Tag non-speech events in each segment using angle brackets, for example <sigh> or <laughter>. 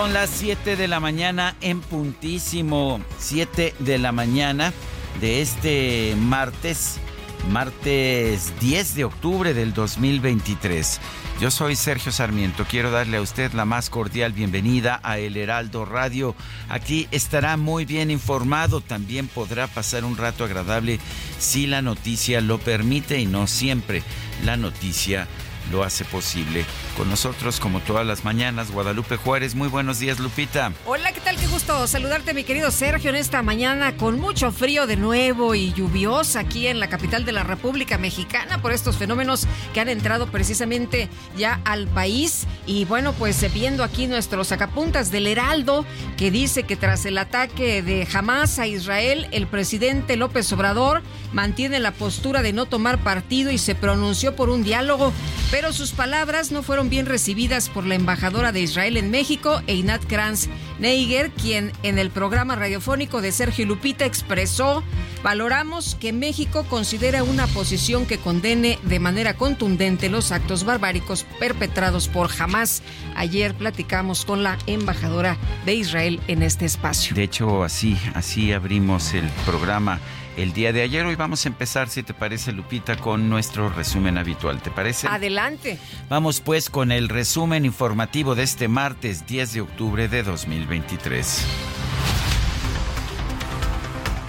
Son las 7 de la mañana en puntísimo. 7 de la mañana de este martes, martes 10 de octubre del 2023. Yo soy Sergio Sarmiento. Quiero darle a usted la más cordial bienvenida a El Heraldo Radio. Aquí estará muy bien informado. También podrá pasar un rato agradable si la noticia lo permite y no siempre la noticia lo hace posible. Con nosotros, como todas las mañanas, Guadalupe Juárez. Muy buenos días, Lupita. Hola, ¿qué tal? Qué gusto saludarte, mi querido Sergio, en esta mañana con mucho frío de nuevo y lluviosa aquí en la capital de la República Mexicana por estos fenómenos que han entrado precisamente ya al país. Y bueno, pues viendo aquí nuestros sacapuntas del Heraldo, que dice que tras el ataque de Hamas a Israel, el presidente López Obrador mantiene la postura de no tomar partido y se pronunció por un diálogo pero sus palabras no fueron bien recibidas por la embajadora de Israel en México, Einat Kranz Neiger, quien en el programa radiofónico de Sergio Lupita expresó, valoramos que México considera una posición que condene de manera contundente los actos barbáricos perpetrados por Hamas. Ayer platicamos con la embajadora de Israel en este espacio. De hecho, así, así abrimos el programa el día de ayer. Hoy vamos a empezar, si te parece, Lupita, con nuestro resumen habitual. ¿Te parece? Adelante. Vamos pues con el resumen informativo de este martes 10 de octubre de 2023.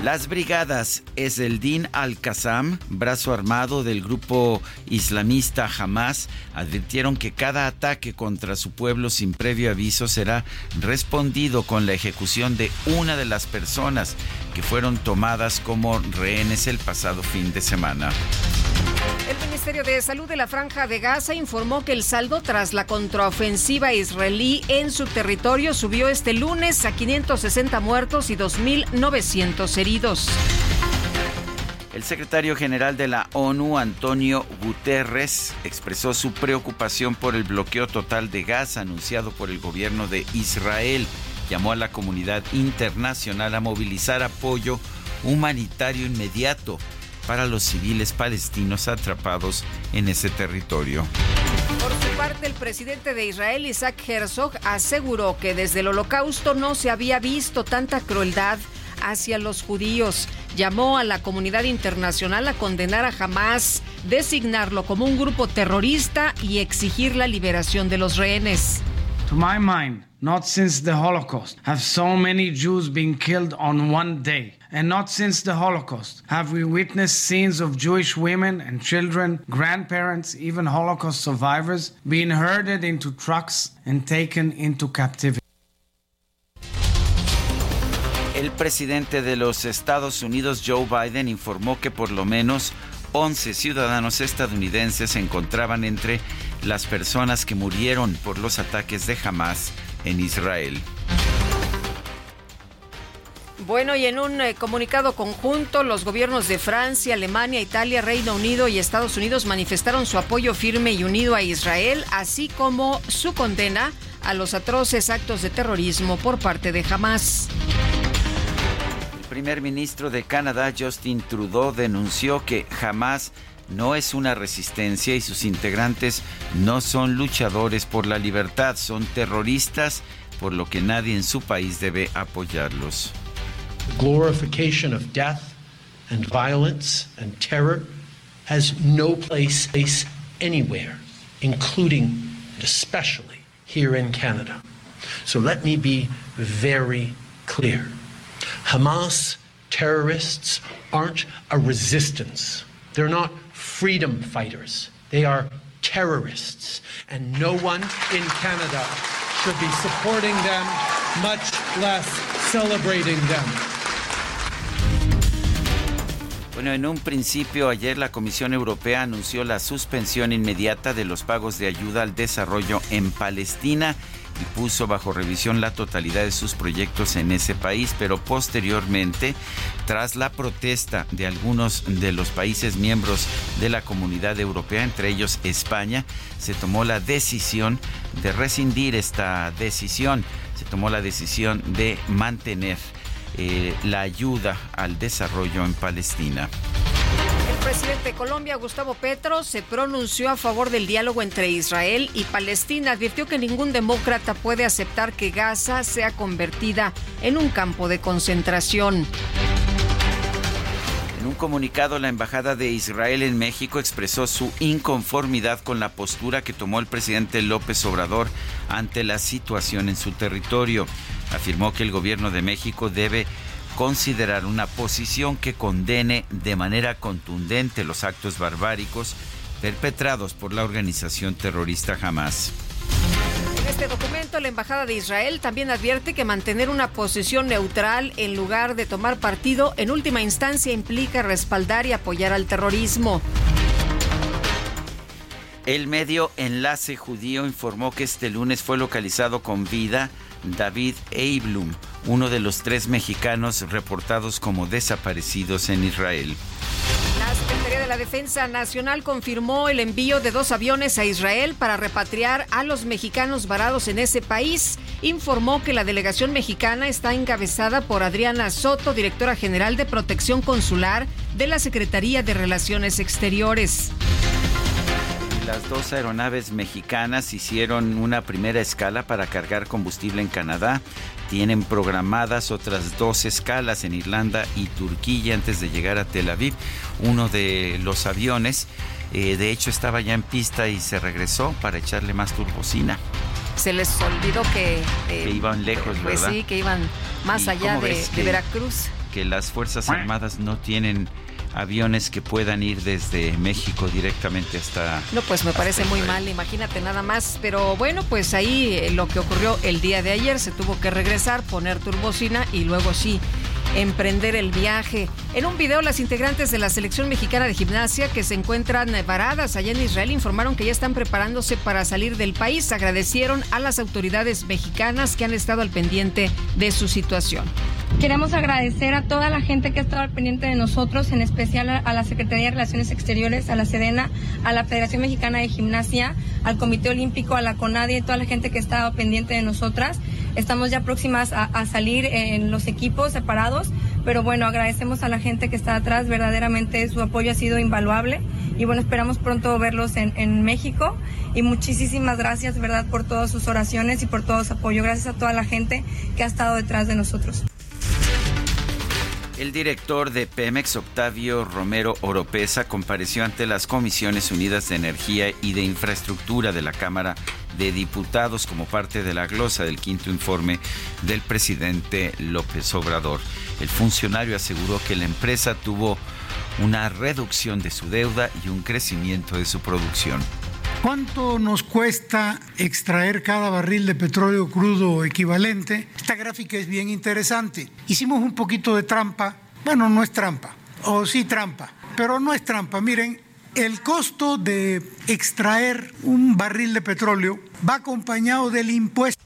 Las brigadas Eseldin al-Qassam, brazo armado del grupo islamista Hamas, advirtieron que cada ataque contra su pueblo sin previo aviso será respondido con la ejecución de una de las personas que fueron tomadas como rehenes el pasado fin de semana. El Ministerio de Salud de la Franja de Gaza informó que el saldo tras la contraofensiva israelí en su territorio subió este lunes a 560 muertos y 2.900 heridos. El secretario general de la ONU, Antonio Guterres, expresó su preocupación por el bloqueo total de Gaza anunciado por el gobierno de Israel. Llamó a la comunidad internacional a movilizar apoyo humanitario inmediato para los civiles palestinos atrapados en ese territorio. Por su parte, el presidente de Israel, Isaac Herzog, aseguró que desde el holocausto no se había visto tanta crueldad hacia los judíos. Llamó a la comunidad internacional a condenar a Hamas, designarlo como un grupo terrorista y exigir la liberación de los rehenes. To my mind, not since the Holocaust have so many Jews been killed on one day. And not since the Holocaust have we witnessed scenes of Jewish women and children, grandparents, even Holocaust survivors being herded into trucks and taken into captivity. El presidente de los Estados Unidos, Joe Biden, informó que por lo menos 11 ciudadanos estadounidenses se encontraban entre las personas que murieron por los ataques de Hamas en Israel. Bueno, y en un eh, comunicado conjunto, los gobiernos de Francia, Alemania, Italia, Reino Unido y Estados Unidos manifestaron su apoyo firme y unido a Israel, así como su condena a los atroces actos de terrorismo por parte de Hamas. El primer ministro de Canadá, Justin Trudeau, denunció que Hamas no es una resistencia y sus integrantes no son luchadores por la libertad, son terroristas, por lo que nadie en su país debe apoyarlos. The glorification of death and violence and terror has no place, place anywhere, including and especially here in Canada. So let me be very clear. Hamas terrorists aren't a resistance. They're not freedom fighters. They are terrorists. And no one in Canada should be supporting them, much less celebrating them. Bueno, en un principio ayer la Comisión Europea anunció la suspensión inmediata de los pagos de ayuda al desarrollo en Palestina y puso bajo revisión la totalidad de sus proyectos en ese país, pero posteriormente, tras la protesta de algunos de los países miembros de la comunidad europea, entre ellos España, se tomó la decisión de rescindir esta decisión, se tomó la decisión de mantener eh, la ayuda al desarrollo en Palestina. El presidente de Colombia, Gustavo Petro, se pronunció a favor del diálogo entre Israel y Palestina. Advirtió que ningún demócrata puede aceptar que Gaza sea convertida en un campo de concentración. En un comunicado, la Embajada de Israel en México expresó su inconformidad con la postura que tomó el presidente López Obrador ante la situación en su territorio. Afirmó que el gobierno de México debe considerar una posición que condene de manera contundente los actos barbáricos perpetrados por la organización terrorista Hamas. En este documento, la Embajada de Israel también advierte que mantener una posición neutral en lugar de tomar partido en última instancia implica respaldar y apoyar al terrorismo. El medio Enlace Judío informó que este lunes fue localizado con vida David Eiblum, uno de los tres mexicanos reportados como desaparecidos en Israel. La Secretaría de la Defensa Nacional confirmó el envío de dos aviones a Israel para repatriar a los mexicanos varados en ese país. Informó que la delegación mexicana está encabezada por Adriana Soto, directora general de Protección Consular de la Secretaría de Relaciones Exteriores. Las dos aeronaves mexicanas hicieron una primera escala para cargar combustible en Canadá. Tienen programadas otras dos escalas en Irlanda y Turquía antes de llegar a Tel Aviv. Uno de los aviones, eh, de hecho, estaba ya en pista y se regresó para echarle más turbocina. Se les olvidó que... Eh, que iban lejos, pues ¿verdad? sí, que iban más allá de, de Veracruz. Que las Fuerzas Armadas no tienen aviones que puedan ir desde México directamente hasta... No, pues me parece muy mal, imagínate nada más. Pero bueno, pues ahí eh, lo que ocurrió el día de ayer, se tuvo que regresar, poner turbocina y luego sí emprender el viaje. En un video, las integrantes de la selección mexicana de gimnasia que se encuentran varadas allá en Israel informaron que ya están preparándose para salir del país. Agradecieron a las autoridades mexicanas que han estado al pendiente de su situación. Queremos agradecer a toda la gente que ha estado al pendiente de nosotros, en especial a la Secretaría de Relaciones Exteriores, a la Sedena, a la Federación Mexicana de Gimnasia, al Comité Olímpico, a la CONADIE, y toda la gente que ha estado pendiente de nosotras. Estamos ya próximas a, salir en los equipos separados, pero bueno, agradecemos a la gente que está atrás, verdaderamente su apoyo ha sido invaluable y bueno, esperamos pronto verlos en, en México y muchísimas gracias, verdad, por todas sus oraciones y por todo su apoyo. Gracias a toda la gente que ha estado detrás de nosotros. El director de Pemex, Octavio Romero Oropesa, compareció ante las Comisiones Unidas de Energía y de Infraestructura de la Cámara de Diputados como parte de la glosa del quinto informe del presidente López Obrador. El funcionario aseguró que la empresa tuvo una reducción de su deuda y un crecimiento de su producción. ¿Cuánto nos cuesta extraer cada barril de petróleo crudo equivalente? Esta gráfica es bien interesante. Hicimos un poquito de trampa. Bueno, no es trampa, o sí trampa, pero no es trampa. Miren, el costo de extraer un barril de petróleo va acompañado del impuesto.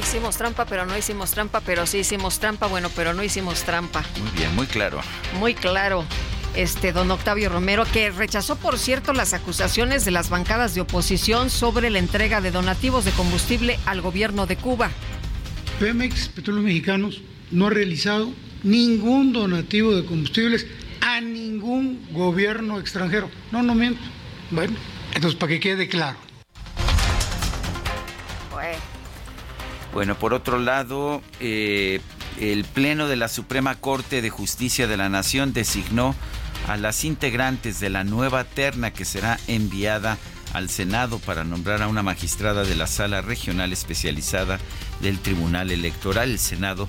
Hicimos trampa, pero no hicimos trampa, pero sí hicimos trampa, bueno, pero no hicimos trampa. Muy bien, muy claro. Muy claro este don Octavio Romero, que rechazó, por cierto, las acusaciones de las bancadas de oposición sobre la entrega de donativos de combustible al gobierno de Cuba. Pemex, Petróleos Mexicanos, no ha realizado ningún donativo de combustibles a ningún gobierno extranjero. No, no miento. Bueno, entonces para que quede claro. Bueno, bueno por otro lado, eh, el Pleno de la Suprema Corte de Justicia de la Nación designó a las integrantes de la nueva terna que será enviada al Senado para nombrar a una magistrada de la Sala Regional Especializada del Tribunal Electoral. El Senado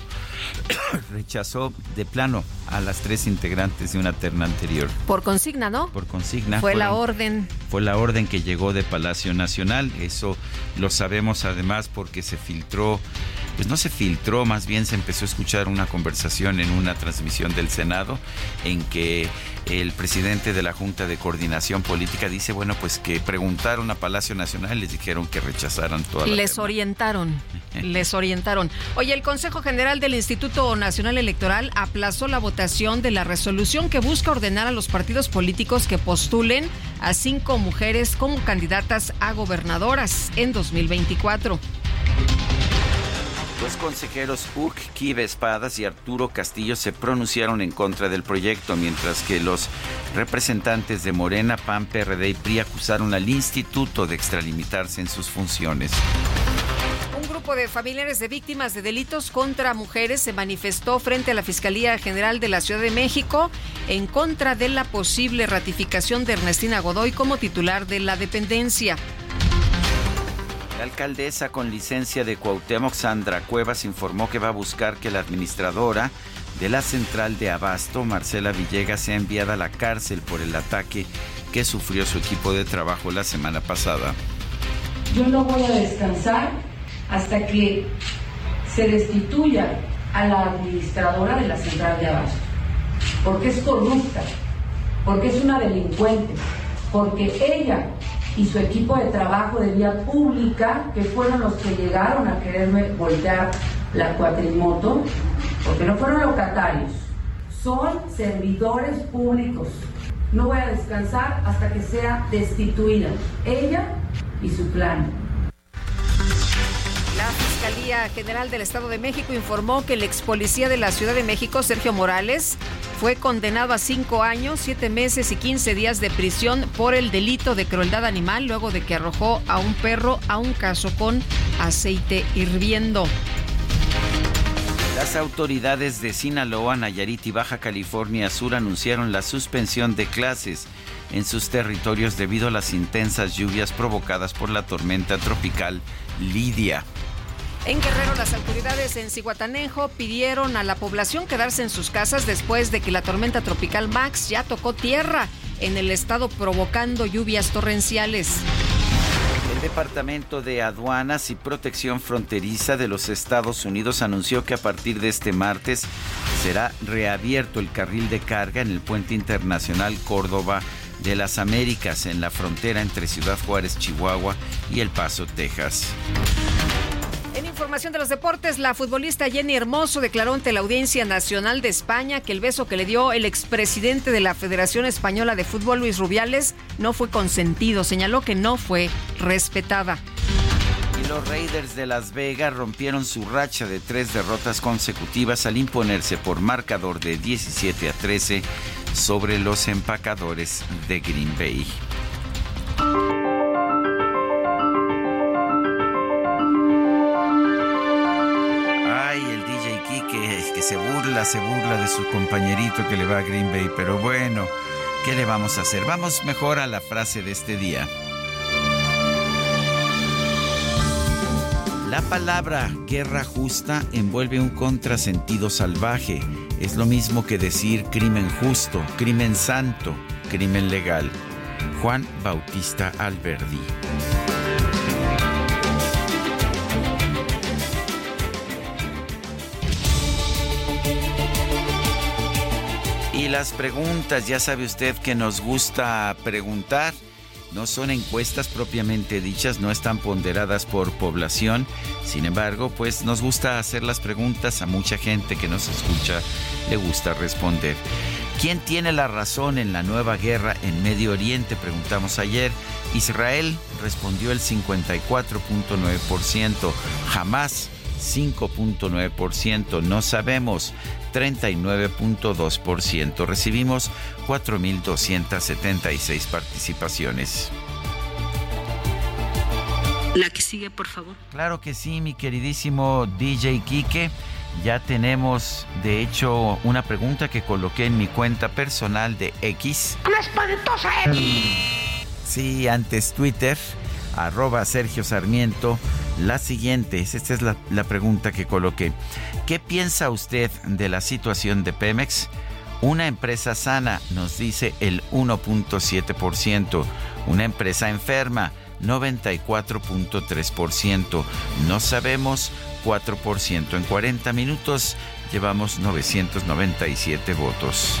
<coughs> rechazó de plano a las tres integrantes de una terna anterior. Por consigna, ¿no? Por consigna. Fue la orden. Fue la orden que llegó de Palacio Nacional. Eso lo sabemos además porque se filtró pues no se filtró, más bien se empezó a escuchar una conversación en una transmisión del Senado en que el presidente de la Junta de Coordinación Política dice, bueno, pues que preguntaron a Palacio Nacional y les dijeron que rechazaran toda la Les orientaron, <laughs> les orientaron. Oye, el Consejo General del Instituto Nacional Electoral aplazó la votación de la resolución que busca ordenar a los partidos políticos que postulen a cinco mujeres como candidatas a gobernadoras en 2024. Los consejeros Uk Kive Espadas y Arturo Castillo se pronunciaron en contra del proyecto, mientras que los representantes de Morena, PAN, PRD y PRI acusaron al instituto de extralimitarse en sus funciones. Grupo de familiares de víctimas de delitos contra mujeres se manifestó frente a la Fiscalía General de la Ciudad de México en contra de la posible ratificación de Ernestina Godoy como titular de la dependencia. La alcaldesa con licencia de Cuauhtémoc, Sandra Cuevas, informó que va a buscar que la administradora de la central de Abasto, Marcela Villegas, sea enviada a la cárcel por el ataque que sufrió su equipo de trabajo la semana pasada. Yo no voy a descansar hasta que se destituya a la administradora de la central de Abasto, porque es corrupta, porque es una delincuente, porque ella y su equipo de trabajo de vía pública, que fueron los que llegaron a quererme voltear la cuatrimoto, porque no fueron locatarios, son servidores públicos. No voy a descansar hasta que sea destituida ella y su plan. La Fiscalía General del Estado de México informó que el ex policía de la Ciudad de México, Sergio Morales, fue condenado a cinco años, siete meses y quince días de prisión por el delito de crueldad animal luego de que arrojó a un perro a un caso con aceite hirviendo. Las autoridades de Sinaloa, Nayarit y Baja California Sur anunciaron la suspensión de clases en sus territorios debido a las intensas lluvias provocadas por la tormenta tropical Lidia. En Guerrero, las autoridades en Cihuatanejo pidieron a la población quedarse en sus casas después de que la tormenta tropical Max ya tocó tierra en el estado provocando lluvias torrenciales. El Departamento de Aduanas y Protección Fronteriza de los Estados Unidos anunció que a partir de este martes será reabierto el carril de carga en el puente internacional Córdoba de las Américas en la frontera entre Ciudad Juárez, Chihuahua y El Paso, Texas. En información de los deportes, la futbolista Jenny Hermoso declaró ante la Audiencia Nacional de España que el beso que le dio el expresidente de la Federación Española de Fútbol, Luis Rubiales, no fue consentido. Señaló que no fue respetada. Y los Raiders de Las Vegas rompieron su racha de tres derrotas consecutivas al imponerse por marcador de 17 a 13 sobre los empacadores de Green Bay. Se burla de su compañerito que le va a Green Bay, pero bueno, ¿qué le vamos a hacer? Vamos mejor a la frase de este día. La palabra guerra justa envuelve un contrasentido salvaje. Es lo mismo que decir crimen justo, crimen santo, crimen legal. Juan Bautista Alberdi. Las preguntas, ya sabe usted que nos gusta preguntar. No son encuestas propiamente dichas, no están ponderadas por población. Sin embargo, pues nos gusta hacer las preguntas a mucha gente que nos escucha, le gusta responder. ¿Quién tiene la razón en la nueva guerra en Medio Oriente? Preguntamos ayer. Israel respondió el 54.9%, jamás 5.9%, no sabemos 39.2%. Recibimos 4.276 participaciones. La que sigue, por favor. Claro que sí, mi queridísimo DJ Quique. Ya tenemos, de hecho, una pregunta que coloqué en mi cuenta personal de X. ¡Una espantosa Sí, antes Twitter, arroba Sergio Sarmiento. La siguiente, esta es la, pregunta que coloqué. ¿Qué piensa usted de la situación de Pemex? Una empresa sana, nos dice el 1.7%. Una empresa enferma, 94.3%. No sabemos 4%. En 40 minutos llevamos 997 votos.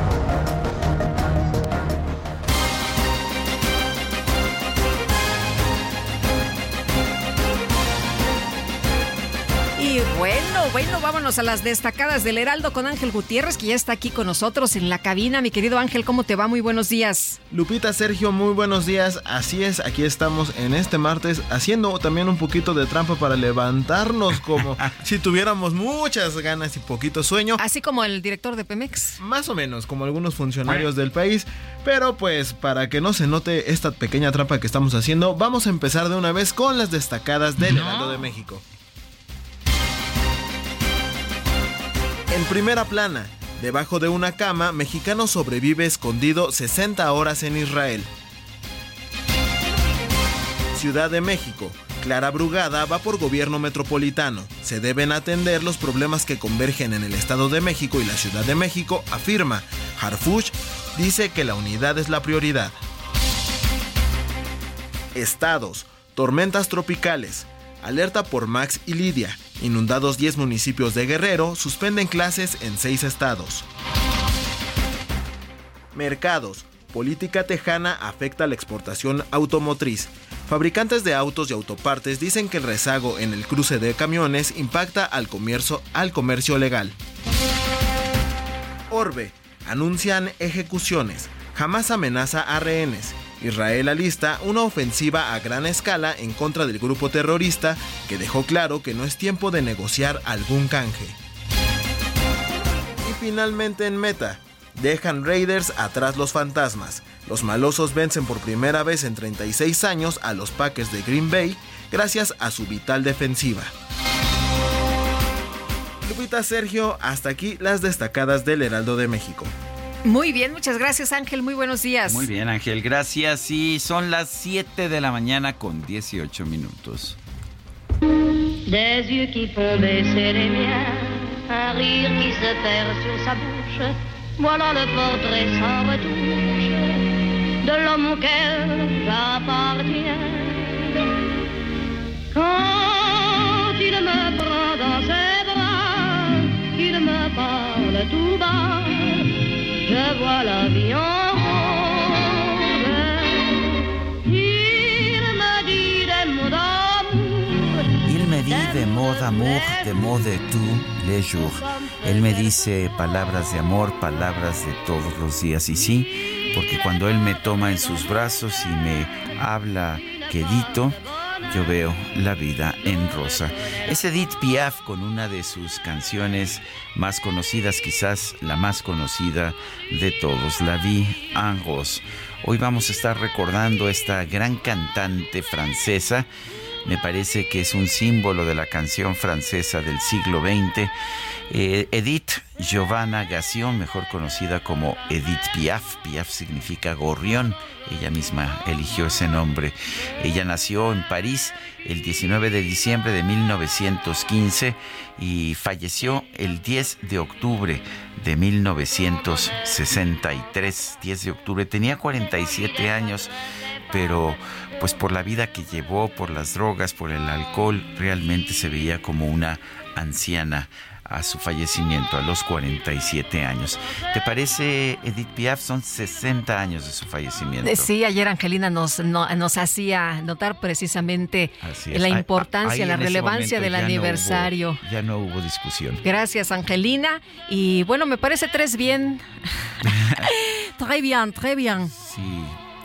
Y bueno, bueno, vámonos a las destacadas del Heraldo con Ángel Gutiérrez, que ya está aquí con nosotros en la cabina. Mi querido Ángel, ¿cómo te va? Muy buenos días. Lupita, Sergio, muy buenos días. Así es, aquí estamos en este martes haciendo también un poquito de trampa para levantarnos como <laughs> si tuviéramos muchas ganas y poquito sueño. Así como el director de Pemex. Más o menos, como algunos funcionarios del país. Pero pues para que no se note esta pequeña trampa que estamos haciendo, vamos a empezar de una vez con las destacadas del Heraldo de México. En primera plana, debajo de una cama, mexicano sobrevive escondido 60 horas en Israel. Ciudad de México. Clara Brugada va por gobierno metropolitano. Se deben atender los problemas que convergen en el Estado de México y la Ciudad de México, afirma. Harfush dice que la unidad es la prioridad. Estados. Tormentas tropicales. Alerta por Max y Lidia. Inundados 10 municipios de Guerrero suspenden clases en 6 estados. Mercados. Política tejana afecta la exportación automotriz. Fabricantes de autos y autopartes dicen que el rezago en el cruce de camiones impacta al comercio, al comercio legal. Orbe. Anuncian ejecuciones. Jamás amenaza a rehenes. Israel alista una ofensiva a gran escala en contra del grupo terrorista que dejó claro que no es tiempo de negociar algún canje. Y finalmente en meta, dejan Raiders atrás los fantasmas. Los malosos vencen por primera vez en 36 años a los Packers de Green Bay gracias a su vital defensiva. Lupita Sergio, hasta aquí las destacadas del Heraldo de México. Muy bien, muchas gracias Ángel, muy buenos días. Muy bien Ángel, gracias. Y son las 7 de la mañana con 18 minutos. Des yeux qui font baisser les miens, un rire qui se perd sur sa bouche, voilà le portrait sans retouche de l'homme auquel j'appartiens. Quand il me prend dans ses bras, qu'il me parle tout bas, je vois la vie en rose. Il me dit des mots d'amour. Il me dit de d'amour, de mots de les jours. Él me dice palabras de amor, palabras de todos los días. Y sí, porque cuando Él me toma en sus brazos y me habla quedito, yo veo la vida en rosa. Es Edith Piaf con una de sus canciones más conocidas, quizás la más conocida de todos, La Vie en Rose. Hoy vamos a estar recordando esta gran cantante francesa. Me parece que es un símbolo de la canción francesa del siglo XX. Eh, Edith Giovanna Gassion, mejor conocida como Edith Piaf. Piaf significa gorrión. Ella misma eligió ese nombre. Ella nació en París el 19 de diciembre de 1915 y falleció el 10 de octubre de 1963. 10 de octubre. Tenía 47 años, pero pues por la vida que llevó, por las drogas, por el alcohol, realmente se veía como una anciana a su fallecimiento a los 47 años. ¿Te parece, Edith Piaf? Son 60 años de su fallecimiento. Eh, sí, ayer Angelina nos, nos hacía notar precisamente la importancia, la relevancia del aniversario. ya no hubo discusión. Gracias, Angelina. Y bueno, me parece tres bien. <laughs> <laughs> très bien, très bien. Sí.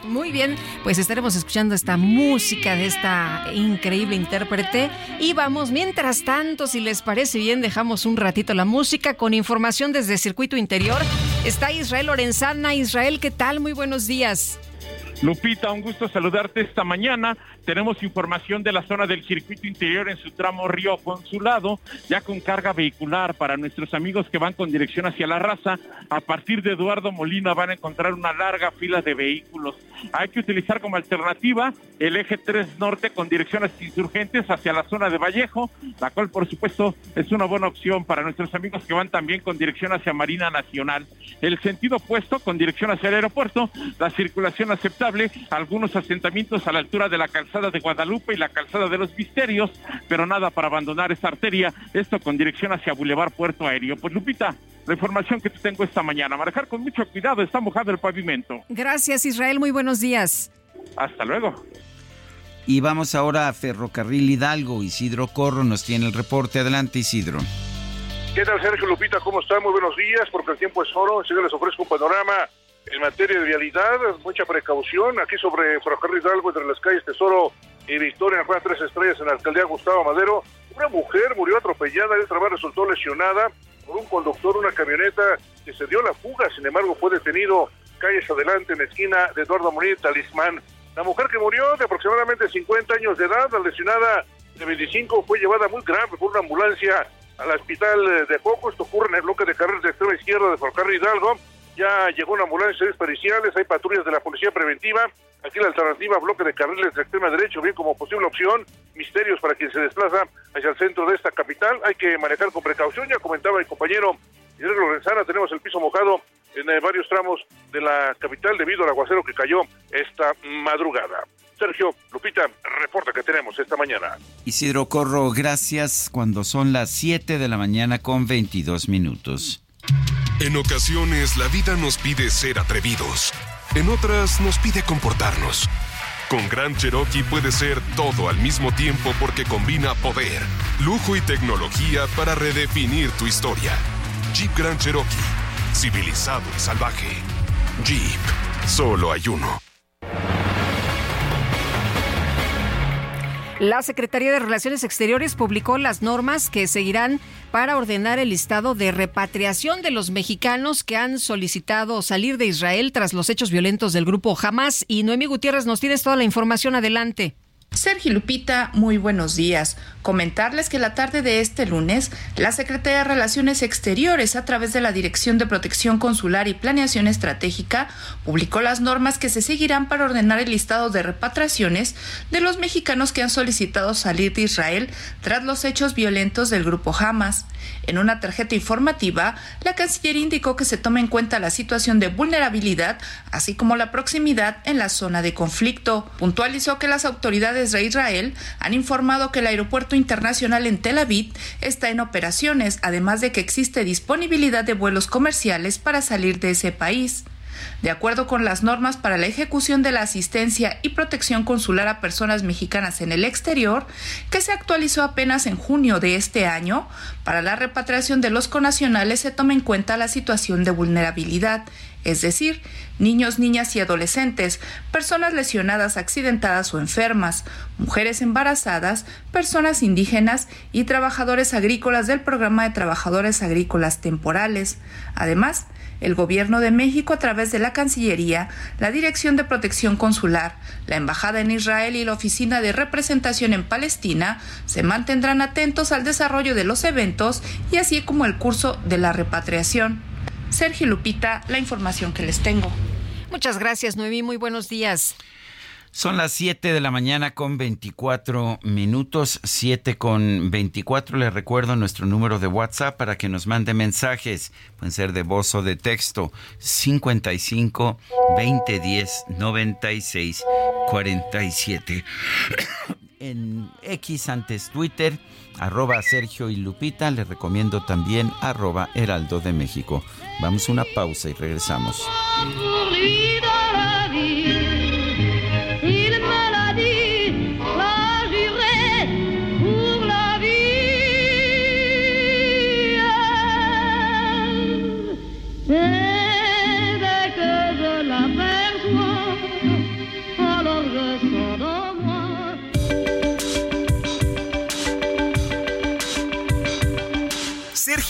Muy bien, pues estaremos escuchando esta música de esta increíble intérprete y vamos, mientras tanto, si les parece bien, dejamos un ratito la música con información desde Circuito Interior. Está Israel Lorenzana. Israel, ¿qué tal? Muy buenos días. Lupita, un gusto saludarte esta mañana. Tenemos información de la zona del circuito interior en su tramo Río Consulado, ya con carga vehicular para nuestros amigos que van con dirección hacia la raza. A partir de Eduardo Molina van a encontrar una larga fila de vehículos. Hay que utilizar como alternativa el eje 3 norte con dirección hacia insurgentes hacia la zona de Vallejo, la cual por supuesto es una buena opción para nuestros amigos que van también con dirección hacia Marina Nacional. El sentido opuesto con dirección hacia el aeropuerto, la circulación aceptable, algunos asentamientos a la altura de la calzada de Guadalupe y la calzada de los Misterios, pero nada para abandonar esta arteria, esto con dirección hacia Boulevard Puerto Aéreo. Pues Lupita, la información que te tengo esta mañana. Manejar con mucho cuidado, está mojado el pavimento. Gracias Israel, muy buenos días. Hasta luego. Y vamos ahora a Ferrocarril Hidalgo. Isidro Corro nos tiene el reporte. Adelante, Isidro. ¿Qué tal, Sergio Lupita? ¿Cómo están? Muy buenos días, porque el tiempo es oro. Yo les ofrezco un panorama en materia de vialidad, mucha precaución. Aquí sobre Ferrocarril Hidalgo, entre las calles Tesoro y Victoria, en la Tres Estrellas, en la alcaldía Gustavo Madero, una mujer murió atropellada y otra vez resultó lesionada por un conductor, una camioneta que se dio la fuga, sin embargo fue detenido calles adelante en la esquina de Eduardo Morir Talismán. La mujer que murió de aproximadamente 50 años de edad, la lesionada de 25, fue llevada muy grave por una ambulancia al hospital de Coco. Esto ocurre en el bloque de carreras de extrema izquierda de Ferrocarril Hidalgo. Ya llegó una ambulancia de periciales, hay patrullas de la policía preventiva. Aquí la alternativa, bloque de carriles de extrema derecha, bien como posible opción, misterios para quien se desplaza hacia el centro de esta capital. Hay que manejar con precaución, ya comentaba el compañero Israel Lorenzana, tenemos el piso mojado en eh, varios tramos de la capital debido al aguacero que cayó esta madrugada. Sergio, Lupita, reporta que tenemos esta mañana. Isidro Corro, gracias cuando son las 7 de la mañana con 22 minutos. En ocasiones la vida nos pide ser atrevidos. En otras nos pide comportarnos. Con Gran Cherokee puede ser todo al mismo tiempo porque combina poder, lujo y tecnología para redefinir tu historia. Jeep Grand Cherokee, civilizado y salvaje. Jeep, solo hay uno. La Secretaría de Relaciones Exteriores publicó las normas que seguirán para ordenar el listado de repatriación de los mexicanos que han solicitado salir de Israel tras los hechos violentos del grupo Hamas. Y Noemí Gutiérrez, nos tienes toda la información adelante. Sergio Lupita, muy buenos días. Comentarles que la tarde de este lunes, la Secretaría de Relaciones Exteriores, a través de la Dirección de Protección Consular y Planeación Estratégica, publicó las normas que se seguirán para ordenar el listado de repatriaciones de los mexicanos que han solicitado salir de Israel tras los hechos violentos del grupo Hamas. En una tarjeta informativa, la Cancillería indicó que se toma en cuenta la situación de vulnerabilidad, así como la proximidad en la zona de conflicto. Puntualizó que las autoridades Israel han informado que el aeropuerto internacional en Tel Aviv está en operaciones, además de que existe disponibilidad de vuelos comerciales para salir de ese país. De acuerdo con las normas para la ejecución de la asistencia y protección consular a personas mexicanas en el exterior, que se actualizó apenas en junio de este año, para la repatriación de los conacionales se toma en cuenta la situación de vulnerabilidad, es decir, niños, niñas y adolescentes, personas lesionadas, accidentadas o enfermas, mujeres embarazadas, personas indígenas y trabajadores agrícolas del programa de trabajadores agrícolas temporales. Además, el Gobierno de México a través de la Cancillería, la Dirección de Protección Consular, la Embajada en Israel y la Oficina de Representación en Palestina se mantendrán atentos al desarrollo de los eventos y así como el curso de la repatriación. Sergio Lupita, la información que les tengo. Muchas gracias, Noemí. Muy buenos días. Son las 7 de la mañana con 24 minutos, 7 con 24. Les recuerdo nuestro número de WhatsApp para que nos mande mensajes. Pueden ser de voz o de texto. 55 2010 96 47. en X antes Twitter, arroba Sergio y Lupita. Les recomiendo también arroba Heraldo de México. Vamos a una pausa y regresamos.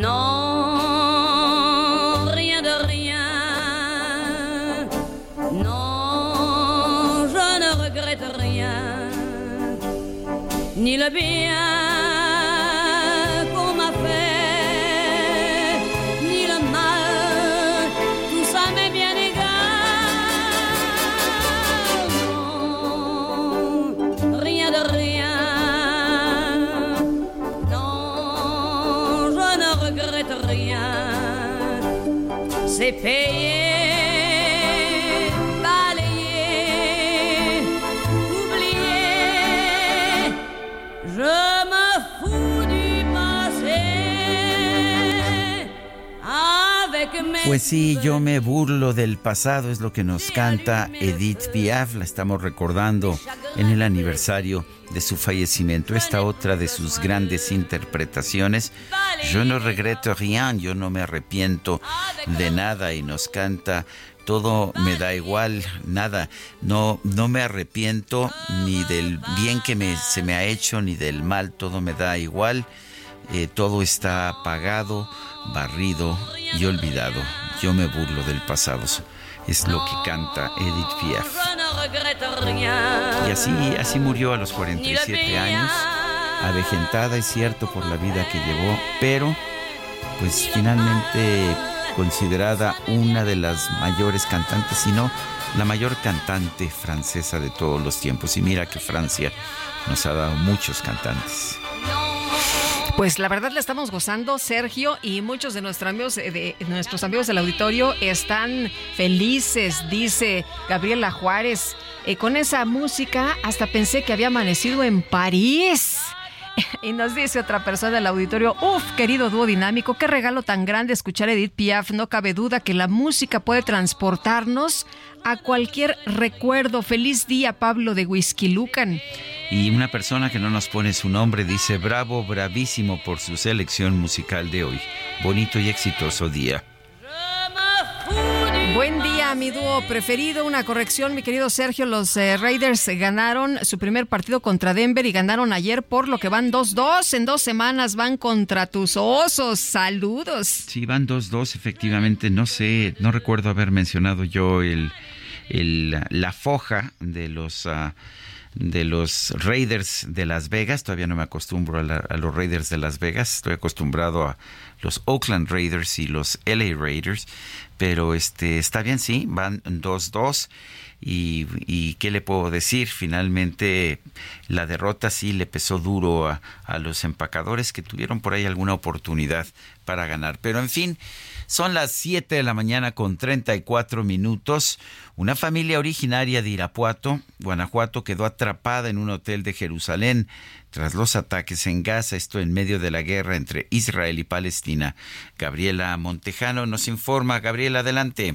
Non, rien de rien. Non, je ne regrette rien. Ni le bien CPI Pues sí, yo me burlo del pasado, es lo que nos canta Edith Piaf, la estamos recordando en el aniversario de su fallecimiento. Esta otra de sus grandes interpretaciones, Yo no regreto rien, yo no me arrepiento de nada y nos canta todo me da igual, nada, no, no me arrepiento ni del bien que me, se me ha hecho ni del mal, todo me da igual, eh, todo está apagado, barrido y olvidado. Yo me burlo del pasado. Es lo que canta Edith Piaf. Y así, así murió a los 47 años, avejentada, es cierto, por la vida que llevó, pero pues finalmente considerada una de las mayores cantantes, si no la mayor cantante francesa de todos los tiempos. Y mira que Francia nos ha dado muchos cantantes. Pues la verdad le estamos gozando, Sergio, y muchos de nuestros amigos, eh, de nuestros amigos del auditorio están felices, dice Gabriela Juárez. Eh, con esa música hasta pensé que había amanecido en París. Y nos dice otra persona del auditorio, uf, querido dúo dinámico, qué regalo tan grande escuchar Edith Piaf. No cabe duda que la música puede transportarnos a cualquier recuerdo. Feliz día, Pablo de Whisky Lucan. Y una persona que no nos pone su nombre dice, bravo, bravísimo por su selección musical de hoy. Bonito y exitoso día. Mi dúo preferido. Una corrección, mi querido Sergio. Los eh, Raiders ganaron su primer partido contra Denver y ganaron ayer, por lo que van 2-2. En dos semanas van contra tus osos. Saludos. Sí, van 2-2, efectivamente. No sé, no recuerdo haber mencionado yo el, el- la foja de los... ah, de los Raiders de Las Vegas, todavía no me acostumbro a, la- a los Raiders de Las Vegas, estoy acostumbrado a los Oakland Raiders y los LA Raiders, pero este está bien, sí, van 2-2 y, y qué le puedo decir, finalmente la derrota sí le pesó duro a, a los empacadores que tuvieron por ahí alguna oportunidad para ganar, pero en fin, son las 7 de la mañana con 34 minutos. Una familia originaria de Irapuato, Guanajuato, quedó atrapada en un hotel de Jerusalén tras los ataques en Gaza, esto en medio de la guerra entre Israel y Palestina. Gabriela Montejano nos informa. Gabriela, adelante.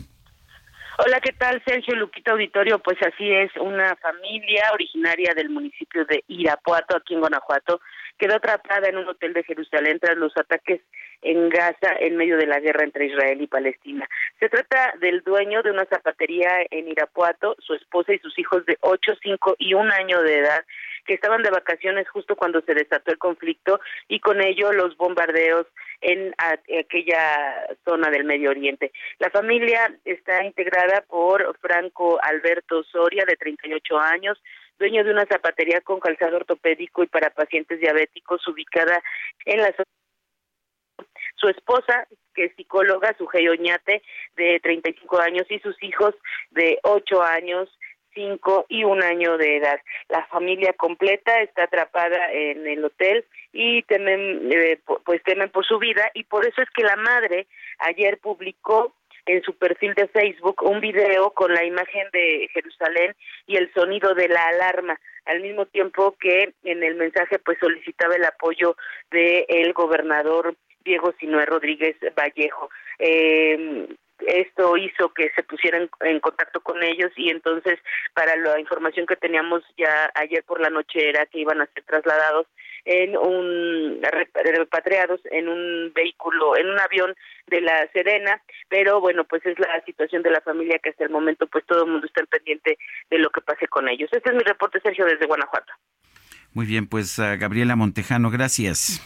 Hola, ¿qué tal, Sergio Luquita Auditorio? Pues así es, una familia originaria del municipio de Irapuato, aquí en Guanajuato, quedó atrapada en un hotel de Jerusalén tras los ataques en Gaza en medio de la guerra entre Israel y Palestina. Se trata del dueño de una zapatería en Irapuato, su esposa y sus hijos de 8, 5 y un año de edad, que estaban de vacaciones justo cuando se desató el conflicto y con ello los bombardeos en aquella zona del Medio Oriente. La familia está integrada por Franco Alberto Soria, de 38 años, dueño de una zapatería con calzado ortopédico y para pacientes diabéticos ubicada en la zona su esposa, que es psicóloga, su Oñate, de 35 años, y sus hijos de 8 años, cinco y un año de edad. La familia completa está atrapada en el hotel y temen, eh, pues temen por su vida y por eso es que la madre ayer publicó en su perfil de Facebook un video con la imagen de Jerusalén y el sonido de la alarma, al mismo tiempo que en el mensaje pues solicitaba el apoyo del el gobernador Diego Sinué Rodríguez Vallejo. Eh, esto hizo que se pusieran en contacto con ellos y entonces para la información que teníamos ya ayer por la noche era que iban a ser trasladados en un repatriados en un vehículo en un avión de la Serena pero bueno pues es la situación de la familia que hasta el momento pues todo el mundo está pendiente de lo que pase con ellos. Este es mi reporte Sergio desde Guanajuato. Muy bien pues Gabriela Montejano gracias.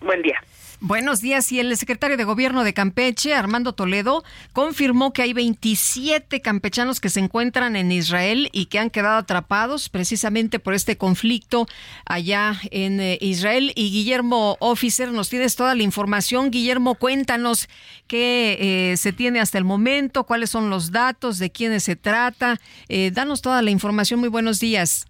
Buen día Buenos días. Y el secretario de Gobierno de Campeche, Armando Toledo, confirmó que hay 27 campechanos que se encuentran en Israel y que han quedado atrapados precisamente por este conflicto allá en eh, Israel. Y Guillermo Officer, nos tienes toda la información. Guillermo, cuéntanos qué eh, se tiene hasta el momento, cuáles son los datos, de quiénes se trata. Eh, danos toda la información. Muy buenos días.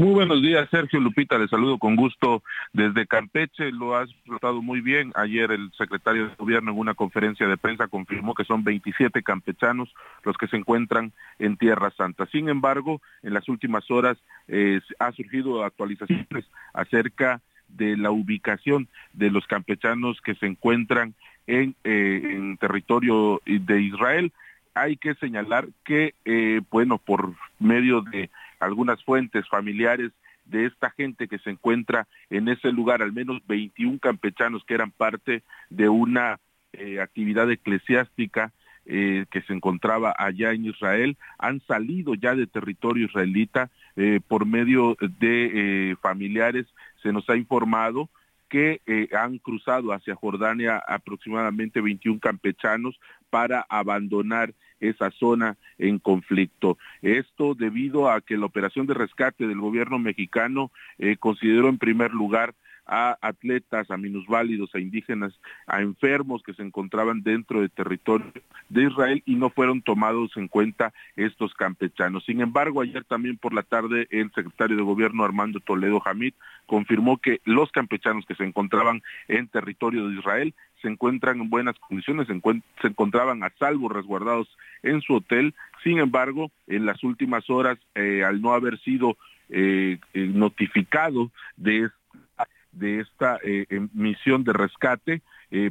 Muy buenos días, Sergio Lupita, le saludo con gusto desde Campeche, lo has tratado muy bien. Ayer el secretario de Gobierno en una conferencia de prensa confirmó que son 27 campechanos los que se encuentran en Tierra Santa. Sin embargo, en las últimas horas eh, ha surgido actualizaciones acerca de la ubicación de los campechanos que se encuentran en, eh, territorio de Israel. Hay que señalar que, eh, bueno, por medio de algunas fuentes familiares de esta gente que se encuentra en ese lugar, al menos 21 campechanos que eran parte de una eh, actividad eclesiástica eh, que se encontraba allá en Israel, han salido ya de territorio israelita eh, por medio de familiares, se nos ha informado que han cruzado hacia Jordania aproximadamente 21 campechanos para abandonar esa zona en conflicto. Esto debido a que la operación de rescate del gobierno mexicano eh, consideró en primer lugar a atletas, a minusválidos, a indígenas, a enfermos que se encontraban dentro del territorio de Israel y no fueron tomados en cuenta estos campechanos. Sin embargo, ayer también por la tarde el secretario de Gobierno Armando Toledo Hamid confirmó que los campechanos que se encontraban en territorio de Israel se encuentran en buenas condiciones, se, encontraban a salvo resguardados en su hotel. Sin embargo, en las últimas horas, eh, al no haber sido eh, eh, notificado de de esta misión de rescate,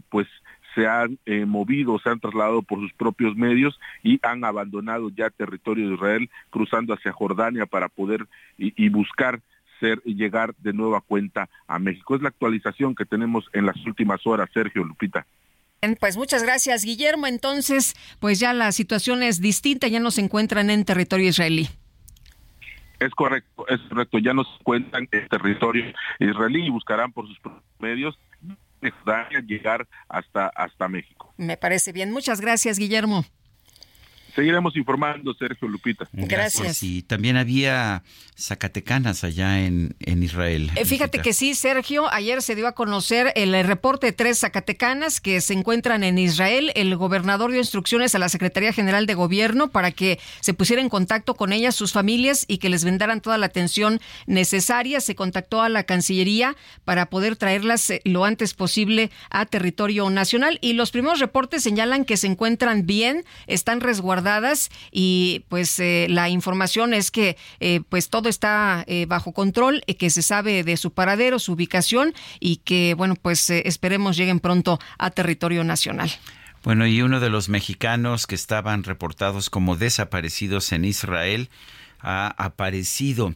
pues se han movido, se han trasladado por sus propios medios y han abandonado ya territorio de Israel, cruzando hacia Jordania para poder y buscar ser y llegar de nueva cuenta a México. Es la actualización que tenemos en las últimas horas, Sergio Lupita. Pues muchas gracias, Guillermo. Entonces, pues ya la situación es distinta, ya no se encuentran en territorio israelí. Es correcto, es correcto. Ya no se encuentran en territorio israelí y buscarán por sus medios llegar hasta, hasta México. Me parece bien. Muchas gracias, Guillermo. Seguiremos informando, Sergio Lupita. Gracias. Y también había zacatecanas allá en, en Israel. Eh, fíjate que sí, Sergio, ayer se dio a conocer el reporte de tres zacatecanas que se encuentran en Israel. El gobernador dio instrucciones a la Secretaría General de Gobierno para que se pusiera en contacto con ellas, sus familias, y que les vendaran toda la atención necesaria. Se contactó a la Cancillería para poder traerlas eh, lo antes posible a territorio nacional. Y los primeros reportes señalan que se encuentran bien, están resguardadas y pues eh, la información es que eh, pues todo está eh, bajo control, que se sabe de su paradero, su ubicación y que bueno pues esperemos lleguen pronto a territorio nacional. Bueno, y uno de los mexicanos que estaban reportados como desaparecidos en Israel, ha aparecido.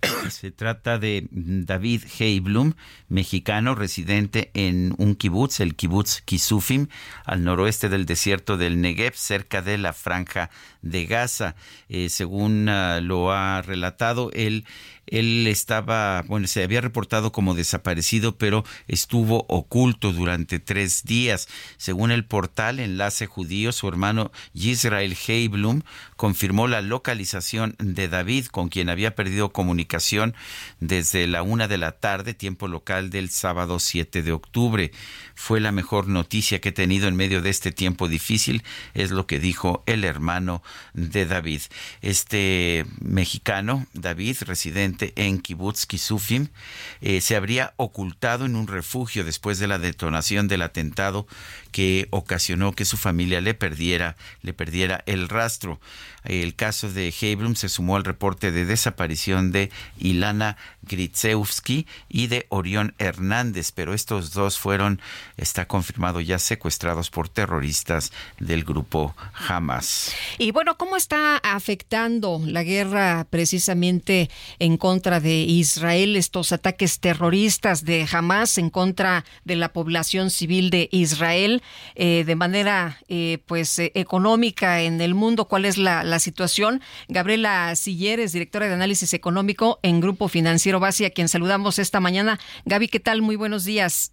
<clears throat> Se trata de David Heiblum, mexicano residente en un kibutz, el kibutz Kisufim, al noroeste del desierto del Negev, cerca de la franja de Gaza. Eh, según ah, lo ha relatado, él él estaba, bueno, se había reportado como desaparecido, pero estuvo oculto durante tres días. Según el portal Enlace Judío, su hermano Yisrael Heiblum confirmó la localización de David, con quien había perdido comunicación desde la una de la tarde, tiempo local del sábado 7 de octubre. Fue la mejor noticia que he tenido en medio de este tiempo difícil, es lo que dijo el hermano de David. Este mexicano, David, residente en Kibbutz Kisufim, eh, se habría ocultado en un refugio después de la detonación del atentado que ocasionó que su familia le perdiera, le perdiera el rastro. El caso de Heiblum se sumó al reporte de desaparición de Ilana Gritsevsky y de Orión Hernández, pero estos dos fueron, está confirmado ya, secuestrados por terroristas del grupo Hamas. Y bueno, ¿cómo está afectando la guerra precisamente en contra de Israel, estos ataques terroristas de Hamas en contra de la población civil de Israel eh, de manera eh, pues eh, económica en el mundo? ¿Cuál es la la situación. Gabriela Silleres, directora de análisis económico en Grupo Financiero Base, a quien saludamos esta mañana. Gaby, ¿qué tal? Muy buenos días.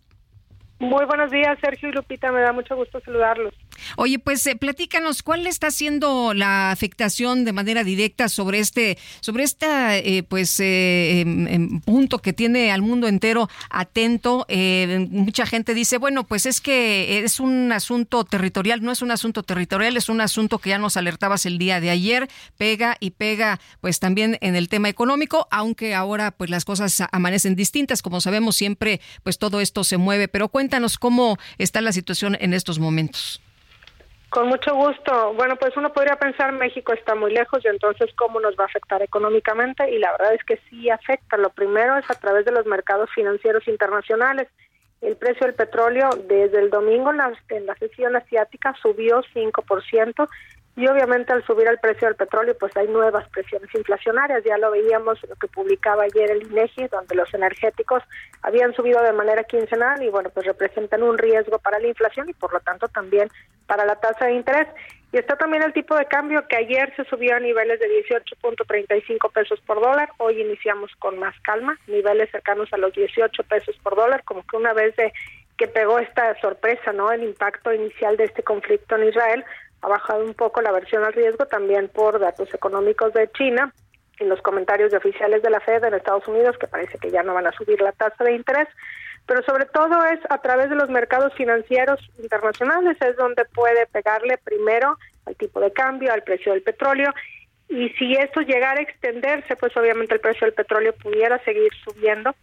Muy buenos días, Sergio y Lupita. Me da mucho gusto saludarlos. Oye, pues eh, platícanos, ¿cuál está siendo la afectación de manera directa sobre este, sobre esta, eh, pues, eh, em, em, punto que tiene al mundo entero atento? mucha gente dice, bueno, pues es que es un asunto territorial, no es un asunto territorial, es un asunto que ya nos alertabas el día de ayer, pega y pega, pues también en el tema económico, aunque ahora, pues las cosas amanecen distintas, como sabemos siempre, pues todo esto se mueve. Pero cuéntanos cómo está la situación en estos momentos. Con mucho gusto. Bueno, pues uno podría pensar México está muy lejos y entonces cómo nos va a afectar económicamente y la verdad es que sí afecta. Lo primero es a través de los mercados financieros internacionales. El precio del petróleo desde el domingo en la, sesión asiática subió 5%, y obviamente al subir el precio del petróleo pues hay nuevas presiones inflacionarias, ya lo veíamos en lo que publicaba ayer el INEGI donde los energéticos habían subido de manera quincenal y bueno pues representan un riesgo para la inflación y por lo tanto también para la tasa de interés. Y está también el tipo de cambio que ayer se subió a niveles de 18.35 pesos por dólar, hoy iniciamos con más calma, niveles cercanos a los 18 pesos por dólar, como que una vez de que pegó esta sorpresa, ¿no? El impacto inicial de este conflicto en Israel, ha bajado un poco la versión al riesgo también por datos económicos de China y los comentarios de oficiales de la Fed en Estados Unidos que parece que ya no van a subir la tasa de interés, pero sobre todo es a través de los mercados financieros internacionales es donde puede pegarle primero al tipo de cambio, al precio del petróleo. Y si esto llegara a extenderse, pues obviamente el precio del petróleo pudiera seguir subiendo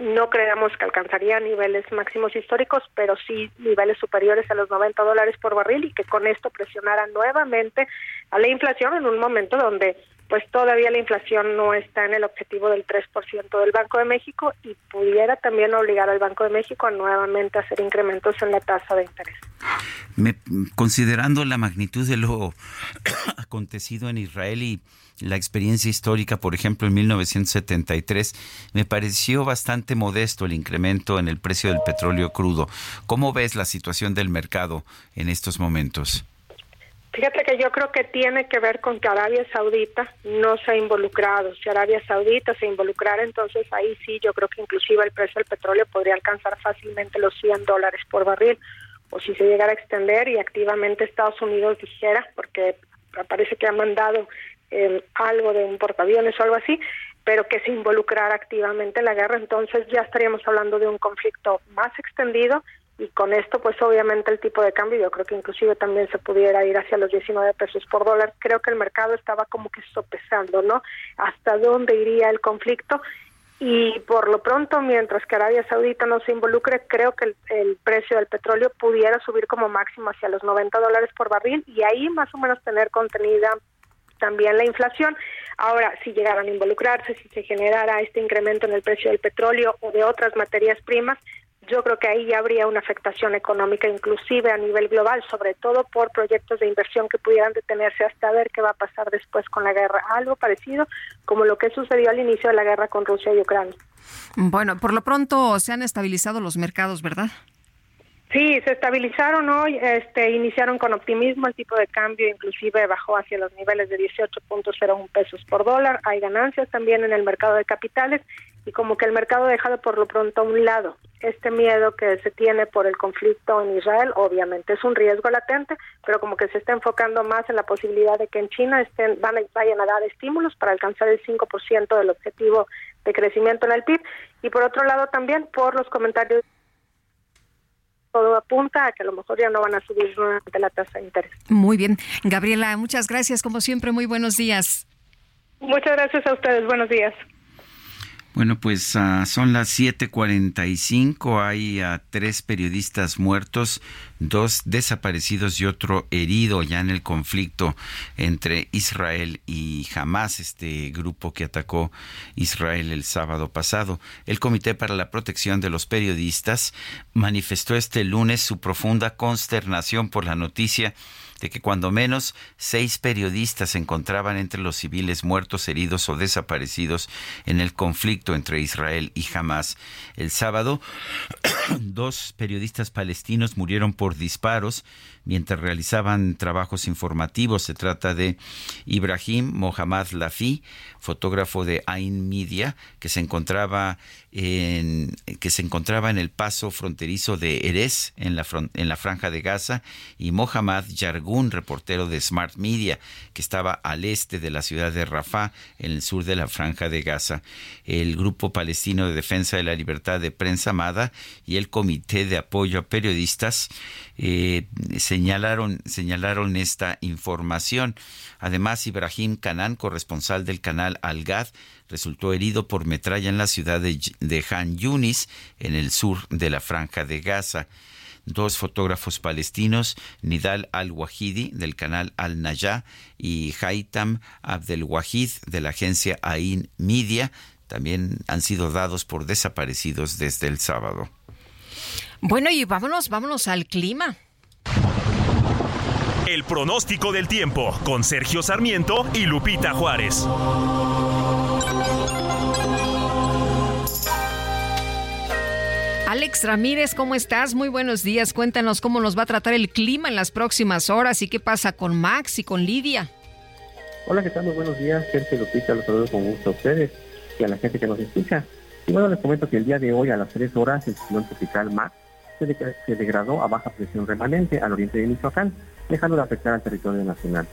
no creemos que alcanzaría niveles máximos históricos, pero sí niveles superiores a los 90 dólares por barril y que con esto presionara nuevamente a la inflación en un momento donde pues todavía la inflación no está en el objetivo del 3% del Banco de México y pudiera también obligar al Banco de México a nuevamente hacer incrementos en la tasa de interés. considerando la magnitud de lo <coughs> acontecido en Israel y la experiencia histórica, por ejemplo, en 1973, me pareció bastante modesto el incremento en el precio del petróleo crudo. ¿Cómo ves la situación del mercado en estos momentos? Fíjate que yo creo que tiene que ver con que Arabia Saudita no se ha involucrado. Si Arabia Saudita se involucrara, entonces ahí sí yo creo que inclusive el precio del petróleo podría alcanzar fácilmente los 100 dólares por barril. O si se llegara a extender y activamente Estados Unidos dijera, porque parece que ha mandado eh, algo de un portaaviones o algo así, pero que se involucrara activamente en la guerra, entonces ya estaríamos hablando de un conflicto más extendido y con esto pues obviamente el tipo de cambio yo creo que inclusive también se pudiera ir hacia los 19 pesos por dólar. Creo que el mercado estaba como que sopesando, ¿no? Hasta dónde iría el conflicto y por lo pronto, mientras que Arabia Saudita no se involucre, creo que el, precio del petróleo pudiera subir como máximo hacia los 90 dólares por barril y ahí más o menos tener contenida también la inflación. Ahora, si llegaran a involucrarse, si se generara este incremento en el precio del petróleo o de otras materias primas, yo creo que ahí ya habría una afectación económica, inclusive a nivel global, sobre todo por proyectos de inversión que pudieran detenerse hasta ver qué va a pasar después con la guerra. Algo parecido como lo que sucedió al inicio de la guerra con Rusia y Ucrania. Bueno, por lo pronto se han estabilizado los mercados, ¿verdad? Sí, se estabilizaron hoy, este, iniciaron con optimismo, el tipo de cambio inclusive bajó hacia los niveles de 18.01 pesos por dólar, hay ganancias también en el mercado de capitales y como que el mercado ha dejado por lo pronto a un lado este miedo que se tiene por el conflicto en Israel, obviamente es un riesgo latente, pero como que se está enfocando más en la posibilidad de que en China estén, van a, vayan a dar estímulos para alcanzar el 5% del objetivo de crecimiento en el PIB y por otro lado también por los comentarios todo apunta a que a lo mejor ya no van a subir nuevamente la tasa de interés. Muy bien. Gabriela, muchas gracias. Como siempre, muy buenos días. Muchas gracias a ustedes. Buenos días. Bueno, pues uh, son las 7:45. Hay uh, tres periodistas muertos, dos desaparecidos y otro herido ya en el conflicto entre Israel y Hamas, este grupo que atacó Israel el sábado pasado. El Comité para la Protección de los Periodistas manifestó este lunes su profunda consternación por la noticia de que cuando menos seis periodistas se encontraban entre los civiles muertos, heridos o desaparecidos en el conflicto entre Israel y Hamas. El sábado, <clears throat> dos periodistas palestinos murieron por disparos mientras realizaban trabajos informativos. Se trata de Ibrahim Mohammad Lafi, fotógrafo de Ain Media, que se encontraba en, que se en el paso fronterizo de Erez, en la, en la franja de Gaza, y Mohammad Yargun, reportero de Smart Media, que estaba al este de la ciudad de Rafah, en el sur de la franja de Gaza. El Grupo Palestino de Defensa de la Libertad de Prensa Amada y el Comité de Apoyo a Periodistas eh, señalaron, esta información. Además, Ibrahim Kanan, corresponsal del canal Al-Gad, resultó herido por metralla en la ciudad de, Han Yunis, en el sur de la franja de Gaza dos fotógrafos palestinos, Nidal al-Wahidi del canal Al-Nayah y Haitam Abdel-Wahid de la agencia Ain Media, también han sido dados por desaparecidos desde el sábado. Bueno, y vámonos, vámonos al clima. El pronóstico del tiempo con Sergio Sarmiento y Lupita Juárez. Alex Ramírez, ¿cómo estás? Muy buenos días. Cuéntanos cómo nos va a tratar el clima en las próximas horas y qué pasa con Max y con Lidia. Hola, ¿qué tal? Muy buenos días. Sergio Lupita, los saludo con gusto a ustedes y a la gente que nos escucha. Y bueno, les comento que el día de hoy a las 3 horas el ciclón tropical Max se, degradó a baja presión remanente al oriente de Michoacán, dejando de afectar al territorio nacional.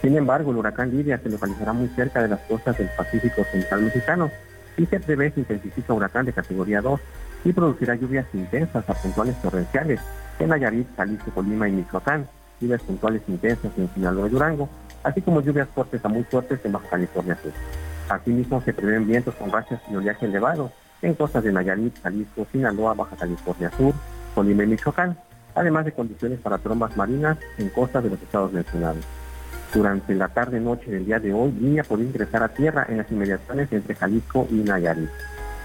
Sin embargo, el huracán Lidia se localizará muy cerca de las costas del Pacífico Central Mexicano y se prevé se intensifica huracán de categoría 2 y producirá lluvias intensas a puntuales torrenciales en Nayarit, Jalisco, Colima y Michoacán, lluvias puntuales intensas en Sinaloa y Durango, así como lluvias fuertes a muy fuertes en Baja California Sur. Asimismo, se prevén vientos con rachas y oleaje elevado en costas de Nayarit, Jalisco, Sinaloa, Baja California Sur, Colima y Michoacán, además de condiciones para trombas marinas en costas de los estados mencionados. Durante la tarde-noche del día de hoy, línea podría ingresar a tierra en las inmediaciones entre Jalisco y Nayarit.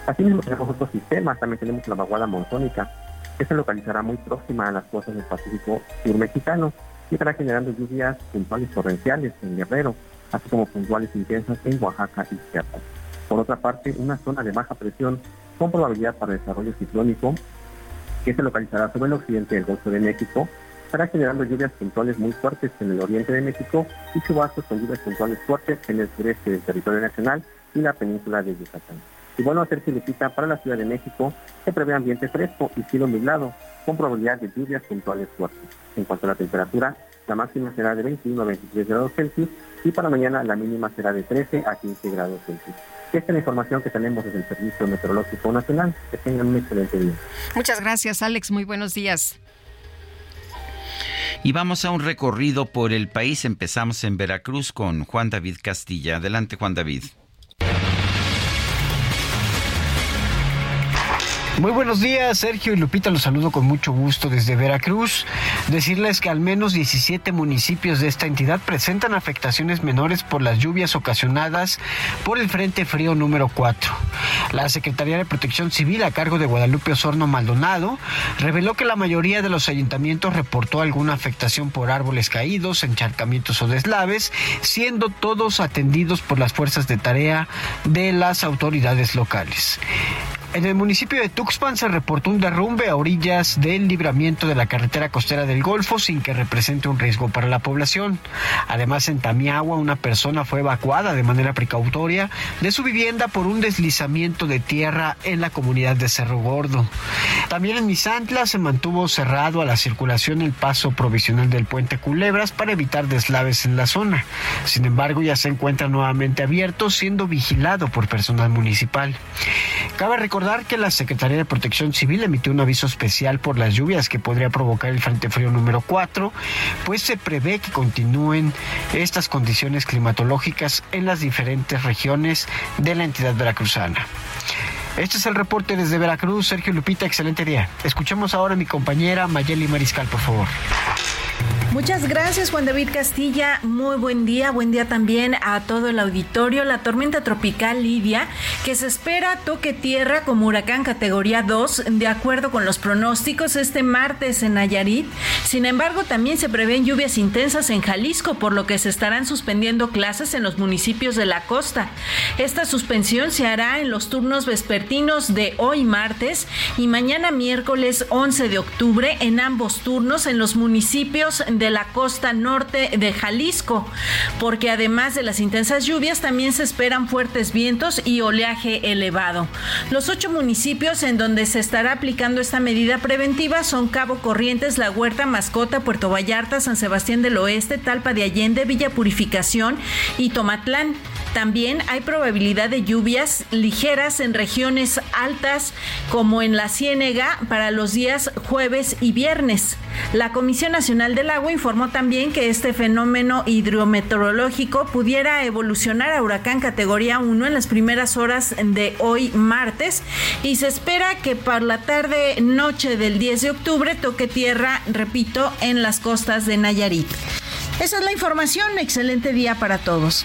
Asimismo tenemos otros sistemas, también tenemos la vaguada monzónica, que se localizará muy próxima a las costas del Pacífico sur mexicano y estará generando lluvias puntuales torrenciales en Guerrero, así como puntuales intensas en Oaxaca y Chiapas. Por otra parte, una zona de baja presión con probabilidad para desarrollo ciclónico que se localizará sobre el occidente del Golfo de México, estará generando lluvias puntuales muy fuertes en el oriente de México y chubascos con lluvias puntuales fuertes en el sureste del territorio nacional y la península de Yucatán. Y bueno, a hacer filipita para la Ciudad de México se prevé ambiente fresco y cielo nublado, con probabilidad de lluvias puntuales fuertes. En cuanto a la temperatura, la máxima será de 21 a 23 grados Celsius y para mañana la mínima será de 13 a 15 grados Celsius. Esta es la información que tenemos desde el Servicio Meteorológico Nacional. Que tengan un excelente día. Muchas gracias, Alex. Muy buenos días. Y vamos a un recorrido por el país. Empezamos en Veracruz con Juan David Castilla. Adelante, Juan David. Muy buenos días, Sergio y Lupita, los saludo con mucho gusto desde Veracruz. Decirles que al menos 17 municipios de esta entidad presentan afectaciones menores por las lluvias ocasionadas por el Frente Frío número 4. La Secretaría de Protección Civil a cargo de Guadalupe Osorno Maldonado reveló que la mayoría de los ayuntamientos reportó alguna afectación por árboles caídos, encharcamientos o deslaves, siendo todos atendidos por las fuerzas de tarea de las autoridades locales. En el municipio de Tuxpan se reportó un derrumbe a orillas del libramiento de la carretera costera del Golfo sin que represente un riesgo para la población. Además, en Tamiagua, una persona fue evacuada de manera precautoria de su vivienda por un deslizamiento de tierra en la comunidad de Cerro Gordo. También en Misantla se mantuvo cerrado a la circulación el paso provisional del puente Culebras para evitar deslaves en la zona. Sin embargo, ya se encuentra nuevamente abierto, siendo vigilado por personal municipal. Cabe recordar que la Secretaría de Protección Civil emitió un aviso especial por las lluvias que podría provocar el Frente Frío número 4, pues se prevé que continúen estas condiciones climatológicas en las diferentes regiones de la entidad veracruzana. Este es el reporte desde Veracruz. Sergio Lupita, excelente día. Escuchemos ahora a mi compañera Mayeli Mariscal, por favor. Muchas gracias Juan David Castilla, muy buen día, buen día también a todo el auditorio. La tormenta tropical Lidia, que se espera toque tierra como huracán categoría 2, de acuerdo con los pronósticos, este martes en Nayarit. Sin embargo, también se prevén lluvias intensas en Jalisco, por lo que se estarán suspendiendo clases en los municipios de la costa. Esta suspensión se hará en los turnos vespertinos de hoy martes y mañana miércoles 11 de octubre en ambos turnos en los municipios de la costa norte de Jalisco, porque además de las intensas lluvias también se esperan fuertes vientos y oleaje elevado. Los ocho municipios en donde se estará aplicando esta medida preventiva son Cabo Corrientes, La Huerta, Mascota, Puerto Vallarta, San Sebastián del Oeste, Talpa de Allende, Villa Purificación y Tomatlán. También hay probabilidad de lluvias ligeras en regiones altas como en la Ciénega para los días jueves y viernes. La Comisión Nacional del Agua informó también que este fenómeno hidrometeorológico pudiera evolucionar a huracán categoría 1 en las primeras horas de hoy martes y se espera que para la tarde noche del 10 de octubre toque tierra, repito, en las costas de Nayarit. Esa es la información. Excelente día para todos.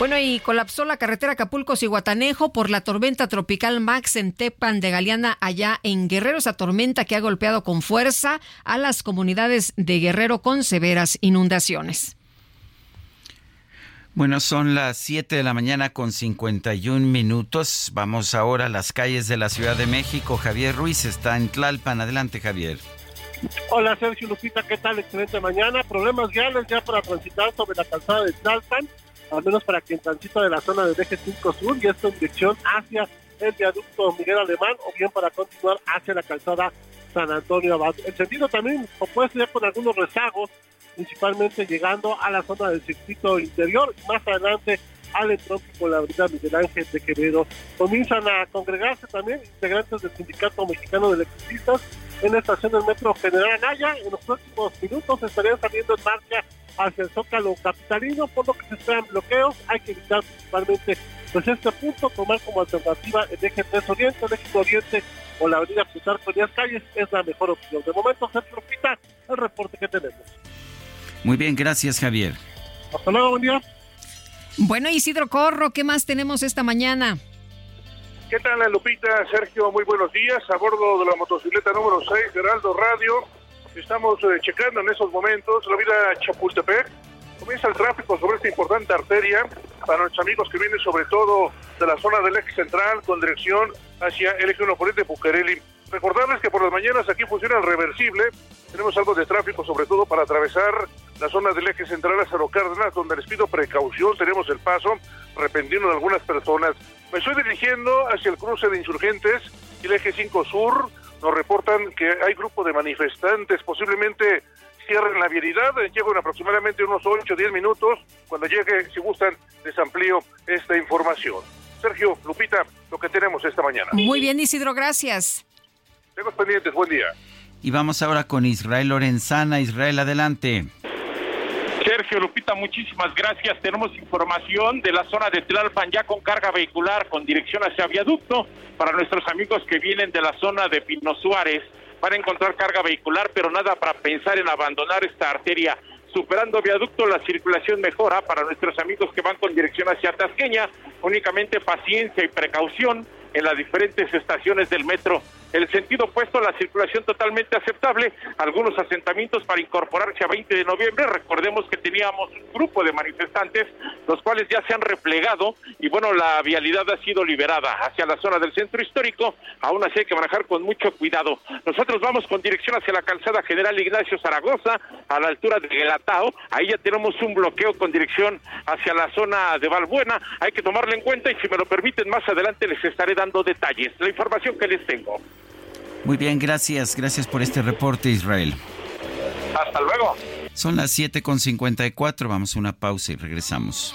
Bueno, y colapsó la carretera Acapulco-Cihuatanejo por la tormenta tropical Max en Tepan de Galeana, allá en Guerrero. Esa tormenta que ha golpeado con fuerza a las comunidades de Guerrero con severas inundaciones. Bueno, son las 7 de la mañana con 51 minutos. Vamos ahora a las calles de la Ciudad de México. Javier Ruiz está en Tlalpan. Adelante, Javier. Hola, Sergio Lupita, ¿qué tal? Excelente mañana. Problemas reales ya para transitar sobre la calzada de Tlalpan al menos para quien transita de la zona del eje 5 sur y esto en dirección hacia el viaducto Miguel Alemán o bien para continuar hacia la calzada San Antonio Abad. El sentido también opuesto ya con algunos rezagos, principalmente llegando a la zona del circuito interior y más adelante al entronque con la avenida Miguel Ángel de Quevedo. Comienzan a congregarse también integrantes del Sindicato Mexicano de Electricistas en la estación del Metro General Anaya. En los próximos minutos estarían saliendo en marcha hacia el Zócalo Capitalino, por lo que se esperan bloqueos. Hay que evitar principalmente pues este punto, tomar como alternativa el eje 3 Oriente, el eje Oriente o la avenida Plutarco Díaz Calles es la mejor opción. De momento, Sergio Lupita, el reporte que tenemos. Muy bien, gracias Javier. Hasta luego, buen día. Bueno, Isidro Corro, ¿qué más tenemos esta mañana? ¿Qué tal, Lupita? Sergio, muy buenos días. A bordo de la motocicleta número 6 de Heraldo Radio, estamos eh, checando en esos momentos la vida Chapultepec. Comienza el tráfico sobre esta importante arteria para nuestros amigos que vienen sobre todo de la zona del eje central con dirección hacia el eje 1 poniente Bucareli. Recordarles que por las mañanas aquí funciona el reversible. Tenemos algo de tráfico, sobre todo para atravesar la zona del eje central a Cárdenas, donde les pido precaución. Tenemos el paso repentino de algunas personas. Me estoy dirigiendo hacia el cruce de insurgentes y el eje 5 sur. Nos reportan que hay grupo de manifestantes, posiblemente cierren la vialidad. Llego en aproximadamente unos 8 o 10 minutos. Cuando llegue, si gustan, les amplío esta información. Sergio, Lupita, lo que tenemos esta mañana. Muy bien, Isidro, gracias. Tenemos pendientes, buen día. Y vamos ahora con Israel Lorenzana. Israel, adelante. Sergio Lupita, muchísimas gracias. Tenemos información de la zona de Tlalpan ya con carga vehicular con dirección hacia viaducto para nuestros amigos que vienen de la zona de Pino Suárez. Van a encontrar carga vehicular, pero nada para pensar en abandonar esta arteria. Superando viaducto, la circulación mejora para nuestros amigos que van con dirección hacia Tasqueña. Únicamente paciencia y precaución en las diferentes estaciones del metro el sentido opuesto, la circulación totalmente aceptable, algunos asentamientos para incorporarse a 20 de noviembre. Recordemos que teníamos un grupo de manifestantes, los cuales ya se han replegado y bueno, la vialidad ha sido liberada hacia la zona del centro histórico. Aún así hay que manejar con mucho cuidado. Nosotros vamos con dirección hacia la calzada General Ignacio Zaragoza, a la altura de Gelatao. Ahí ya tenemos un bloqueo con dirección hacia la zona de Valbuena. Hay que tomarlo en cuenta y si me lo permiten, más adelante les estaré dando detalles. La información que les tengo. Muy bien, gracias. Gracias por este reporte, Israel. Hasta luego. Son las 7.54. Vamos a una pausa y regresamos.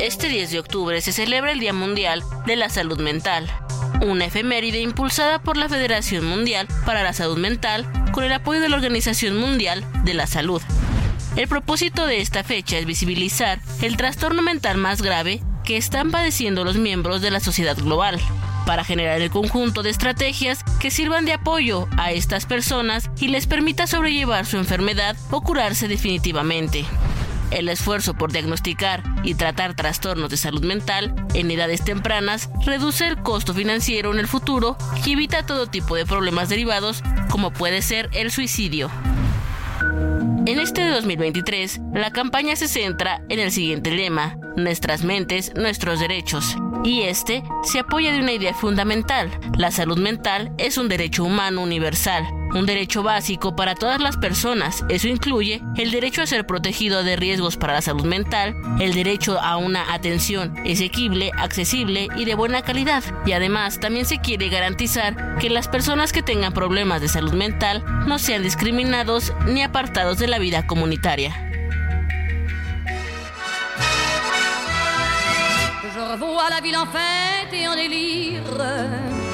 Este 10 de octubre se celebra el Día Mundial de la Salud Mental, una efeméride impulsada por la Federación Mundial para la Salud Mental con el apoyo de la Organización Mundial de la Salud. El propósito de esta fecha es visibilizar el trastorno mental más grave que están padeciendo los miembros de la sociedad global, para generar el conjunto de estrategias que sirvan de apoyo a estas personas y les permita sobrellevar su enfermedad o curarse definitivamente. El esfuerzo por diagnosticar y tratar trastornos de salud mental en edades tempranas reduce el costo financiero en el futuro y evita todo tipo de problemas derivados como puede ser el suicidio. En este 2023, la campaña se centra en el siguiente lema, Nuestras mentes, nuestros derechos. Y este se apoya de una idea fundamental. La salud mental es un derecho humano universal un derecho básico para todas las personas. Eso incluye el derecho a ser protegido de riesgos para la salud mental, el derecho a una atención asequible, accesible y de buena calidad. Y además también se quiere garantizar que las personas que tengan problemas de salud mental no sean discriminados ni apartados de la vida comunitaria.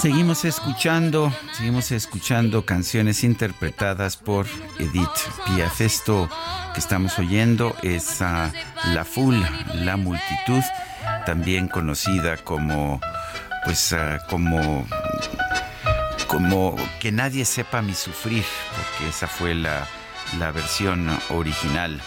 Seguimos escuchando, seguimos escuchando canciones interpretadas por Edith Piaf. Esto que estamos oyendo es La Full, La Multitud, también conocida como, pues, uh, como, como Que nadie sepa mi sufrir, porque esa fue la versión original.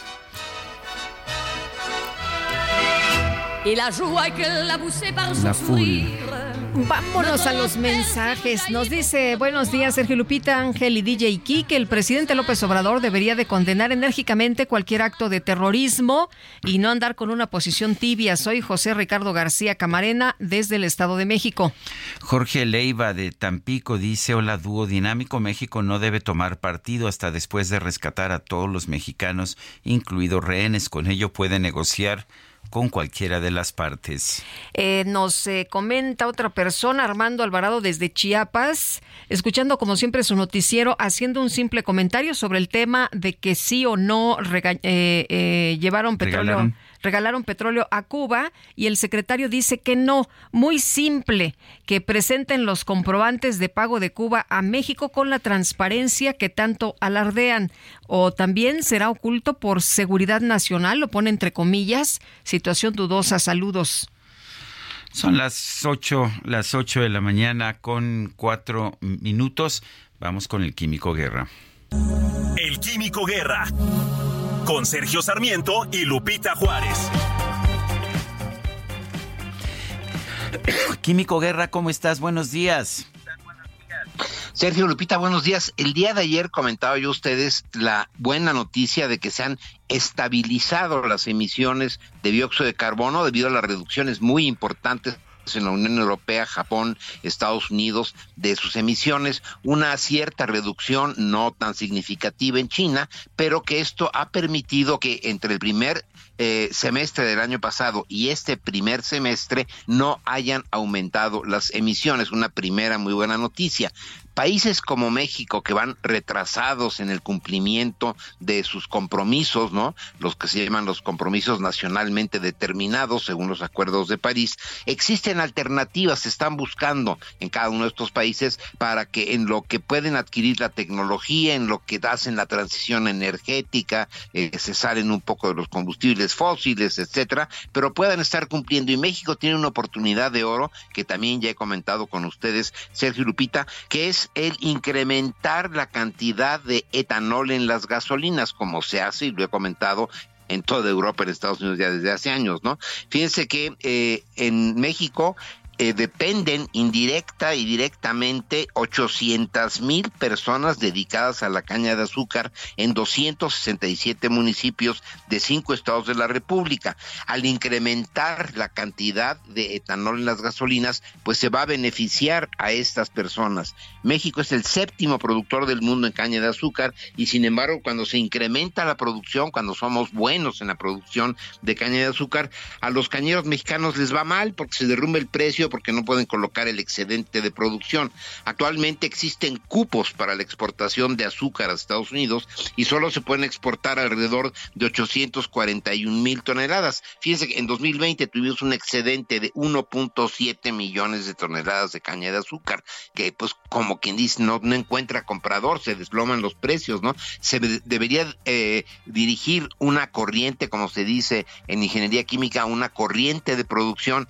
Full. sourire. Vámonos a los mensajes. Nos dice, buenos días, Sergio Lupita, Ángel y DJ Kike. El presidente López Obrador debería de condenar enérgicamente cualquier acto de terrorismo y no andar con una posición tibia. Soy José Ricardo García Camarena, desde el Estado de México. Jorge Leiva de Tampico dice, hola dúo dinámico, México no debe tomar partido hasta después de rescatar a todos los mexicanos, incluidos rehenes. Con ello puede negociar con cualquiera de las partes. Eh, nos eh, comenta otra persona, Armando Alvarado desde Chiapas, escuchando como siempre su noticiero, haciendo un simple comentario sobre el tema de que sí o no eh, eh, llevaron petróleo. Regalaron. Regalaron petróleo a Cuba y el secretario dice que no, muy simple, que presenten los comprobantes de pago de Cuba a México con la transparencia que tanto alardean o también será oculto por seguridad nacional, lo pone entre comillas, situación dudosa, saludos. Son las 8, las 8 de la mañana con 4 minutos. Vamos con el Químico Guerra. El Químico Guerra. Con Sergio Sarmiento y Lupita Juárez. Químico Guerra, ¿cómo estás? Buenos días. Sergio Lupita, buenos días. El día de ayer comentaba yo a ustedes la buena noticia de que se han estabilizado las emisiones de dióxido de carbono debido a las reducciones muy importantes en la Unión Europea, Japón, Estados Unidos de sus emisiones, una cierta reducción no tan significativa en China, pero que esto ha permitido que entre el primer eh, semestre del año pasado y este primer semestre no hayan aumentado las emisiones, una primera muy buena noticia. Países como México que van retrasados en el cumplimiento de sus compromisos, ¿no? Los que se llaman los compromisos nacionalmente determinados según los acuerdos de París, existen alternativas, se están buscando en cada uno de estos países para que en lo que pueden adquirir la tecnología, en lo que hacen la transición energética, eh, se salen un poco de los combustibles fósiles, etcétera, pero puedan estar cumpliendo. Y México tiene una oportunidad de oro que también ya he comentado con ustedes, Sergio Lupita, que es el incrementar la cantidad de etanol en las gasolinas, como se hace, y lo he comentado en toda Europa, en Estados Unidos ya desde hace años, ¿no? Fíjense que eh, en México eh, dependen indirecta y directamente 800 mil personas dedicadas a la caña de azúcar en 267 municipios de cinco estados de la República. Al incrementar la cantidad de etanol en las gasolinas, pues se va a beneficiar a estas personas. México es el séptimo productor del mundo en caña de azúcar y sin embargo cuando se incrementa la producción, cuando somos buenos en la producción de caña de azúcar, a los cañeros mexicanos les va mal porque se derrumba el precio porque no pueden colocar el excedente de producción. Actualmente existen cupos para la exportación de azúcar a Estados Unidos y solo se pueden exportar alrededor de 841 mil toneladas. Fíjense que en 2020 tuvimos un excedente de 1.7 millones de toneladas de caña de azúcar, que pues como quien dice no, no encuentra comprador, se desploman los precios, ¿no? Se de- debería eh, dirigir una corriente, como se dice en ingeniería química, una corriente de producción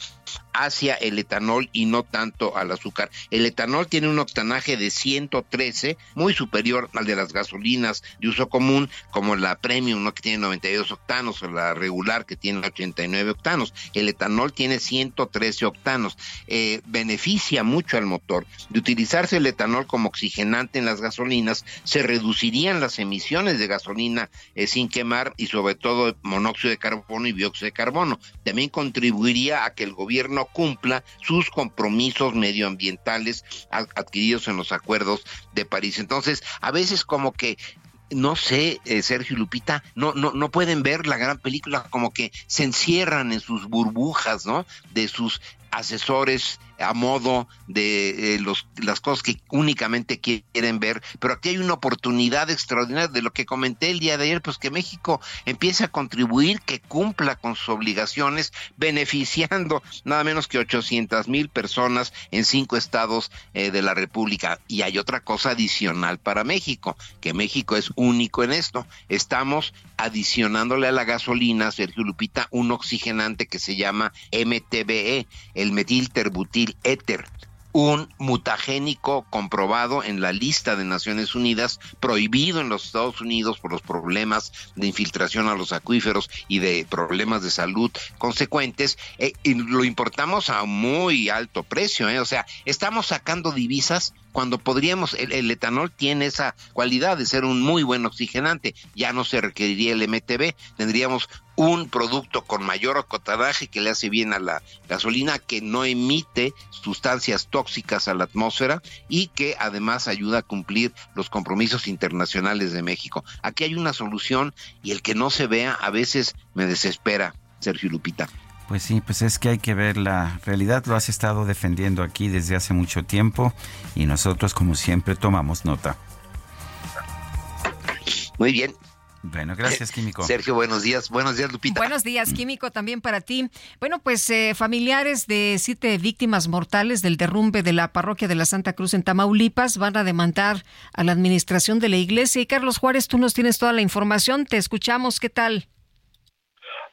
hacia el etanol y no tanto al azúcar. El etanol tiene un octanaje de 113, muy superior al de las gasolinas de uso común, como la Premium, que tiene 92 octanos, o la regular, que tiene 89 octanos. El etanol tiene 113 octanos. Eh, beneficia mucho al motor. De utilizarse el etanol como oxigenante en las gasolinas, se reducirían las emisiones de gasolina eh, sin quemar y sobre todo monóxido de carbono y dióxido de carbono. También contribuiría a que el gobierno cumpla sus compromisos medioambientales adquiridos en los acuerdos de París. Entonces, a veces como que no sé, eh, Sergio Lupita, no, no, no pueden ver la gran película, como que se encierran en sus burbujas, ¿no? De sus asesores a modo de eh, los, las cosas que únicamente quieren ver, pero aquí hay una oportunidad extraordinaria de lo que comenté el día de ayer, pues que México empiece a contribuir, que cumpla con sus obligaciones, <laughs> beneficiando nada menos que 800 mil personas en cinco estados eh, de la República. Y hay otra cosa adicional para México, que México es único en esto. Estamos adicionándole a la gasolina, Sergio Lupita, un oxigenante que se llama MTBE, el metilterbutil éter. un mutagénico comprobado en la lista de Naciones Unidas, prohibido en los Estados Unidos por los problemas de infiltración a los acuíferos y de problemas de salud consecuentes, eh, y lo importamos a muy alto precio, ¿eh? o sea, estamos sacando divisas cuando podríamos, el, etanol tiene esa cualidad de ser un muy buen oxigenante, ya no se requeriría el MTB, tendríamos un producto con mayor octanaje que le hace bien a la gasolina, que no emite sustancias tóxicas a la atmósfera y que además ayuda a cumplir los compromisos internacionales de México. Aquí hay una solución y el que no se vea a veces me desespera, Sergio Lupita. Pues sí, pues es que hay que ver la realidad. Lo has estado defendiendo aquí desde hace mucho tiempo y nosotros, como siempre, tomamos nota. Muy bien. Bueno, gracias, Químico. Sergio, buenos días. Buenos días, Lupita. Buenos días, Químico, también para ti. Bueno, pues eh, familiares de siete víctimas mortales del derrumbe de la parroquia de la Santa Cruz en Tamaulipas van a demandar a la administración de la iglesia. Y Carlos Juárez, tú nos tienes toda la información. Te escuchamos. ¿Qué tal?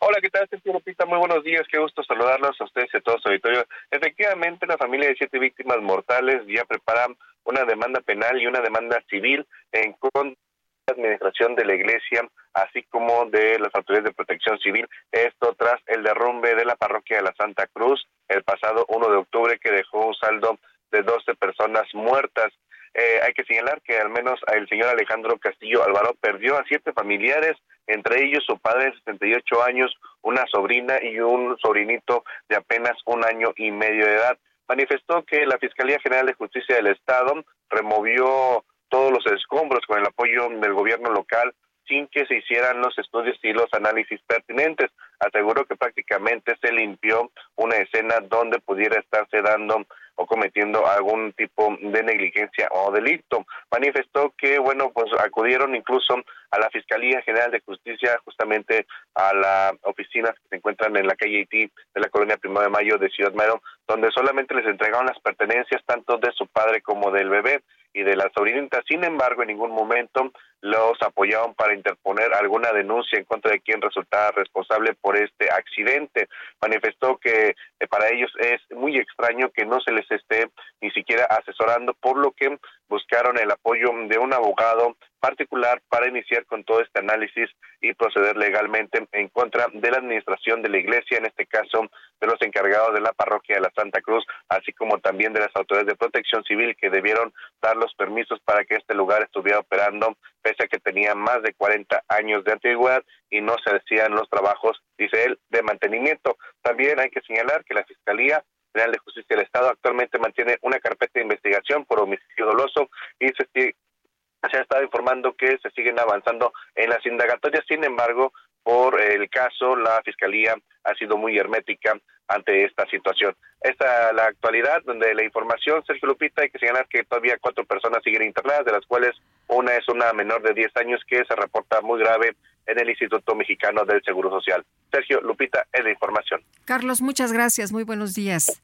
Hola, ¿qué tal, Sergio Lupita? Muy buenos días, qué gusto saludarlos a ustedes y a todo su auditorio. Efectivamente, la familia de siete víctimas mortales ya prepara una demanda penal y una demanda civil en contra administración de la iglesia, así como de las autoridades de protección civil. Esto tras el derrumbe de la parroquia de la Santa Cruz el pasado 1 de octubre que dejó un saldo de 12 personas muertas. Eh, hay que señalar que al menos el señor Alejandro Castillo Álvaro perdió a siete familiares, entre ellos su padre de 68 años, una sobrina y un sobrinito de apenas un año y medio de edad. Manifestó que la Fiscalía General de Justicia del Estado removió todos los escombros con el apoyo del gobierno local sin que se hicieran los estudios y los análisis pertinentes. Aseguró que prácticamente se limpió una escena donde pudiera estarse dando o cometiendo algún tipo de negligencia o delito. Manifestó que, bueno, pues acudieron incluso a la Fiscalía General de Justicia, justamente a las oficinas que se encuentran en la calle Haití de la colonia Primero de Mayo de Ciudad Madero, donde solamente les entregaron las pertenencias tanto de su padre como del bebé y de la sobrinita. Sin embargo, en ningún momento los apoyaron para interponer alguna denuncia en contra de quien resultara responsable por este accidente. Manifestó que eh, para ellos es muy extraño que no se les esté ni siquiera asesorando, por lo que buscaron el apoyo de un abogado particular para iniciar con todo este análisis y proceder legalmente en contra de la administración de la iglesia, en este caso de los encargados de la parroquia de la Santa Cruz, así como también de las autoridades de protección civil que debieron dar los permisos para que este lugar estuviera operando, pese a que tenía más de 40 años de antigüedad y no se hacían los trabajos, dice él, de mantenimiento. También hay que señalar que la Fiscalía General de Justicia del Estado actualmente mantiene una carpeta de investigación por homicidio doloso y se, se ha estado informando que se siguen avanzando en las indagatorias. Sin embargo, por el caso, la Fiscalía ha sido muy hermética ante esta situación. Esta la actualidad, donde la información, Sergio Lupita, hay que señalar que todavía cuatro personas siguen internadas, de las cuales una es una menor de 10 años que se reporta muy grave en el Instituto Mexicano del Seguro Social. Sergio Lupita, es la información. Carlos, muchas gracias. Muy buenos días.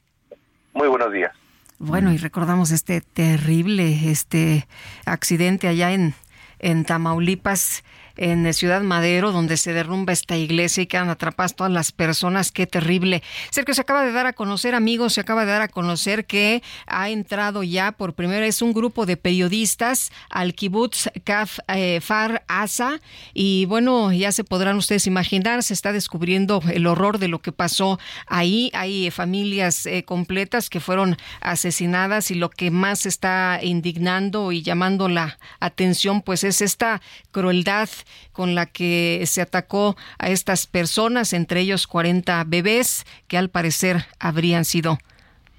Muy buenos días. Bueno, y recordamos este terrible este accidente allá en, en Tamaulipas en Ciudad Madero, donde se derrumba esta iglesia y quedan atrapadas todas las personas. Qué terrible. Sergio, se acaba de dar a conocer, amigos, se acaba de dar a conocer que ha entrado ya por primera vez un grupo de periodistas al kibbutz Kaf eh, Far Asa. Y bueno, ya se podrán ustedes imaginar, se está descubriendo el horror de lo que pasó ahí. Hay familias eh, completas que fueron asesinadas y lo que más está indignando y llamando la atención, pues es esta crueldad con la que se atacó a estas personas, entre ellos 40 bebés que al parecer habrían sido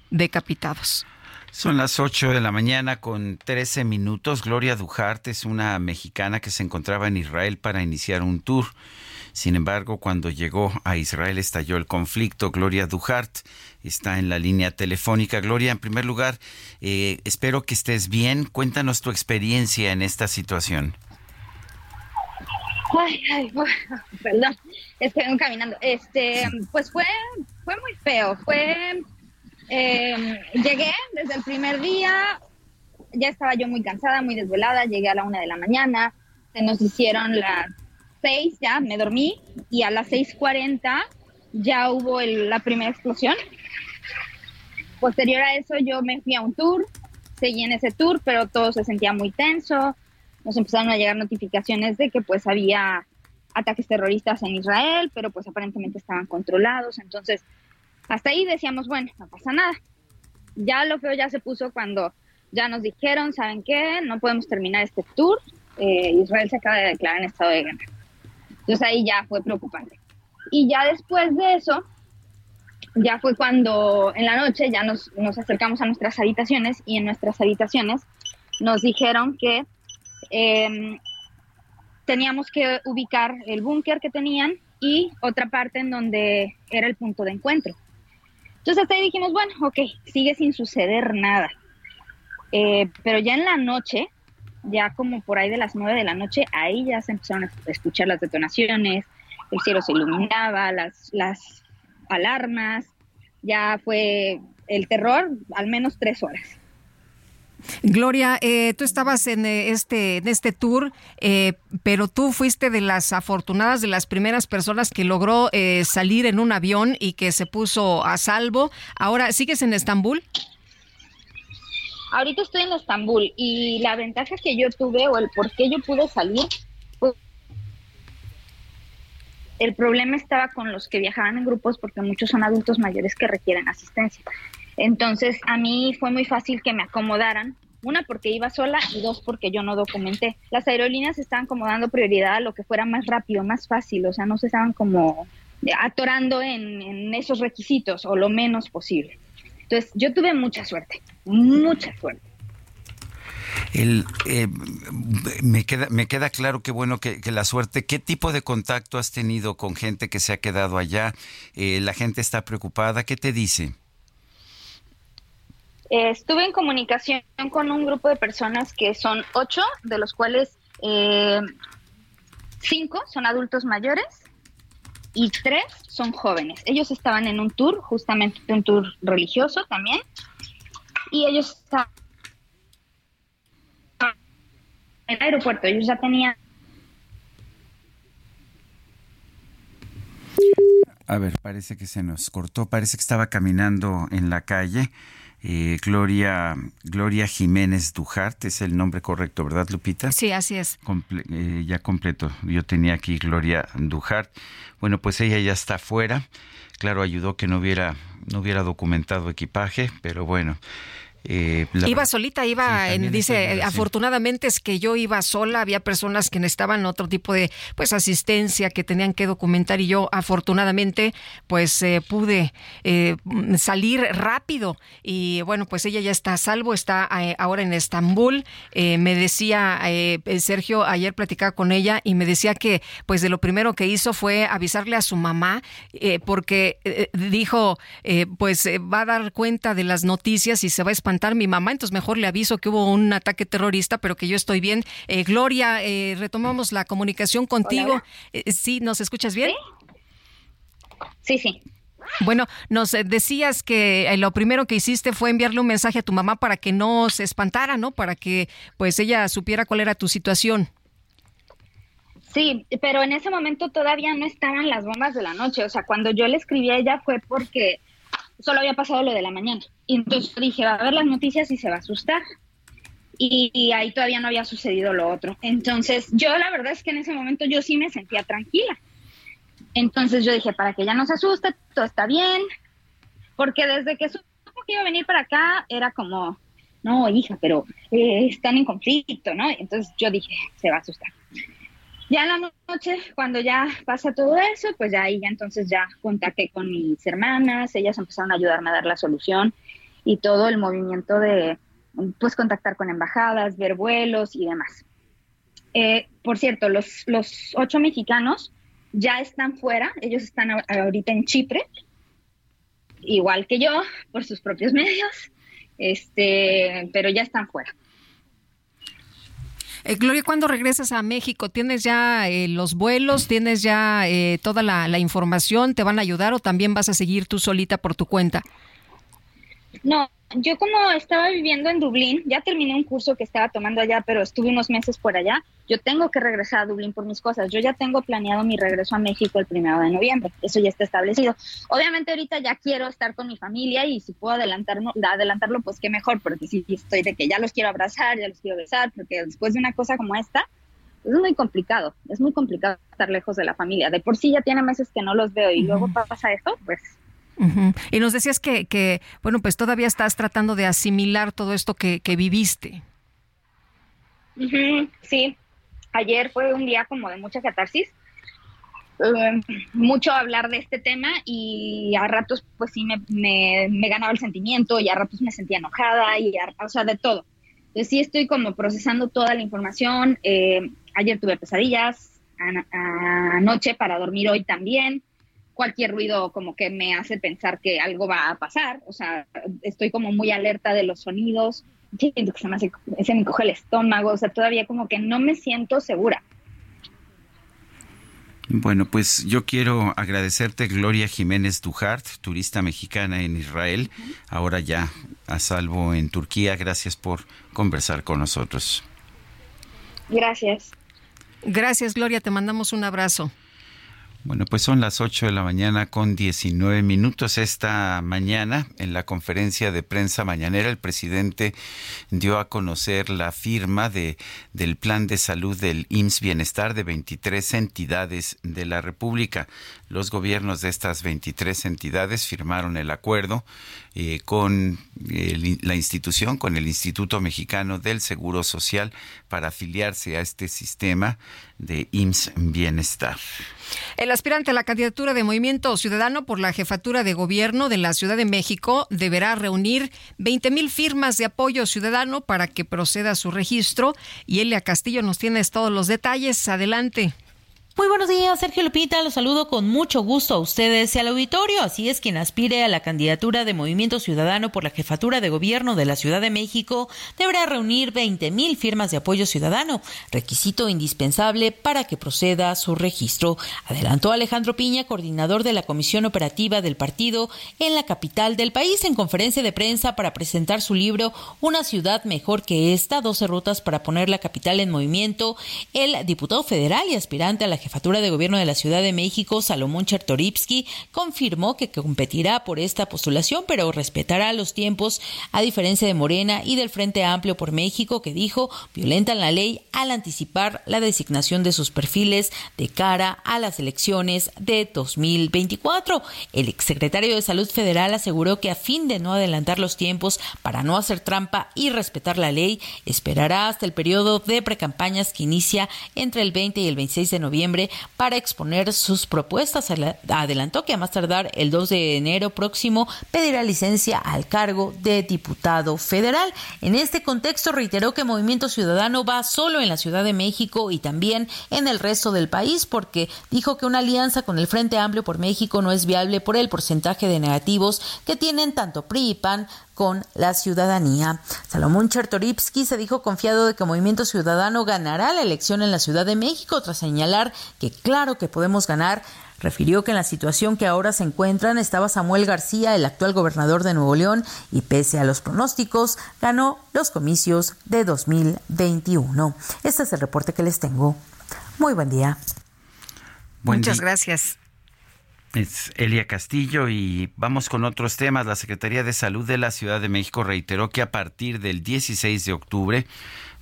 decapitados. Son las 8 de la mañana con 13 minutos. Gloria Dujarte es una mexicana que se encontraba en Israel para iniciar un tour. Sin embargo, cuando llegó a Israel estalló el conflicto. Gloria Dujart está en la línea telefónica. Gloria, en primer lugar, eh, espero que estés bien. Cuéntanos tu experiencia en esta situación. Ay, ay, <laughs> perdón, estoy caminando. Este, pues fue, fue muy feo. Fue, em, llegué desde el primer día, ya estaba yo muy cansada, muy desvelada. Llegué a la una de la mañana, se nos hicieron las seis, ya me dormí y a las seis cuarenta ya hubo la primera explosión. posterior a eso yo me fui a un tour, seguí en ese tour, pero todo se sentía muy tenso. Nos empezaron a llegar notificaciones de que pues había ataques terroristas en Israel, pero pues aparentemente estaban controlados. Entonces, hasta ahí decíamos, bueno, no pasa nada. Ya lo feo ya se puso cuando ya nos dijeron, ¿saben qué? No podemos terminar este tour. Eh, Israel se acaba de declarar en estado de guerra. Entonces ahí ya fue preocupante. Y ya después de eso, ya fue cuando en la noche ya nos, nos acercamos a nuestras habitaciones y en nuestras habitaciones nos dijeron que em, teníamos que ubicar el búnker que tenían y otra parte en donde era el punto de encuentro. Entonces hasta ahí dijimos, bueno, ok, sigue sin suceder nada. Eh, pero ya en la noche, ya como por ahí de las nueve de la noche, ahí ya se empezaron a escuchar las detonaciones, el cielo se iluminaba, las, las alarmas, ya fue el terror al menos tres horas. Gloria, eh, tú estabas en eh, este, en este tour, eh, pero tú fuiste de las afortunadas, de las primeras personas que logró salir en un avión y que se puso a salvo. Ahora, ¿sigues en Estambul? Ahorita estoy en Estambul y la ventaja que yo tuve o el por qué yo pude salir, pues, el problema estaba con los que viajaban en grupos porque muchos son adultos mayores que requieren asistencia. Entonces, a mí fue muy fácil que me acomodaran. Una, porque iba sola y dos, porque yo no documenté. Las aerolíneas estaban como dando prioridad a lo que fuera más rápido, más fácil, o sea, no se estaban como atorando en, esos requisitos o lo menos posible. Entonces, yo tuve mucha suerte, mucha suerte. Eh, me, queda, me queda claro que bueno que, la suerte. ¿Qué tipo de contacto has tenido con gente que se ha quedado allá? Eh, ¿La gente está preocupada? ¿Qué te dice? Eh, estuve en comunicación con un grupo de personas que son ocho, de los cuales eh, cinco son adultos mayores y tres son jóvenes. Ellos estaban en un tour, justamente un tour religioso también, y ellos estaban en el aeropuerto, ellos ya tenían... A ver, parece que se nos cortó, parece que estaba caminando en la calle. Eh, Gloria, Gloria Jiménez Dujart, es el nombre correcto, ¿verdad, Lupita? Sí, así es. Eh, ya completo. Yo tenía aquí Gloria Dujart. Bueno, pues ella ya está fuera. Claro, ayudó que no hubiera, no hubiera documentado equipaje, pero bueno, eh, iba solita, iba, en, dice, afortunadamente es que yo iba sola, había personas que necesitaban otro tipo de pues asistencia que tenían que documentar y yo afortunadamente pues eh, pude eh, salir rápido y bueno pues ella ya está a salvo, está ahora en Estambul, me decía Sergio, ayer platicaba con ella y me decía que pues de lo primero que hizo fue avisarle a su mamá porque dijo pues va a dar cuenta de las noticias y se va a espantar mi mamá, entonces mejor le aviso que hubo un ataque terrorista, pero que yo estoy bien. Eh, Gloria, eh, retomamos la comunicación contigo. Eh, ¿Sí? ¿Nos escuchas bien? Sí, sí. Bueno, nos decías que lo primero que hiciste fue enviarle un mensaje a tu mamá para que no se espantara, ¿no? Para que pues ella supiera cuál era tu situación. Sí, pero en ese momento todavía no estaban las bombas de la noche. O sea, cuando yo le escribí a ella fue porque solo había pasado lo de la mañana. Y entonces dije, va a ver las noticias y se va a asustar. Y, ahí todavía no había sucedido lo otro. Entonces, yo la verdad es que en ese momento yo sí me sentía tranquila. Entonces yo dije, para que ella no se asuste, todo está bien. Porque desde que supo que iba a venir para acá, era como, no, hija, pero eh, están en conflicto, ¿no? Entonces yo dije, se va a asustar. Ya en la noche, cuando ya pasa todo eso, pues ya ahí ya entonces ya contacté con mis hermanas, ellas empezaron a ayudarme a dar la solución y todo el movimiento de, pues, contactar con embajadas, ver vuelos y demás. Eh, por cierto, los, los ocho mexicanos ya están fuera, ellos están ahorita en Chipre, igual que yo, por sus propios <laughs> medios, este, pero ya están fuera. Eh, Gloria, ¿cuándo regresas a México? ¿Tienes ya eh, los vuelos? ¿Tienes ya eh, toda la, información? ¿Te van a ayudar o también vas a seguir tú solita por tu cuenta? No, yo como estaba viviendo en Dublín, ya terminé un curso que estaba tomando allá, pero estuve unos meses por allá, yo tengo que regresar a Dublín por mis cosas. Yo ya tengo planeado mi regreso a México el primero de noviembre, eso ya está establecido. Obviamente ahorita ya quiero estar con mi familia y si puedo adelantarlo, adelantarlo pues qué mejor, porque si estoy de que ya los quiero abrazar, ya los quiero besar, porque después de una cosa como esta, es muy complicado, es muy complicado estar lejos de la familia. De por sí ya tiene meses que no los veo y luego pasa esto, pues y nos decías que, que, bueno, pues todavía estás tratando de asimilar todo esto que, que viviste. Sí, ayer fue un día como de mucha catarsis, em, mucho hablar de este tema y a ratos pues sí me, me, ganaba el sentimiento y a ratos me sentía enojada y o sea, de todo. Entonces sí estoy como procesando toda la información. Eh, ayer tuve pesadillas, anoche para dormir hoy también cualquier ruido como que me hace pensar que algo va a pasar, o sea, estoy como muy alerta de los sonidos, siento que se me hace, se me coge el estómago, o sea, todavía como que no me siento segura. Bueno, pues yo quiero agradecerte, Gloria Jiménez Dujart, turista mexicana en Israel, ahora ya a salvo en Turquía. Gracias por conversar con nosotros. Gracias. Gracias, Gloria. Te mandamos un abrazo. Bueno, pues son las 8 de la mañana con 19 minutos. Esta mañana, en la conferencia de prensa mañanera, el presidente dio a conocer la firma de, del plan de salud del IMSS Bienestar de 23 entidades de la República. Los gobiernos de estas 23 entidades firmaron el acuerdo eh, con la institución, con el Instituto Mexicano del Seguro Social, para afiliarse a este sistema de IMSS Bienestar. El aspirante a la candidatura de Movimiento Ciudadano por la jefatura de gobierno de la Ciudad de México deberá reunir 20 mil firmas de apoyo ciudadano para que proceda su registro. Y Elia Castillo nos tiene todos los detalles. Adelante. Muy buenos días, Sergio Lupita. Los saludo con mucho gusto a ustedes y al auditorio. Así es, quien aspire a la candidatura de Movimiento Ciudadano por la jefatura de gobierno de la Ciudad de México deberá reunir 20 mil firmas de apoyo ciudadano, requisito indispensable para que proceda su registro. Adelantó Alejandro Piña, coordinador de la Comisión Operativa del partido en la capital del país, en conferencia de prensa para presentar su libro Una ciudad mejor que esta, 12 rutas para poner la capital en movimiento. El diputado federal y aspirante a la jefatura de gobierno de la Ciudad de México, Salomón Chertoripsky, confirmó que competirá por esta postulación, pero respetará los tiempos, a diferencia de Morena y del Frente Amplio por México, que dijo violentan la ley al anticipar la designación de sus perfiles de cara a las elecciones de 2024. El exsecretario de Salud Federal aseguró que a fin de no adelantar los tiempos para no hacer trampa y respetar la ley, esperará hasta el periodo de precampañas que inicia entre el 20 y el 26 de noviembre para exponer sus propuestas. Adelantó que a más tardar el 2 de enero próximo pedirá licencia al cargo de diputado federal. En este contexto reiteró que Movimiento Ciudadano va solo en la Ciudad de México y también en el resto del país porque dijo que una alianza con el Frente Amplio por México no es viable por el porcentaje de negativos que tienen tanto PRI y PAN con la ciudadanía. Salomón Chertoripsky se dijo confiado de que Movimiento Ciudadano ganará la elección en la Ciudad de México tras señalar que claro que podemos ganar. Refirió que en la situación que ahora se encuentran estaba Samuel García, el actual gobernador de Nuevo León, y pese a los pronósticos, ganó los comicios de 2021. Este es el reporte que les tengo. Muy buen día. Muchas gracias. Es Elia Castillo y vamos con otros temas. La Secretaría de Salud de la Ciudad de México reiteró que a partir del 16 de octubre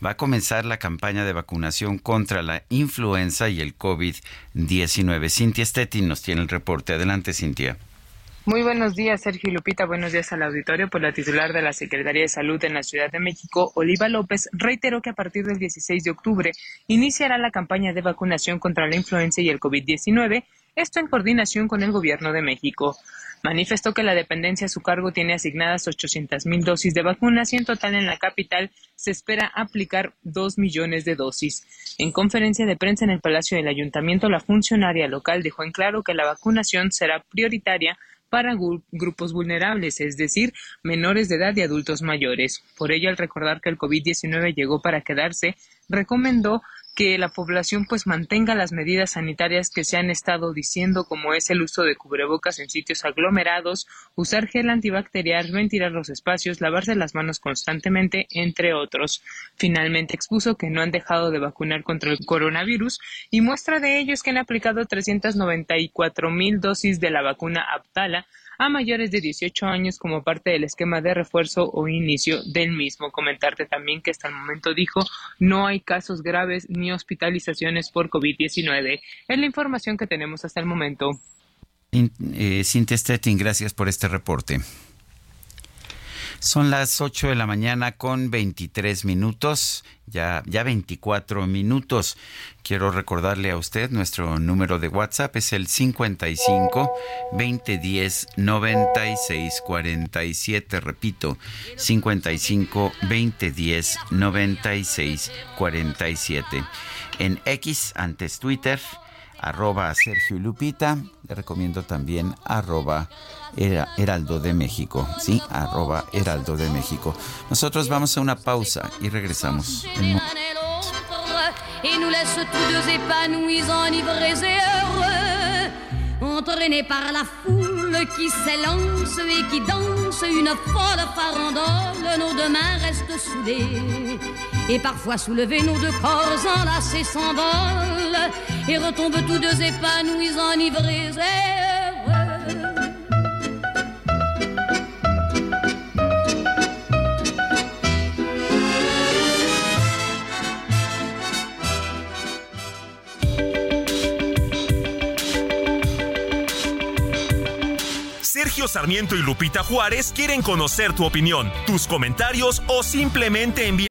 va a comenzar la campaña de vacunación contra la influenza y el COVID-19. Cintia Stettin nos tiene el reporte. Adelante, Cintia. Muy buenos días, Sergio Lupita. Buenos días al auditorio. Por la titular de la Secretaría de Salud en la Ciudad de México, Oliva López, reiteró que a partir del 16 de octubre iniciará la campaña de vacunación contra la influenza y el COVID-19 esto en coordinación con el Gobierno de México. Manifestó que la dependencia a su cargo tiene asignadas 800.000 dosis de vacunas y en total en la capital se espera aplicar 2 millones de dosis. En conferencia de prensa en el Palacio del Ayuntamiento, la funcionaria local dejó en claro que la vacunación será prioritaria para grupos vulnerables, es decir, menores de edad y adultos mayores. Por ello, al recordar que el COVID-19 llegó para quedarse, recomendó que la población pues mantenga las medidas sanitarias que se han estado diciendo, como es el uso de cubrebocas en sitios aglomerados, usar gel antibacterial, ventilar los espacios, lavarse las manos constantemente, entre otros. Finalmente expuso que no han dejado de vacunar contra el coronavirus y muestra de ello es que han aplicado 394 mil dosis de la vacuna Abdala a mayores de 18 años como parte del esquema de refuerzo o inicio del mismo. Comentarte también que hasta el momento dijo no hay casos graves ni hospitalizaciones por COVID-19. Es la información que tenemos hasta el momento. Eh, Cintia Stettin, gracias por este reporte. Son las 8 de la mañana con 23 minutos, ya, ya 24 minutos. Quiero recordarle a usted nuestro número de WhatsApp es el 55 2010 96 47. Repito, 55 2010 96 47. En X, antes Twitter, arroba Sergio Lupita. Le recomiendo también arroba Heraldo de México. Sí, arroba Heraldo de México. Nosotros vamos a una pausa y regresamos. Et nous laisse tous deux épanouis, enivrés et heureux, entraînés par la foule qui s'élance et qui danse une folle farandole. Nos deux mains restent soudées, et parfois soulevés, nos deux corps enlacés s'envolent, et retombent tous deux épanouis, enivrés. Sergio Sarmiento y Lupita Juárez quieren conocer tu opinión, tus comentarios o simplemente enviar.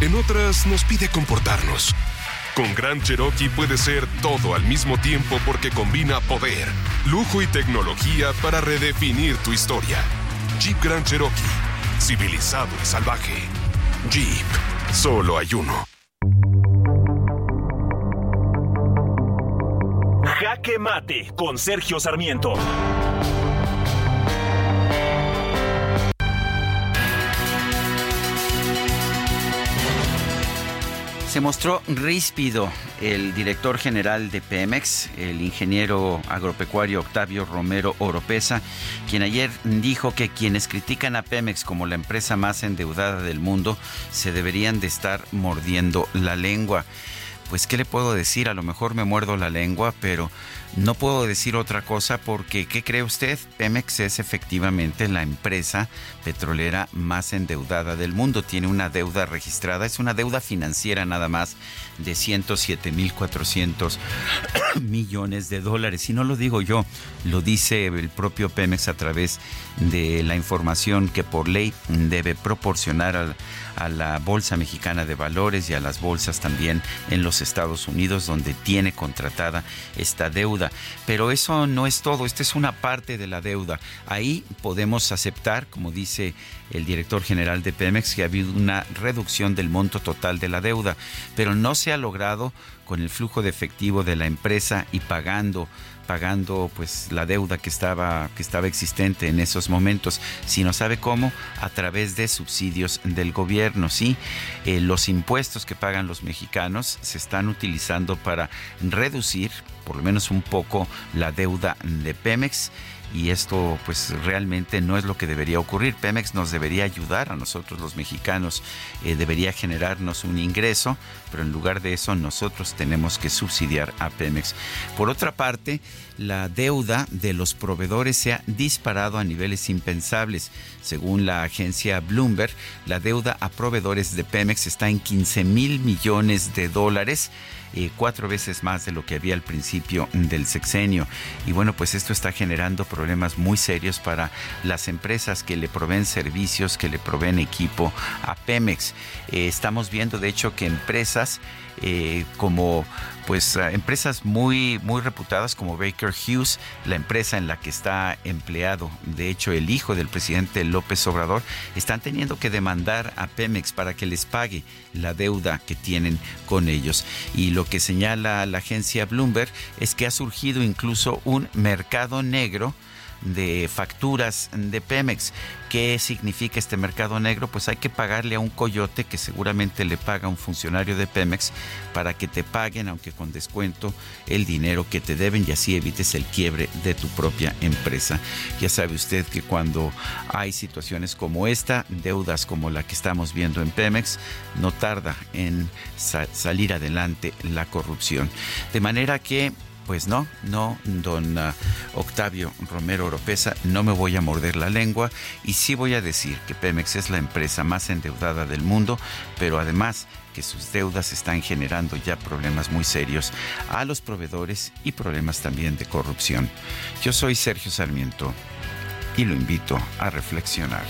En otras nos pide comportarnos. Con Gran Cherokee puede ser todo al mismo tiempo porque combina poder, lujo y tecnología para redefinir tu historia. Jeep Grand Cherokee, civilizado y salvaje. Jeep, solo hay uno. Jaque Mate con Sergio Sarmiento. Se mostró ríspido el director general de Pemex, el ingeniero agropecuario Octavio Romero Oropesa, quien ayer dijo que quienes critican a Pemex como la empresa más endeudada del mundo se deberían de estar mordiendo la lengua. Pues, ¿qué le puedo decir? A lo mejor me muerdo la lengua, pero no puedo decir otra cosa porque, ¿qué cree usted? Pemex es efectivamente la empresa petrolera más endeudada del mundo. Tiene una deuda registrada, es una deuda financiera nada más de 107.400 <coughs> millones de dólares. Y no lo digo yo, lo dice el propio Pemex a través de la información que por ley debe proporcionar a, la Bolsa Mexicana de Valores y a las bolsas también en los Estados Unidos, donde tiene contratada esta deuda. Pero eso no es todo, esta es una parte de la deuda. Ahí podemos aceptar, como dice el director general de Pemex, que ha habido una reducción del monto total de la deuda, pero no se ha logrado con el flujo de efectivo de la empresa y pagando pagando pues la deuda que estaba que estaba existente en esos momentos si no sabe cómo a través de subsidios del gobierno sí eh, los impuestos que pagan los mexicanos se están utilizando para reducir por lo menos un poco la deuda de Pemex y esto pues realmente no es lo que debería ocurrir. Pemex nos debería ayudar a nosotros los mexicanos, eh, debería generarnos un ingreso, pero en lugar de eso nosotros tenemos que subsidiar a Pemex. Por otra parte, la deuda de los proveedores se ha disparado a niveles impensables. Según la agencia Bloomberg, la deuda a proveedores de Pemex está en 15 mil millones de dólares eh, cuatro veces más de lo que había al principio del sexenio. Y bueno, pues esto está generando problemas muy serios para las empresas que le proveen servicios, que le proveen equipo a Pemex. Eh, estamos viendo, de hecho, que empresas eh, como pues empresas muy muy reputadas como Baker Hughes, la empresa en la que está empleado, de hecho el hijo del presidente López Obrador, están teniendo que demandar a Pemex para que les pague la deuda que tienen con ellos. Y lo que señala la agencia Bloomberg es que ha surgido incluso un mercado negro de facturas de Pemex. ¿Qué significa este mercado negro? Pues hay que pagarle a un coyote que seguramente le paga a un funcionario de Pemex para que te paguen, aunque con descuento, el dinero que te deben y así evites el quiebre de tu propia empresa. Ya sabe usted que cuando hay situaciones como esta, deudas como la que estamos viendo en Pemex, no tarda en salir adelante la corrupción. De manera que pues no, no, don ah, Octavio Romero Oropesa, no me voy a morder la lengua y sí voy a decir que Pemex es la empresa más endeudada del mundo, pero además que sus deudas están generando ya problemas muy serios a los proveedores y problemas también de corrupción. Yo soy Sergio Sarmiento y lo invito a reflexionar.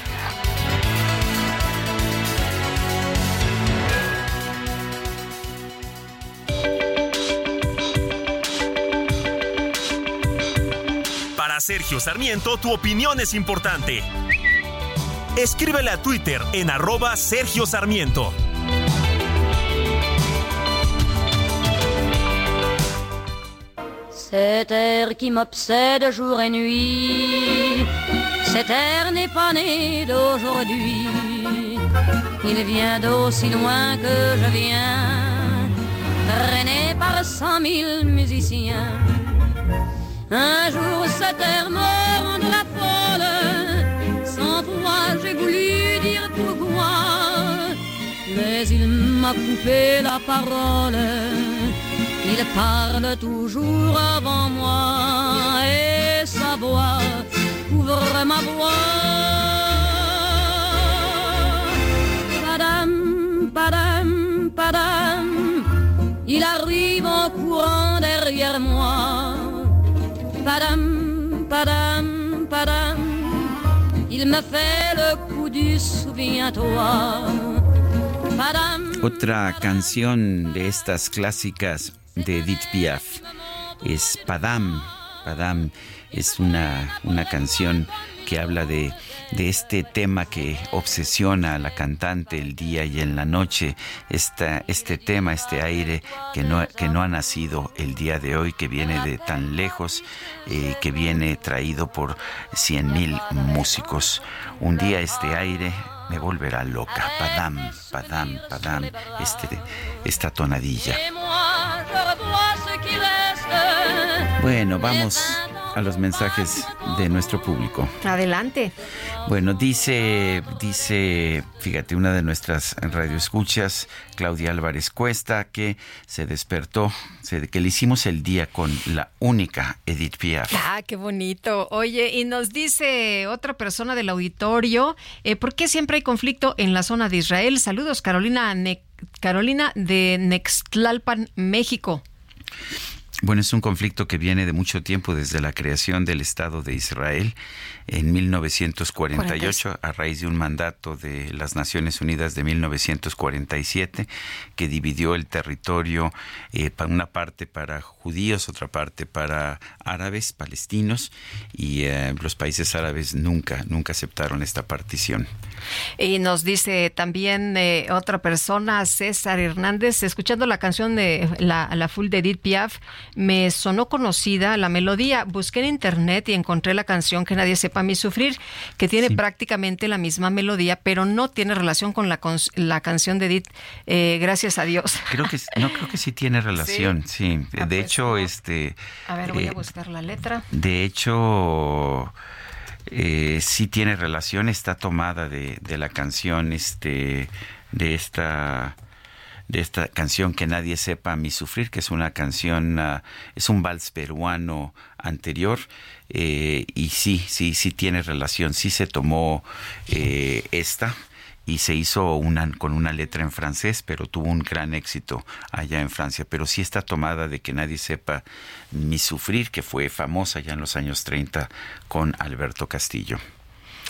Sergio Sarmiento, tu opinión es importante. Escríbele a Twitter en arroba Sergio Sarmiento. Cet air qui m'obsède jour et nuit, cet air n'est pas né d'aujourd'hui. Il vient d'aussi loin que je viens, traîné par cent mille musiciens. Un jour cette terre me rendra folle, sans toi j'ai voulu dire pourquoi, mais il m'a coupé la parole, il parle toujours avant moi, et sa voix couvre ma voix. Padam, padam, padam, il arrive en courant derrière moi Padam, padam, padam, il me fait le coup du souviens-toi. Otra canción de estas clásicas de Edith Piaf es Padam. Padam es una, una canción que habla de, este tema que obsesiona a la cantante el día y en la noche, esta, este tema, este aire que no, que no ha nacido el día de hoy, que viene de tan lejos, eh, que viene traído por cien mil músicos. Un día este aire me volverá loca. Padam, padam, padam, este, esta tonadilla. Bueno, vamos a los mensajes de nuestro público. Adelante. Bueno, dice, dice, fíjate, una de nuestras radioescuchas, Claudia Álvarez Cuesta, que se despertó, que le hicimos el día con la única Edith Piaf. Ah, qué bonito. Oye, y nos dice otra persona del auditorio, eh, ¿por qué siempre hay conflicto en la zona de Israel? Saludos, Carolina, Carolina de Nextlalpan, México. Bueno, es un conflicto que viene de mucho tiempo, desde la creación del Estado de Israel en 1948, a raíz de un mandato de las Naciones Unidas de 1947, que dividió el territorio, eh, para una parte para judíos, otra parte para árabes, palestinos, y eh, los países árabes nunca, nunca aceptaron esta partición. Y nos dice también eh, otra persona, César Hernández, escuchando la canción de la, la full de Edith Piaf, me sonó conocida la melodía. Busqué en internet y encontré la canción Que nadie sepa mi sufrir, que tiene prácticamente la misma melodía, pero no tiene relación con la, la canción de Edith. Eh, gracias a Dios. Creo que no creo que sí tiene <laughs> relación. Sí, Ah, de pues, hecho, este. A ver, voy a eh, buscar la letra. De hecho, eh, sí tiene relación, está tomada de, de la canción, este, de esta de esta canción que nadie sepa mi sufrir, que es una canción, ah, es un vals peruano anterior, eh, y sí, sí, sí tiene relación, sí se tomó eh, esta y se hizo una, con una letra en francés, pero tuvo un gran éxito allá en Francia. Pero sí está tomada de que nadie sepa mi sufrir, que fue famosa ya en los años 30 con Alberto Castillo.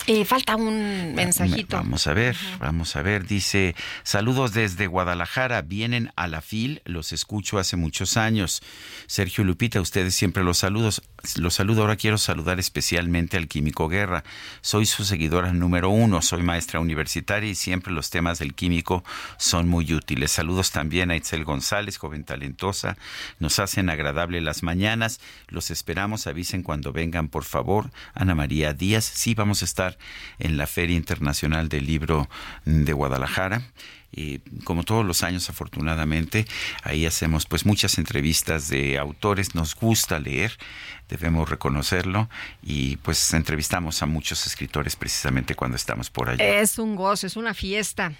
Y falta un mensajito. Vamos a ver, vamos a ver. Dice, saludos desde Guadalajara, vienen a la FIL, los escucho hace muchos años. Sergio Lupita, ustedes siempre los saludos. Los saludo, ahora quiero saludar especialmente al Químico Guerra. Soy su seguidora número uno, soy maestra universitaria y siempre los temas del químico son muy útiles. Saludos también a Itzel González, joven talentosa. Nos hacen agradable las mañanas. Los esperamos, avisen cuando vengan, por favor. Ana María Díaz, sí, vamos a estar en la Feria Internacional del Libro de Guadalajara. Y como todos los años, afortunadamente, ahí hacemos pues muchas entrevistas de autores. Nos gusta leer, debemos reconocerlo, y pues entrevistamos a muchos escritores precisamente cuando estamos por allá. Es un gozo, es una fiesta.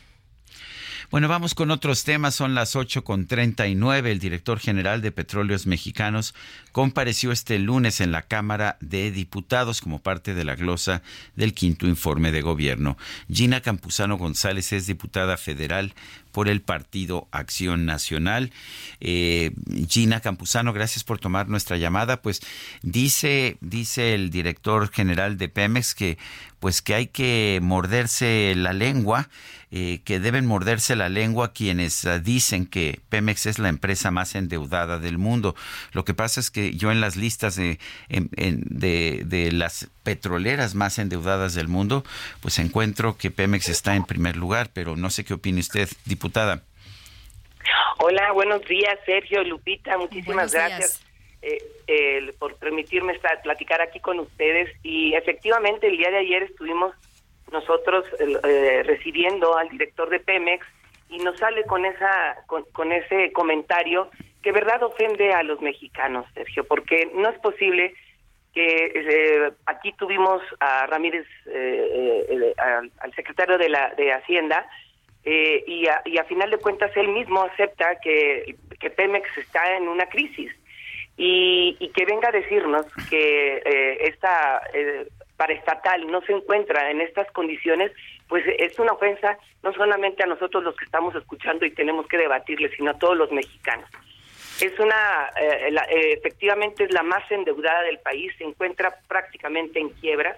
Bueno, vamos con otros temas. Son las 8 con 39. El director general de Petróleos Mexicanos compareció este lunes en la Cámara de Diputados como parte de la glosa del quinto informe de gobierno. Gina Campuzano González es diputada federal por el Partido Acción Nacional. Eh, Gina Campuzano, gracias por tomar nuestra llamada. Pues dice, dice el director general de Pemex que pues que hay que morderse la lengua, eh, que deben morderse la lengua quienes uh, dicen que Pemex es la empresa más endeudada del mundo. Lo que pasa es que yo en las listas de, en, en, de, de las petroleras más endeudadas del mundo, pues encuentro que Pemex está en primer lugar, pero no sé qué opine usted, diputada. Hola, buenos días, Sergio, Lupita, muchísimas Buenos gracias eh, eh, por permitirme estar, platicar aquí con ustedes. Y efectivamente, el día de ayer estuvimos nosotros eh, recibiendo al director de Pemex y nos sale con esa con, ese comentario que verdad ofende a los mexicanos, Sergio, porque no es posible que eh, aquí tuvimos a Ramírez, eh, eh, al, secretario de la de Hacienda, y, a, y a final de cuentas él mismo acepta que, que Pemex está en una crisis y, y que venga a decirnos que eh, esta eh, paraestatal no se encuentra en estas condiciones, pues es una ofensa no solamente a nosotros los que estamos escuchando y tenemos que debatirle, sino a todos los mexicanos. Es una, eh, la, eh, efectivamente es la más endeudada del país, se encuentra prácticamente en quiebra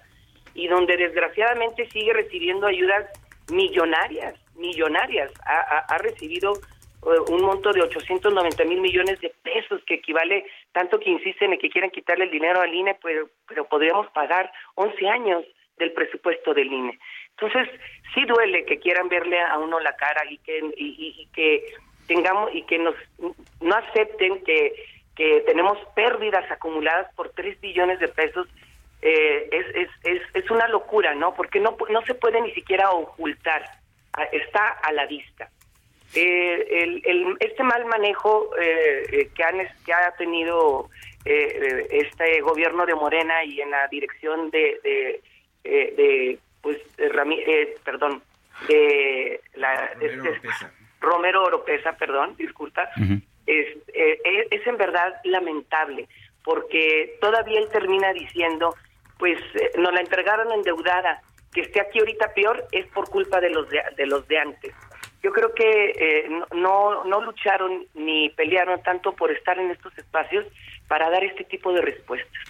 y donde desgraciadamente sigue recibiendo ayudas millonarias, millonarias. Ha, recibido un monto de 890 mil millones de pesos, que equivale, tanto que insisten en que quieran quitarle el dinero al INE, pero, pero podríamos pagar 11 años del presupuesto del INE. Entonces, sí duele que quieran verle a uno la cara y que, y, que tengamos y que nos no acepten que, que tenemos pérdidas acumuladas por 3 billones de pesos eh, es, es, es, es una locura, ¿no? Porque no, no se puede ni siquiera ocultar, está a la vista. Eh, el, el, este mal manejo eh, que, han, que ha tenido eh, este gobierno de Morena y en la dirección de, de, de pues, de Ramí, perdón, de la... Romero este, Romero Oropesa, perdón, disculpa, uh -huh. es, es, es en verdad lamentable, porque todavía él termina diciendo pues eh, nos la entregaron endeudada, que esté aquí ahorita peor es por culpa de los de, de los de antes. Yo creo que eh, no, no lucharon ni pelearon tanto por estar en estos espacios para dar este tipo de respuestas.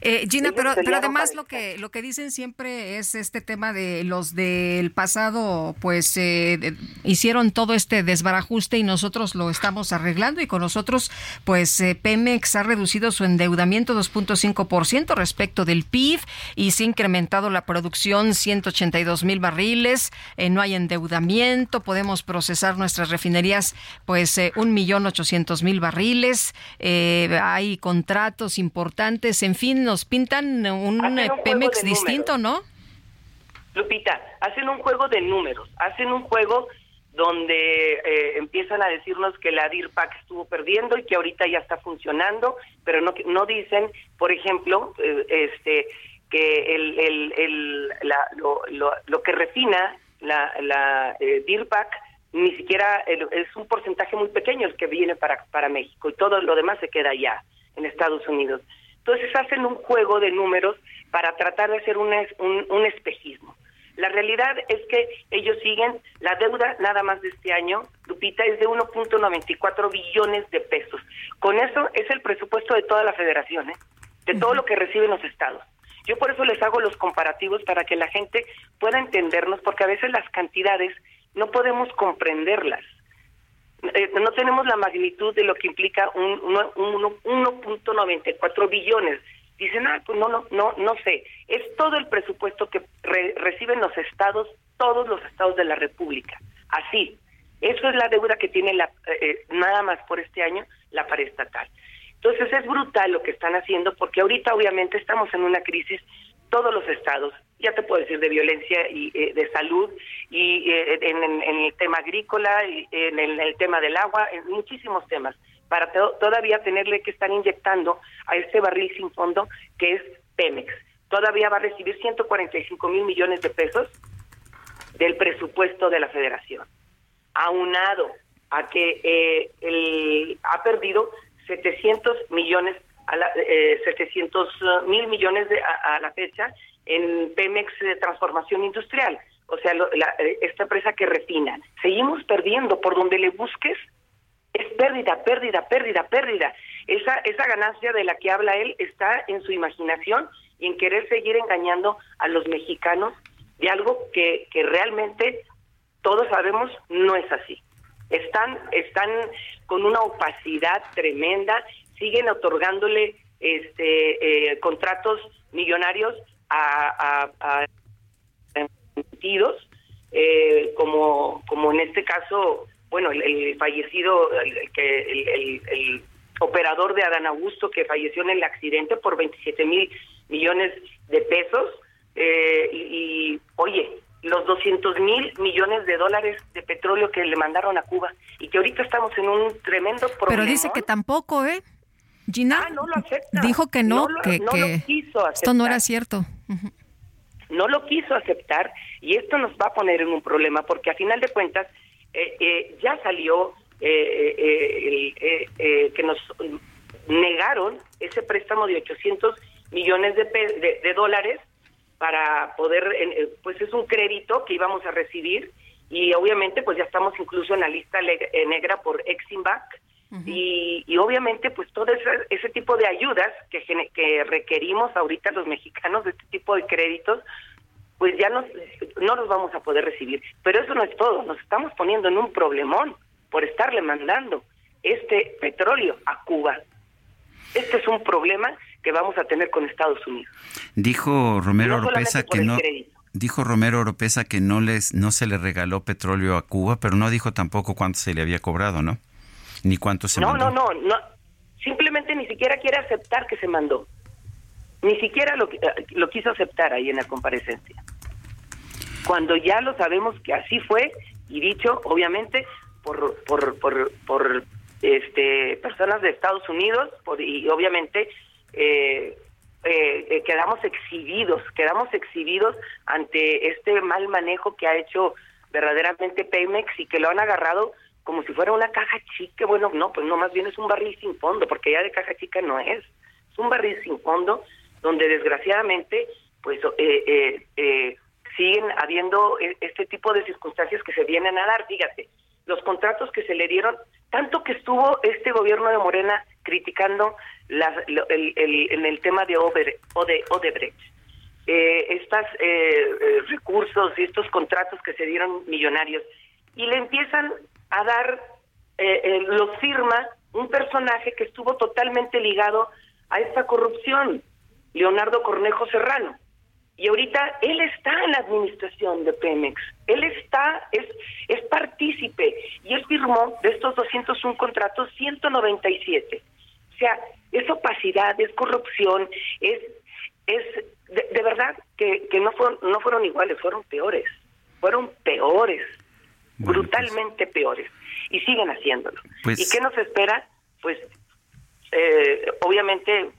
Eh, Gina, pero, pero además lo que lo que dicen siempre es este tema de los del pasado, pues eh, hicieron todo este desbarajuste y nosotros lo estamos arreglando y con nosotros, pues eh, Pemex ha reducido su endeudamiento 2.5% respecto del PIB y se ha incrementado la producción 182 mil barriles, no hay endeudamiento, podemos procesar nuestras refinerías pues un millón ochocientos mil barriles, hay contratos importantes, en fin fin, nos pintan un, eh, Pemex distinto, ¿no? Lupita, hacen un juego de números, hacen un juego donde eh, empiezan a decirnos que la DIRPAC estuvo perdiendo y que ahorita ya está funcionando, pero no no dicen, por ejemplo, eh, este que el, el, el la, lo, lo, que refina la, la DIRPAC ni siquiera es un porcentaje muy pequeño el que viene para, para México y todo lo demás se queda allá en Estados Unidos. Entonces hacen un juego de números para tratar de hacer un, un, espejismo. La realidad es que ellos siguen, la deuda nada más de este año, Lupita, es de 1.94 billones de pesos. Con eso es el presupuesto de toda la federación, ¿eh? de todo lo que reciben los estados. Yo por eso les hago los comparativos para que la gente pueda entendernos, porque a veces las cantidades no podemos comprenderlas. Eh, no tenemos la magnitud de lo que implica un, 1.94 billones. Dicen, ah, pues no, no, no, no sé. Es todo el presupuesto que reciben los estados, todos los estados de la República. Así. Eso es la deuda que tiene la, eh, eh, nada más por este año la pared estatal. Entonces es brutal lo que están haciendo porque ahorita obviamente estamos en una crisis todos los estados, ya te puedo decir, de violencia y eh, de salud, y eh, en, el tema agrícola, y en el, tema del agua, en muchísimos temas, para todavía tenerle que estar inyectando a este barril sin fondo que es Pemex. Todavía va a recibir 145 mil millones de pesos del presupuesto de la federación, aunado a que eh, el, ha perdido 700 millones a la, 700 eh, mil millones de, a, la fecha en Pemex de Transformación Industrial, o sea, eh, esta empresa que refina. Seguimos perdiendo por donde le busques, es pérdida, pérdida, pérdida, pérdida. Esa, esa ganancia de la que habla él está en su imaginación y en querer seguir engañando a los mexicanos de algo que, que realmente todos sabemos no es así. Están, están con una opacidad tremenda siguen otorgándole este eh, contratos millonarios a, a, eh, como como en este caso bueno el, fallecido el, que el, operador de Adán Augusto que falleció en el accidente por 27 mil millones de pesos eh, y, oye los 200 mil millones de dólares de petróleo que le mandaron a Cuba y que ahorita estamos en un tremendo problema. Pero dice que tampoco, ¿eh? Gina ah, no lo acepta. dijo que no, que, esto no era cierto. No lo quiso aceptar y esto nos va a poner en un problema porque a final de cuentas eh, eh, ya salió eh, que nos negaron ese préstamo de 800 millones de, de, dólares para poder, pues es un crédito que íbamos a recibir y obviamente pues ya estamos incluso en la lista negra por Y, obviamente pues todo ese, ese tipo de ayudas que, que requerimos ahorita los mexicanos de este tipo de créditos pues ya nos, no los vamos a poder recibir. Pero eso no es todo, nos estamos poniendo en un problemón por estarle mandando este petróleo a Cuba. Este es un problema que vamos a tener con Estados Unidos. Dijo Romero Oropesa que no dijo Romero Oropesa que no les no se le regaló petróleo a Cuba, pero no dijo tampoco cuánto se le había cobrado, ¿no? Ni cuánto se no, mandó. No, no, no, simplemente ni siquiera quiere aceptar que se mandó. Ni siquiera lo, eh, lo quiso aceptar ahí en la comparecencia. Cuando ya lo sabemos que así fue y dicho, obviamente, por, por, por, por este, personas de Estados Unidos por, y obviamente eh, eh, quedamos exhibidos, quedamos exhibidos ante este mal manejo que ha hecho verdaderamente Pemex y que lo han agarrado como si fuera una caja chica. Bueno, no, pues no, más bien es un barril sin fondo, porque ya de caja chica no es. Es un barril sin fondo donde desgraciadamente, pues eh, eh, eh, siguen habiendo e, este tipo de circunstancias que se vienen a dar. Fíjate, los contratos que se le dieron, tanto que estuvo este gobierno de Morena criticando las, en el tema de, Odebrecht. Eh, estos eh, eh, recursos y estos contratos que se dieron millonarios y le empiezan a dar, los firma un personaje que estuvo totalmente ligado a esta corrupción, Leonardo Cornejo Serrano. Y ahorita él está en la administración de Pemex, él está, es, es partícipe, y él firmó de estos 201 contratos 197. O sea, es opacidad, es corrupción, es, es de, verdad que, que, no, fueron, no fueron iguales, fueron peores, fueron peores, pues. brutalmente peores, y siguen haciéndolo. Pues ¿Y qué nos espera? Pues eh, obviamente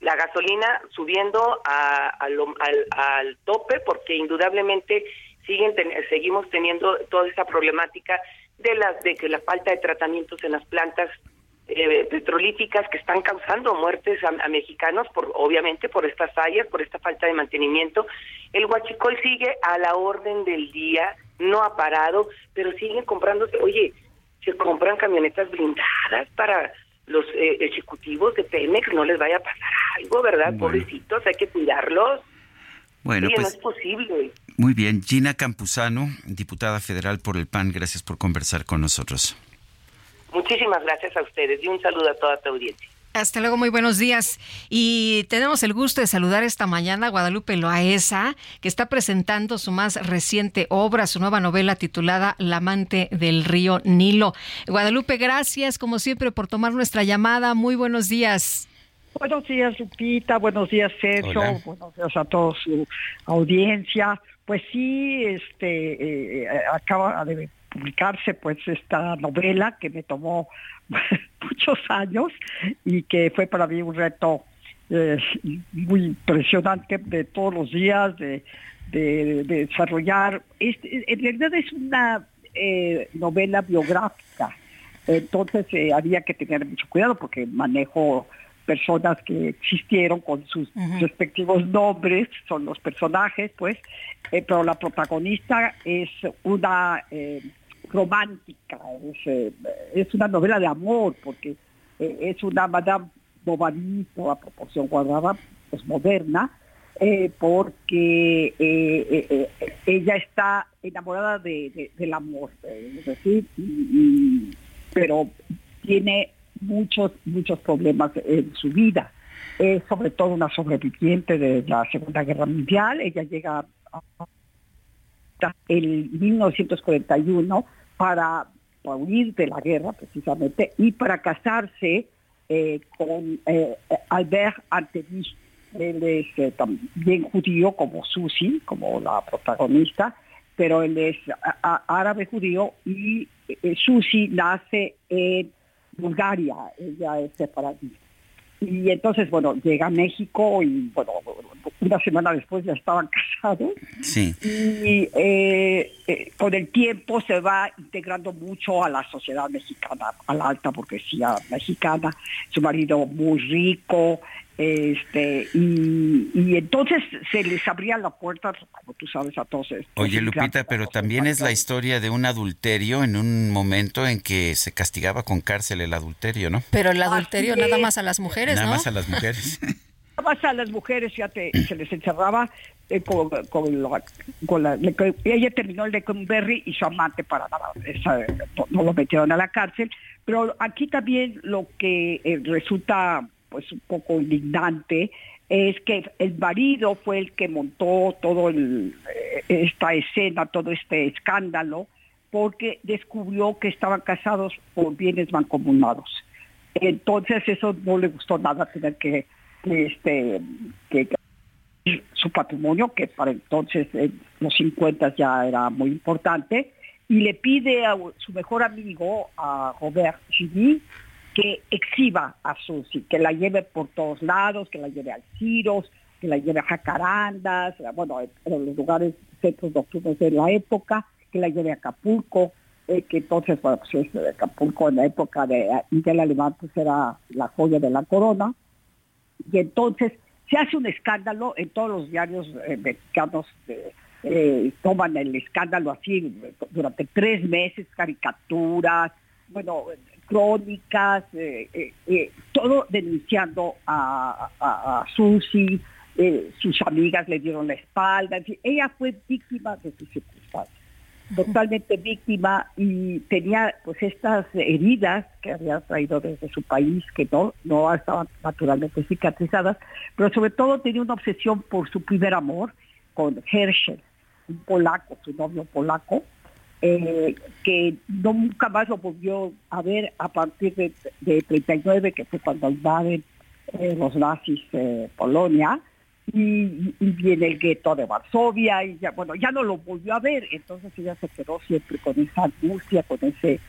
la gasolina subiendo a, al, tope porque indudablemente siguen seguimos teniendo toda esa problemática de las de que la falta de tratamientos en las plantas eh, petrolíficas que están causando muertes a, mexicanos por obviamente por estas fallas por esta falta de mantenimiento el huachicol sigue a la orden del día no ha parado pero siguen comprándose oye se compran camionetas blindadas para los eh, ejecutivos de Pemex no les vaya a pasar algo, ¿verdad? Pobrecitos, hay que cuidarlos. Bueno, pues, no es posible. Muy bien, Gina Campuzano, diputada federal por el PAN, gracias por conversar con nosotros. Muchísimas gracias a ustedes y un saludo a toda tu audiencia. Hasta luego, muy buenos días. Y tenemos el gusto de saludar esta mañana a Guadalupe Loaesa, que está presentando su más reciente obra, su nueva novela titulada La amante del río Nilo. Guadalupe, gracias como siempre por tomar nuestra llamada. Muy buenos días. Buenos días, Lupita. Buenos días, Sergio. Buenos días a toda su audiencia. Pues sí, este eh, acaba de publicarse pues esta novela que me tomó <laughs> muchos años y que fue para mí un reto eh, muy impresionante de todos los días de, desarrollar. Este, en realidad es una eh, novela biográfica, entonces eh, había que tener mucho cuidado porque manejo personas que existieron con sus respectivos nombres, son los personajes, pues, pero la protagonista es una romántica, eh, es, una novela de amor, porque eh, es una Madame Bovary, a proporción guardada, pues moderna, eh, porque ella está enamorada de, del amor, es decir, pero tiene muchos, muchos problemas en su vida. Es sobre todo una sobreviviente de la Segunda Guerra Mundial, ella llega en 1941 para, huir de la guerra precisamente y para casarse eh, con eh, Albert Antení. Él es eh, también judío como Susi, como la protagonista, pero él es árabe judío y Susi nace en Bulgaria, ella es separatista. Y entonces, bueno, llega a México y, bueno, una semana después ya estaban <laughs> casados. Sí. Y eh, eh, con el tiempo se va integrando mucho a la sociedad mexicana, a la alta burguesía mexicana. Su marido muy rico, este y, entonces se les abría la puerta como tú sabes a todos oye Lupita pero también es la historia de un adulterio en un momento en que se castigaba con cárcel el adulterio no pero el adulterio nada más a las mujeres nada más a las mujeres. <laughs> Nada más a las mujeres ya se les encerraba eh, con, con, la, ella terminó el de Berry y su amante para nada no, lo metieron a la cárcel. Pero aquí también lo que eh, resulta pues un poco indignante es que el marido fue el que montó todo eh, esta escena, todo este escándalo, porque descubrió que estaban casados por bienes mancomunados. Entonces eso no le gustó nada tener que, este su patrimonio, que para entonces en los 50 ya era muy importante, y le pide a su mejor amigo, a Robert Gini, que exhiba a Susi, que la lleve por todos lados, que la lleve al Ciros, que la lleve a Jacarandas, bueno, en los lugares centros nocturnos de la época, que la lleve a Acapulco, eh, que entonces, bueno, pues Acapulco en la época de Miguel Alemán pues era la joya de la corona, y entonces se hace un escándalo en todos los diarios eh, mexicanos eh, toman el escándalo así durante tres meses, caricaturas, bueno, crónicas, eh, eh, todo denunciando a, a, Susi, sus amigas le dieron la espalda, ella fue víctima de sus circunstancias, totalmente víctima y tenía pues estas heridas que había traído desde su país que no, no estaban naturalmente cicatrizadas, pero sobre todo tenía una obsesión por su primer amor con Herschel, un polaco, su novio polaco, eh, que nunca más lo volvió a ver a partir de, de 39, que fue cuando invaden eh, los nazis eh, Polonia, y, viene el gueto de Varsovia, y ya, bueno, ya no lo volvió a ver, entonces ella se quedó siempre con esa angustia, con ese,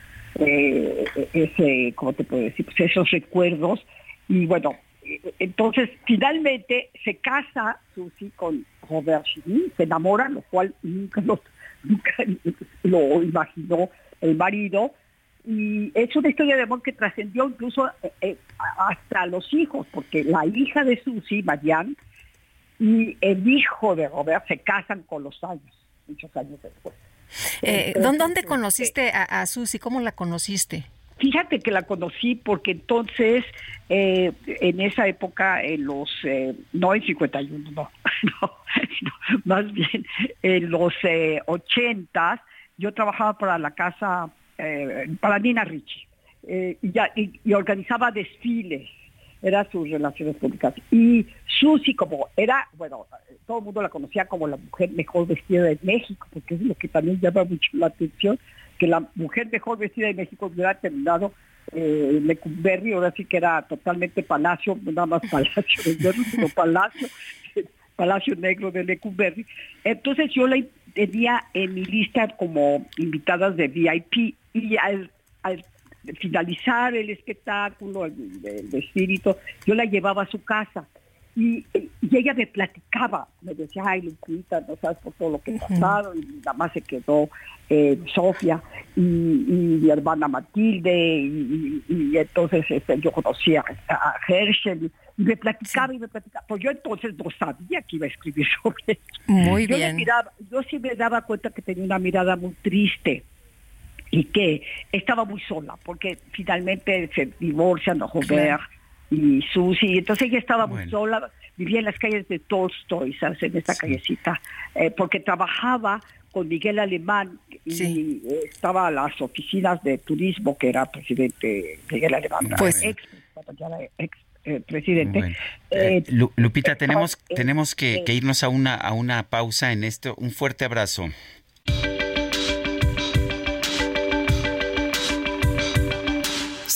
ese ¿cómo te puedo decir? Pues esos recuerdos, y bueno, entonces finalmente se casa Susi con Robert Chini, se enamora, lo cual nunca lo, nunca <laughs> lo imaginó el marido, y es una historia de amor que trascendió incluso eh, eh, hasta los hijos, porque la hija de Susi, Marianne, y el hijo de Robert se casan con los años, muchos años después. Eh, ¿Dónde conociste a, a Susi? ¿Cómo la conociste? Fíjate que la conocí porque entonces, eh, en esa época, en los, eh, no en 51, no, <laughs> no, más bien en los eh, 80, yo trabajaba para la casa, eh, para Nina Ricci, y, ya, y, organizaba desfiles, era sus relaciones públicas. Y Susi, como era, bueno, todo el mundo la conocía como la mujer mejor vestida de México, porque es lo que también llama mucho la atención, que la mujer mejor vestida de México hubiera terminado eh, Lecumberri, ahora sí que era totalmente palacio, nada más <laughs> palacio sino palacio, palacio negro de Lecumberri. Entonces yo la tenía en mi lista como invitadas de VIP y al, finalizar el espectáculo, el, el espíritu, yo la llevaba a su casa y, ella me platicaba, me decía, ay, Lupita, no sabes por todo lo que pasaron, y nada más se quedó eh, Sofía y, mi hermana Matilde, y, entonces este, yo conocía a Herschel, y me platicaba y me platicaba, pues yo entonces no sabía que iba a escribir <laughs> sobre eso. Muy bien. yo sí me daba cuenta que tenía una mirada muy triste y que estaba muy sola, porque finalmente se divorcian, no Robert y Susi. Entonces ella estaba muy sola, vivía en las calles de Tolstoy, ¿sabes? En esta callecita, eh, porque trabajaba con Miguel Alemán y eh, estaba a las oficinas de turismo que era presidente Miguel Alemán, pues, ex, eh, presidente. Lupita, tenemos, tenemos que, que, irnos a una, a una pausa en esto. Un fuerte abrazo.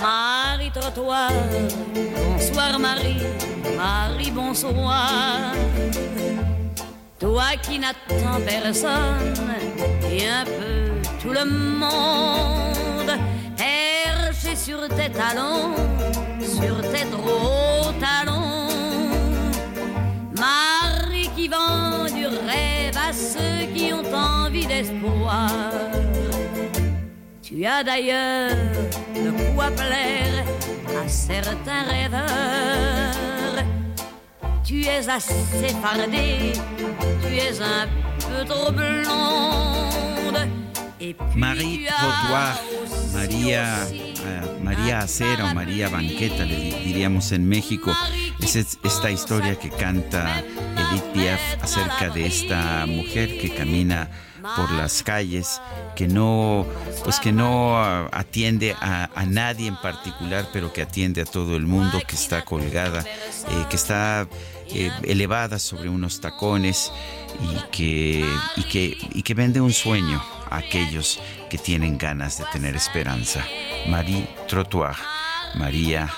Marie trottoir, bonsoir Marie, Marie bonsoir. Toi qui n'attend personne et un peu tout le monde. Perché sur tes talons, sur tes gros talons. Marie qui vend du rêve à ceux qui ont envie d'espoir. Tu as d'ailleurs de quoi plaire à certains rêveurs. Tu es assez fardé, tu es un peu trop blonde. Et puis Marie aussi, María, aussi eh, María Acera o María Banqueta, le di- diríamos en México. Es- esta historia que canta Edith Piaf acerca de esta mujer que camina por las calles, que no, pues que no ah, atiende a, a nadie en particular, pero que atiende a todo el mundo, que está colgada, eh, que está eh, elevada sobre unos tacones y que, y, que, y que vende un sueño a aquellos que tienen ganas de tener esperanza. Marie Trottoir, María,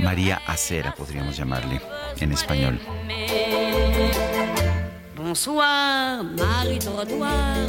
María Acera podríamos llamarle en español. Bonsoir, Marie Trottoir.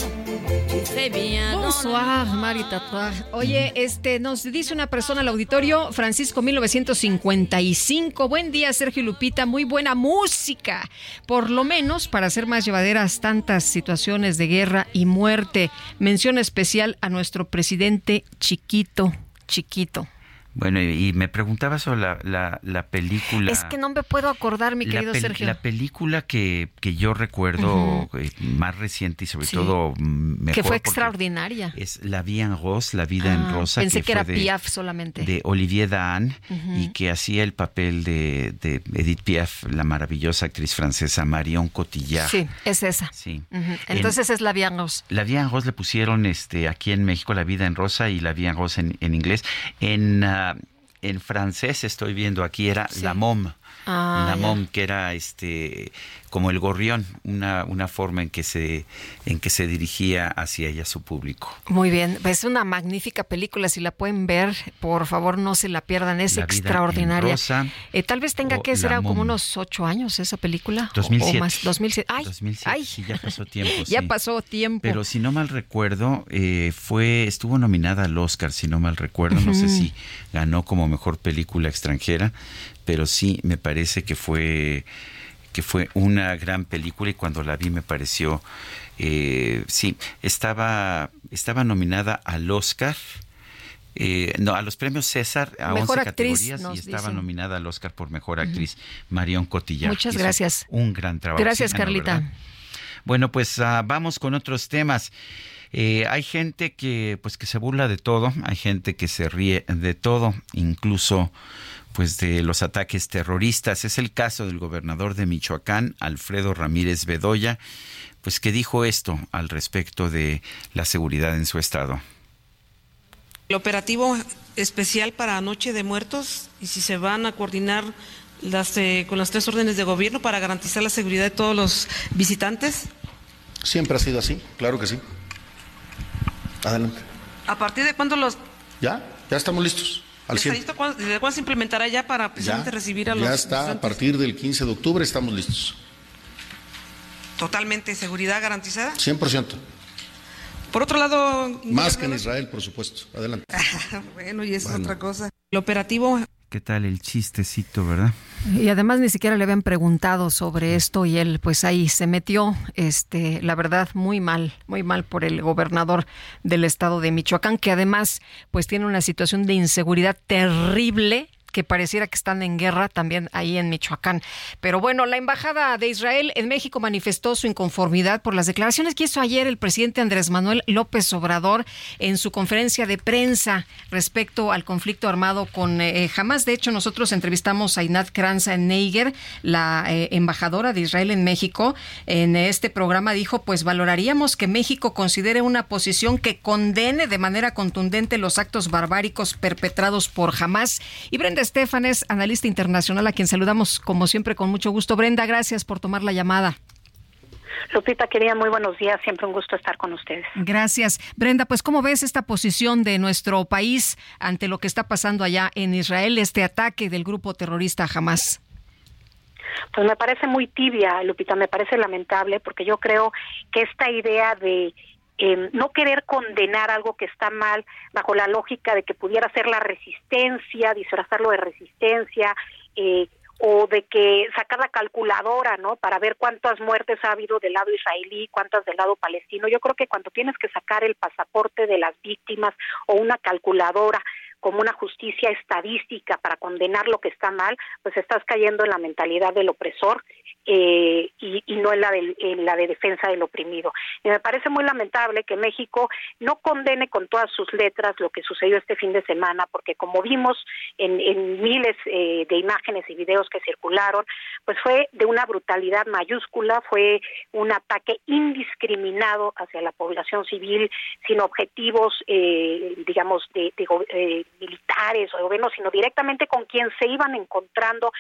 Bonsoir, Mari Tatuar. Oye, este nos dice una persona al auditorio, Francisco 1955. Buen día, Sergio y Lupita. Muy buena música. Por lo menos para hacer más llevaderas tantas situaciones de guerra y muerte. Mención especial a nuestro presidente chiquito, chiquito. Bueno, y, y me preguntaba sobre la, la, la película. Es que no me puedo acordar, mi la querido pel- Sergio. La película que, que yo recuerdo Ujú. eh, más reciente y sobre Sí. todo mm, mejor que fue extraordinaria. Es La Vie en Rose, La Vida en Ah, Rosa. pensé que, fue era de- Piaf solamente. de Olivier Dahan Ujú. y que hacía el papel de, de Edith Piaf, la maravillosa actriz francesa Marion Cotillard. Sí, es esa. Sí. Ujú. Entonces es la Vianos. La Vida en Rose le pusieron este aquí en México La Vida en Rosa y La Vida en Rosa en, en inglés. En, ah, en francés estoy viendo aquí era La Mom. Ah, mom que era este como el gorrión, una, una forma en que se en que se dirigía hacia ella su público. Muy bien, es una magnífica película, si la pueden ver, por favor no se la pierdan, es La extraordinaria. rosa Eh, tal vez tenga que ser como unos ocho años esa película. o- 2007. O más, 2007. Ay, 2007, ay. sí, ya pasó <laughs> tiempo. ya pasó tiempo. Pero si no mal recuerdo, eh, fue estuvo nominada al Oscar, si no mal recuerdo. No sé si ganó como mejor película extranjera, pero sí me parece que fue que fue una gran película y cuando la vi me pareció, eh, sí, estaba estaba nominada al Oscar. eh, no, a los premios César a Mejor 11 actriz, categorías y estaba dicen. nominada al Oscar por mejor actriz Marion Cotillard. Muchas Hizo gracias. Un gran trabajo. Gracias, Sí Carlita. Bueno, pues ah, vamos con otros temas. Eh, hay gente que pues que se burla de todo, hay gente que se ríe de todo, incluso pues de los ataques terroristas. Es el caso del gobernador de Michoacán, Alfredo Ramírez Bedoya, pues que dijo esto al respecto de la seguridad en su estado. El operativo especial para Noche de Muertos y si se van a coordinar las, eh, con las tres órdenes de gobierno para garantizar la seguridad de todos los visitantes. Siempre ha sido así, claro que sí. Adelante. ¿A partir de cuándo los ¿Ya? Ya estamos listos. Al está 100. listo? ¿Cuándo- ¿Desde cuándo se implementará ya para Ya, precisamente recibir a los ya está. A partir del 15 de octubre estamos listos. totalmente seguridad garantizada? 100%. Por otro lado, Más que en Israel, por supuesto. Adelante. <laughs> bueno, y es Bueno. otra cosa. El operativo ¿Qué tal el chistecito, verdad? Y además ni siquiera le habían preguntado sobre esto y él pues ahí se metió, este, la verdad, muy mal, muy mal por el gobernador del estado de Michoacán, que además pues tiene una situación de inseguridad terrible que pareciera que están en guerra también ahí en Michoacán. Pero bueno, la embajada de Israel en México manifestó su inconformidad por las declaraciones que hizo ayer el presidente Andrés Manuel López Obrador en su conferencia de prensa respecto al conflicto armado con eh, Hamas. De hecho, nosotros entrevistamos a Inat Kranza Neiger, la eh, embajadora de Israel en México. En este programa dijo, pues valoraríamos que México considere una posición que condene de manera contundente los actos barbáricos perpetrados por Hamas. Y Brenda Estefan es analista internacional a quien saludamos como siempre con mucho gusto. Brenda, gracias por tomar la llamada. Lupita, querida, muy buenos días. Siempre un gusto estar con ustedes. Gracias. Brenda, pues ¿cómo ves esta posición de nuestro país ante lo que está pasando allá en Israel, este ataque del grupo terrorista Hamas? pues me parece muy tibia, Lupita, me parece lamentable porque yo creo que esta idea de eh, no querer condenar algo que está mal bajo la lógica de que pudiera ser la resistencia, disfrazarlo de resistencia, eh, o de que sacar la calculadora, ¿no? Para ver cuántas muertes ha habido del lado israelí, cuántas del lado palestino. Yo creo que cuando tienes que sacar el pasaporte de las víctimas o una calculadora como una justicia estadística para condenar lo que está mal, pues estás cayendo en la mentalidad del opresor eh, y, no en la, de, la de defensa del oprimido. Y me parece muy lamentable que México no condene con todas sus letras lo que sucedió este fin de semana, porque como vimos en, miles eh, de imágenes y videos que circularon, pues fue de una brutalidad mayúscula, fue un ataque indiscriminado hacia la población civil, sin objetivos, eh, digamos, de, de militares o de gobierno, sino directamente con quien se iban encontrando.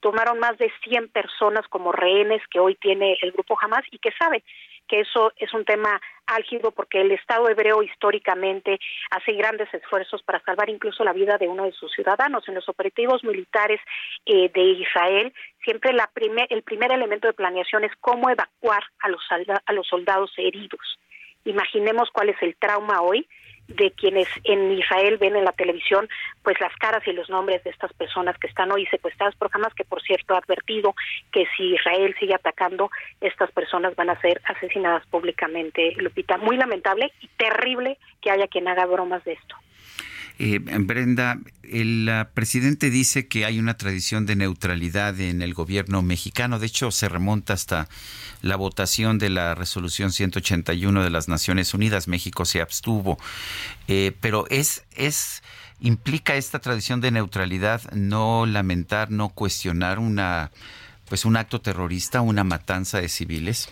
tomaron más de 100 personas como rehenes que hoy tiene el grupo Hamas y que sabe que eso es un tema álgido porque el Estado hebreo históricamente hace grandes esfuerzos para salvar incluso la vida de uno de sus ciudadanos. En los operativos militares eh, de Israel, siempre la primer, el primer elemento de planeación es cómo evacuar a los, a los soldados heridos. Imaginemos cuál es el trauma hoy de quienes en Israel ven en la televisión pues las caras y los nombres de estas personas que están hoy secuestradas por Hamas, que por cierto ha advertido que si Israel sigue atacando, estas personas van a ser asesinadas públicamente. Lupita, muy lamentable y terrible que haya quien haga bromas de esto. Eh, Brenda, el presidente dice que hay una tradición de neutralidad en el gobierno mexicano. De hecho, se remonta hasta la votación de la resolución 181 de las Naciones Unidas. México se abstuvo. Eh, pero es, es, implica esta tradición de neutralidad no lamentar, no cuestionar una, pues un acto terrorista, una matanza de civiles.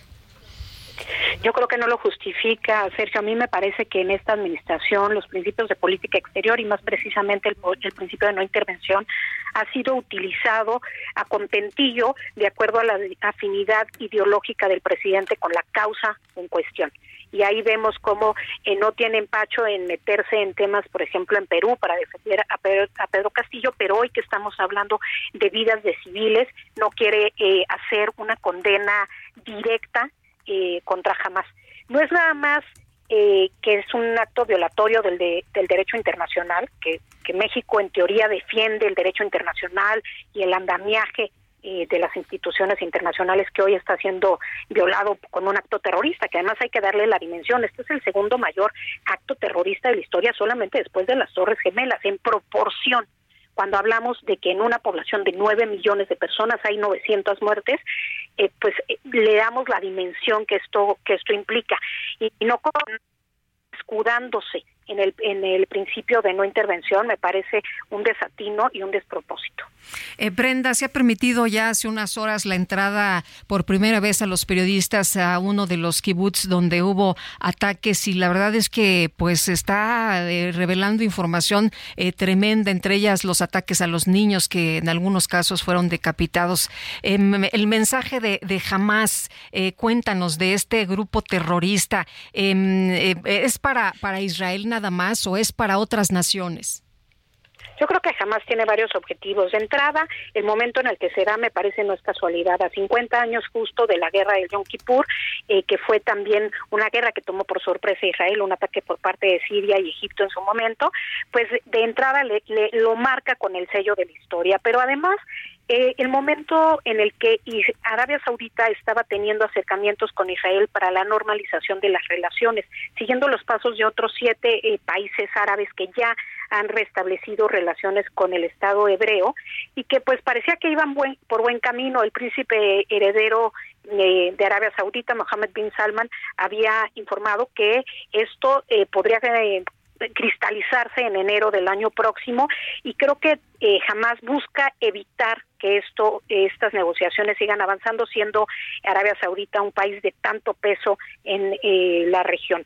Yo creo que no lo justifica, Sergio. A mí me parece que en esta administración los principios de política exterior y más precisamente el, principio de no intervención ha sido utilizado a contentillo de acuerdo a la afinidad ideológica del presidente con la causa en cuestión y ahí vemos cómo eh, no tiene empacho en meterse en temas, por ejemplo, en Perú para defender a Pedro, Castillo, pero hoy que estamos hablando de vidas de civiles, no quiere eh, hacer una condena directa eh, contra Hamas. No es nada más eh, que es un acto violatorio del, del derecho internacional, que, México en teoría defiende el derecho internacional y el andamiaje eh, de las instituciones internacionales que hoy está siendo violado con un acto terrorista, que además hay que darle la dimensión. Este es el segundo mayor acto terrorista de la historia solamente después de las Torres Gemelas, en proporción cuando hablamos de que en una población de 9 millones de personas hay 900 muertes, eh, pues eh, le damos la dimensión que esto que esto implica. Y, y no escudándose en el, en el principio de no intervención me parece un desatino y un despropósito. Eh, Brenda, se ha permitido ya hace unas horas la entrada por primera vez a los periodistas a uno de los kibbutz donde hubo ataques y la verdad es que pues está eh, revelando información eh, tremenda, entre ellas los ataques a los niños que en algunos casos fueron decapitados. Em, el mensaje de, de Hamas, cuéntanos de este grupo terrorista, em, ¿es para, para Israel nada más o es para otras naciones? Yo creo que jamás tiene varios objetivos. De entrada, el momento en el que se da me parece no es casualidad. A 50 años justo de la guerra del Yom Kippur, eh, que fue también una guerra que tomó por sorpresa a Israel, un ataque por parte de Siria y Egipto en su momento, pues de entrada le, lo marca con el sello de la historia. Pero además eh, el momento en el que Arabia Saudita estaba teniendo acercamientos con Israel para la normalización de las relaciones, siguiendo los pasos de otros siete eh, países árabes que ya han restablecido relaciones con el Estado hebreo y que pues parecía que iban buen, por buen camino. El príncipe heredero eh, de Arabia Saudita, Mohammed bin Salman, había informado que esto podría cristalizarse en enero del año próximo y creo que eh, jamás busca evitar que esto estas negociaciones sigan avanzando siendo Arabia Saudita un país de tanto peso en eh, la región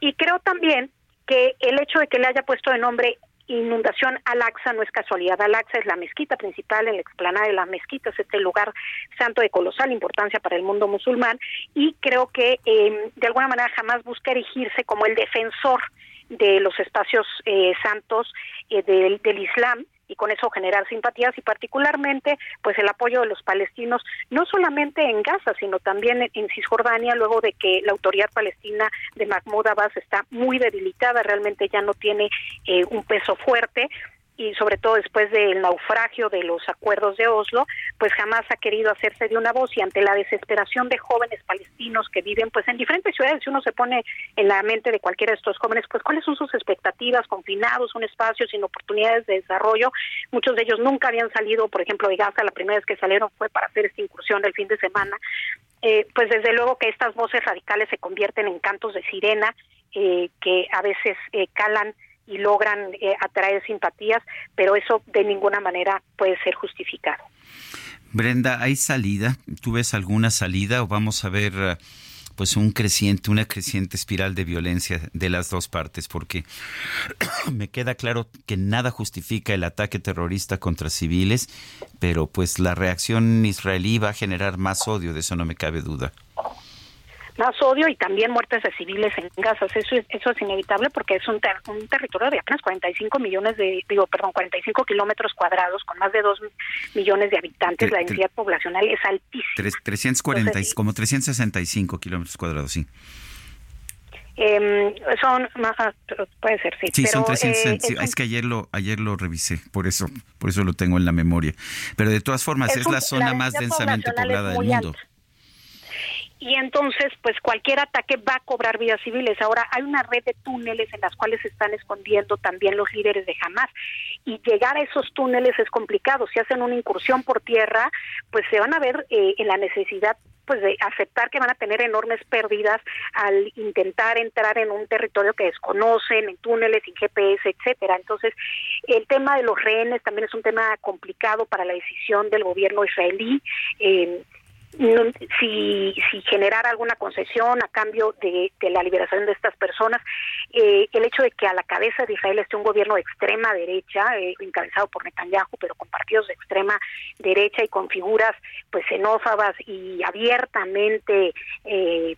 y creo también que el hecho de que le haya puesto de nombre inundación Al-Aqsa no es casualidad. Al-Aqsa es la mezquita principal en la explanada de la mezquita, es este lugar santo de colosal importancia para el mundo musulmán y creo que eh, de alguna manera jamás busca erigirse como el defensor de los espacios eh, santos eh, del, Islam y con eso generar simpatías y particularmente pues el apoyo de los palestinos no solamente en Gaza sino también en, Cisjordania luego de que la autoridad palestina de Mahmoud Abbas está muy debilitada realmente ya no tiene eh, un peso fuerte y sobre todo después del naufragio de los acuerdos de Oslo, pues jamás ha querido hacerse de una voz y ante la desesperación de jóvenes palestinos que viven pues en diferentes ciudades, si uno se pone en la mente de cualquiera de estos jóvenes, pues cuáles son sus expectativas, confinados, un espacio sin oportunidades de desarrollo, muchos de ellos nunca habían salido, por ejemplo, de Gaza, la primera vez que salieron fue para hacer esta incursión el fin de semana, eh, pues desde luego que estas voces radicales se convierten en cantos de sirena eh, que a veces eh, calan y logran eh, atraer simpatías, pero eso de ninguna manera puede ser justificado. Brenda, ¿hay salida? ¿Tú ves alguna salida o vamos a ver eh, pues un creciente, una creciente espiral de violencia de las dos partes? Porque <coughs> me queda claro que nada justifica el ataque terrorista contra civiles, pero pues la reacción israelí va a generar más odio, de eso no me cabe duda más odio y también muertes de civiles en Gaza. Eso es, eso es inevitable porque es un, un territorio de apenas 45 millones de, digo, perdón, 45 kilómetros cuadrados con más de 2 millones de habitantes. la densidad poblacional es altísima. 340, como 365 kilómetros cuadrados, sí. Eh, son más, puede ser sí, sí son 300, eh, es, que ayer lo ayer lo revisé por eso por eso lo tengo en la memoria pero de todas formas es, la zona más densamente poblada del mundo y entonces pues cualquier ataque va a cobrar vidas civiles. Ahora hay una red de túneles en las cuales se están escondiendo también los líderes de Hamas y llegar a esos túneles es complicado. Si hacen una incursión por tierra, pues se van a ver eh, en la necesidad pues de aceptar que van a tener enormes pérdidas al intentar entrar en un territorio que desconocen, en túneles, sin GPS, etcétera. Entonces, el tema de los rehenes también es un tema complicado para la decisión del gobierno israelí. Eh, si, si generar alguna concesión a cambio de, la liberación de estas personas, eh, el hecho de que a la cabeza de Israel esté un gobierno de extrema derecha, eh, encabezado por Netanyahu, pero con partidos de extrema derecha y con figuras pues xenófobas y abiertamente eh,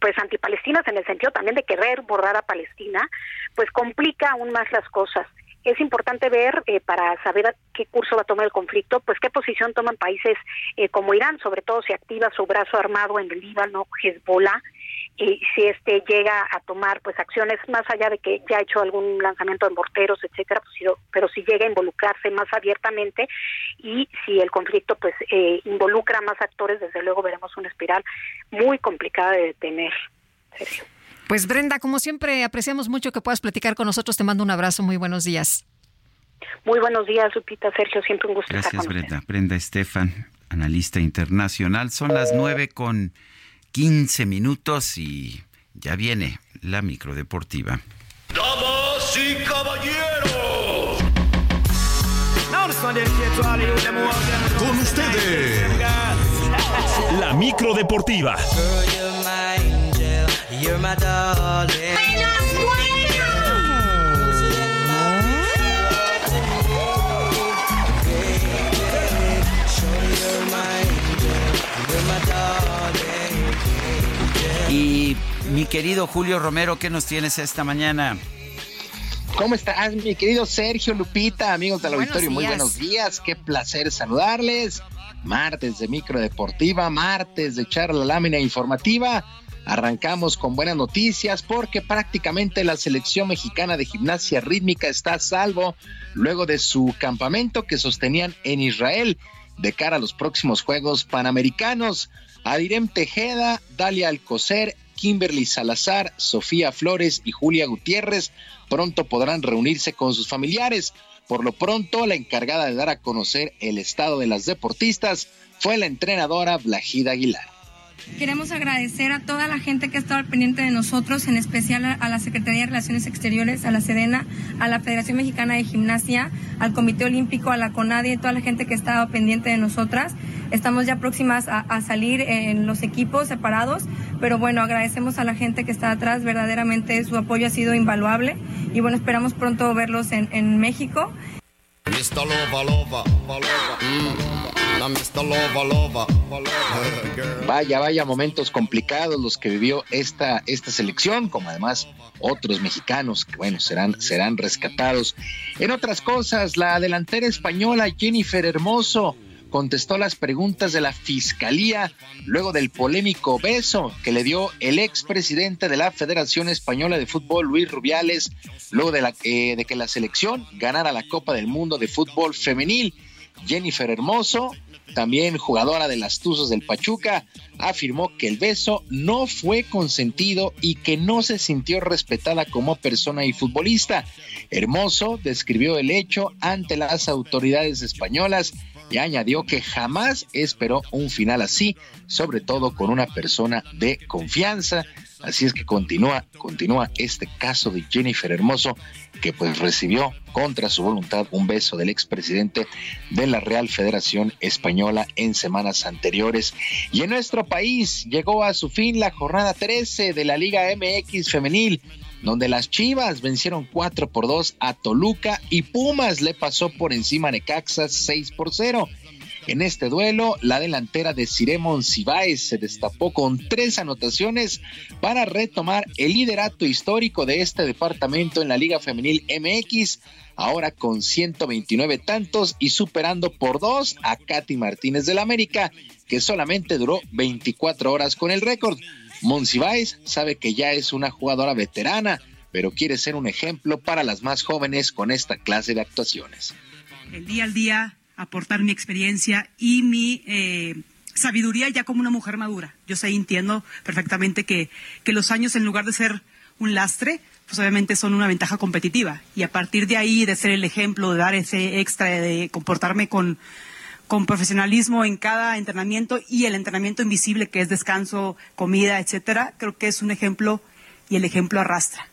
pues antipalestinas en el sentido también de querer borrar a Palestina, pues complica aún más las cosas es importante ver eh, para saber qué curso va a tomar el conflicto, pues qué posición toman países eh, como Irán, sobre todo si activa su brazo armado en el Líbano, Hezbollah, y si este llega a tomar pues acciones más allá de que ya ha hecho algún lanzamiento de morteros, etcétera, pues, pero si llega a involucrarse más abiertamente y si el conflicto pues eh, involucra a más actores, desde luego veremos una espiral muy complicada de detener. Sergio. Pues Brenda, como siempre, apreciamos mucho que puedas platicar con nosotros. Te mando un abrazo. Muy buenos días. Muy buenos días, Lupita, Sergio. Siempre un gusto Gracias, estar con Brenda. Brenda Estefan, analista internacional. Son las nueve con quince minutos y ya viene la microdeportiva. Damas y caballeros. Con ustedes, la microdeportiva. You're my darling. Y mi querido Julio Romero, ¿qué nos tienes esta mañana? ¿Cómo estás, mi querido Sergio Lupita, amigos del auditorio? Muy buenos días, qué placer saludarles. Martes de micro deportiva, martes de charla lámina informativa. Arrancamos con buenas noticias porque prácticamente la selección mexicana de gimnasia rítmica está a salvo luego de su campamento que sostenían en Israel de cara a los próximos Juegos Panamericanos. Adirem Tejeda, Dalia Alcocer, Kimberly Salazar, Sofía Flores y Julia Gutiérrez pronto podrán reunirse con sus familiares. Por lo pronto, la encargada de dar a conocer el estado de las deportistas fue la entrenadora Blajida Aguilar. Queremos agradecer a toda la gente que ha estado al pendiente de nosotros, en especial a la Secretaría de Relaciones Exteriores, a la Sedena, a la Federación Mexicana de Gimnasia, al Comité Olímpico, a la CONADE toda la gente que ha estado pendiente de nosotras. Estamos ya próximas a, salir en los equipos separados, pero bueno, agradecemos a la gente que está atrás, verdaderamente su apoyo ha sido invaluable y bueno, esperamos pronto verlos en, en México. Vaya, vaya momentos complicados los que vivió esta, esta selección, como además otros mexicanos que, bueno, serán, serán rescatados. En otras cosas, la delantera española Jennifer Hermoso contestó las preguntas de la Fiscalía luego del polémico beso que le dio el expresidente de la Federación Española de Fútbol, Luis Rubiales, luego de, eh, de que la selección ganara la Copa del Mundo de Fútbol Femenil. Jennifer Hermoso, también jugadora de las Tuzos del Pachuca, afirmó que el beso no fue consentido y que no se sintió respetada como persona y futbolista. Hermoso describió el hecho ante las autoridades españolas y añadió que jamás esperó un final así, sobre todo con una persona de confianza. Así es que continúa, continúa este caso de Jennifer Hermoso, que pues recibió contra su voluntad un beso del expresidente de la Real Federación Española en semanas anteriores. Y en nuestro país llegó a su fin la jornada 13 de la Liga MX femenil donde las Chivas vencieron 4 por 2 a Toluca y Pumas le pasó por encima a Necaxa 6 por 0. En este duelo, la delantera de Ciremon Cibáez se destapó con tres anotaciones para retomar el liderato histórico de este departamento en la Liga Femenil MX, ahora con 129 tantos y superando por dos a Katy Martínez del América, que solamente duró 24 horas con el récord. Monsiváis sabe que ya es una jugadora veterana, pero quiere ser un ejemplo para las más jóvenes con esta clase de actuaciones. El día al día, aportar mi experiencia y mi eh, sabiduría ya como una mujer madura. Yo sé, entiendo perfectamente que, que los años, en lugar de ser un lastre, pues obviamente son una ventaja competitiva. Y a partir de ahí, de ser el ejemplo, de dar ese extra, de comportarme con, con profesionalismo en cada entrenamiento y el entrenamiento invisible que es descanso, comida, etcétera, creo que es un ejemplo y el ejemplo arrastra.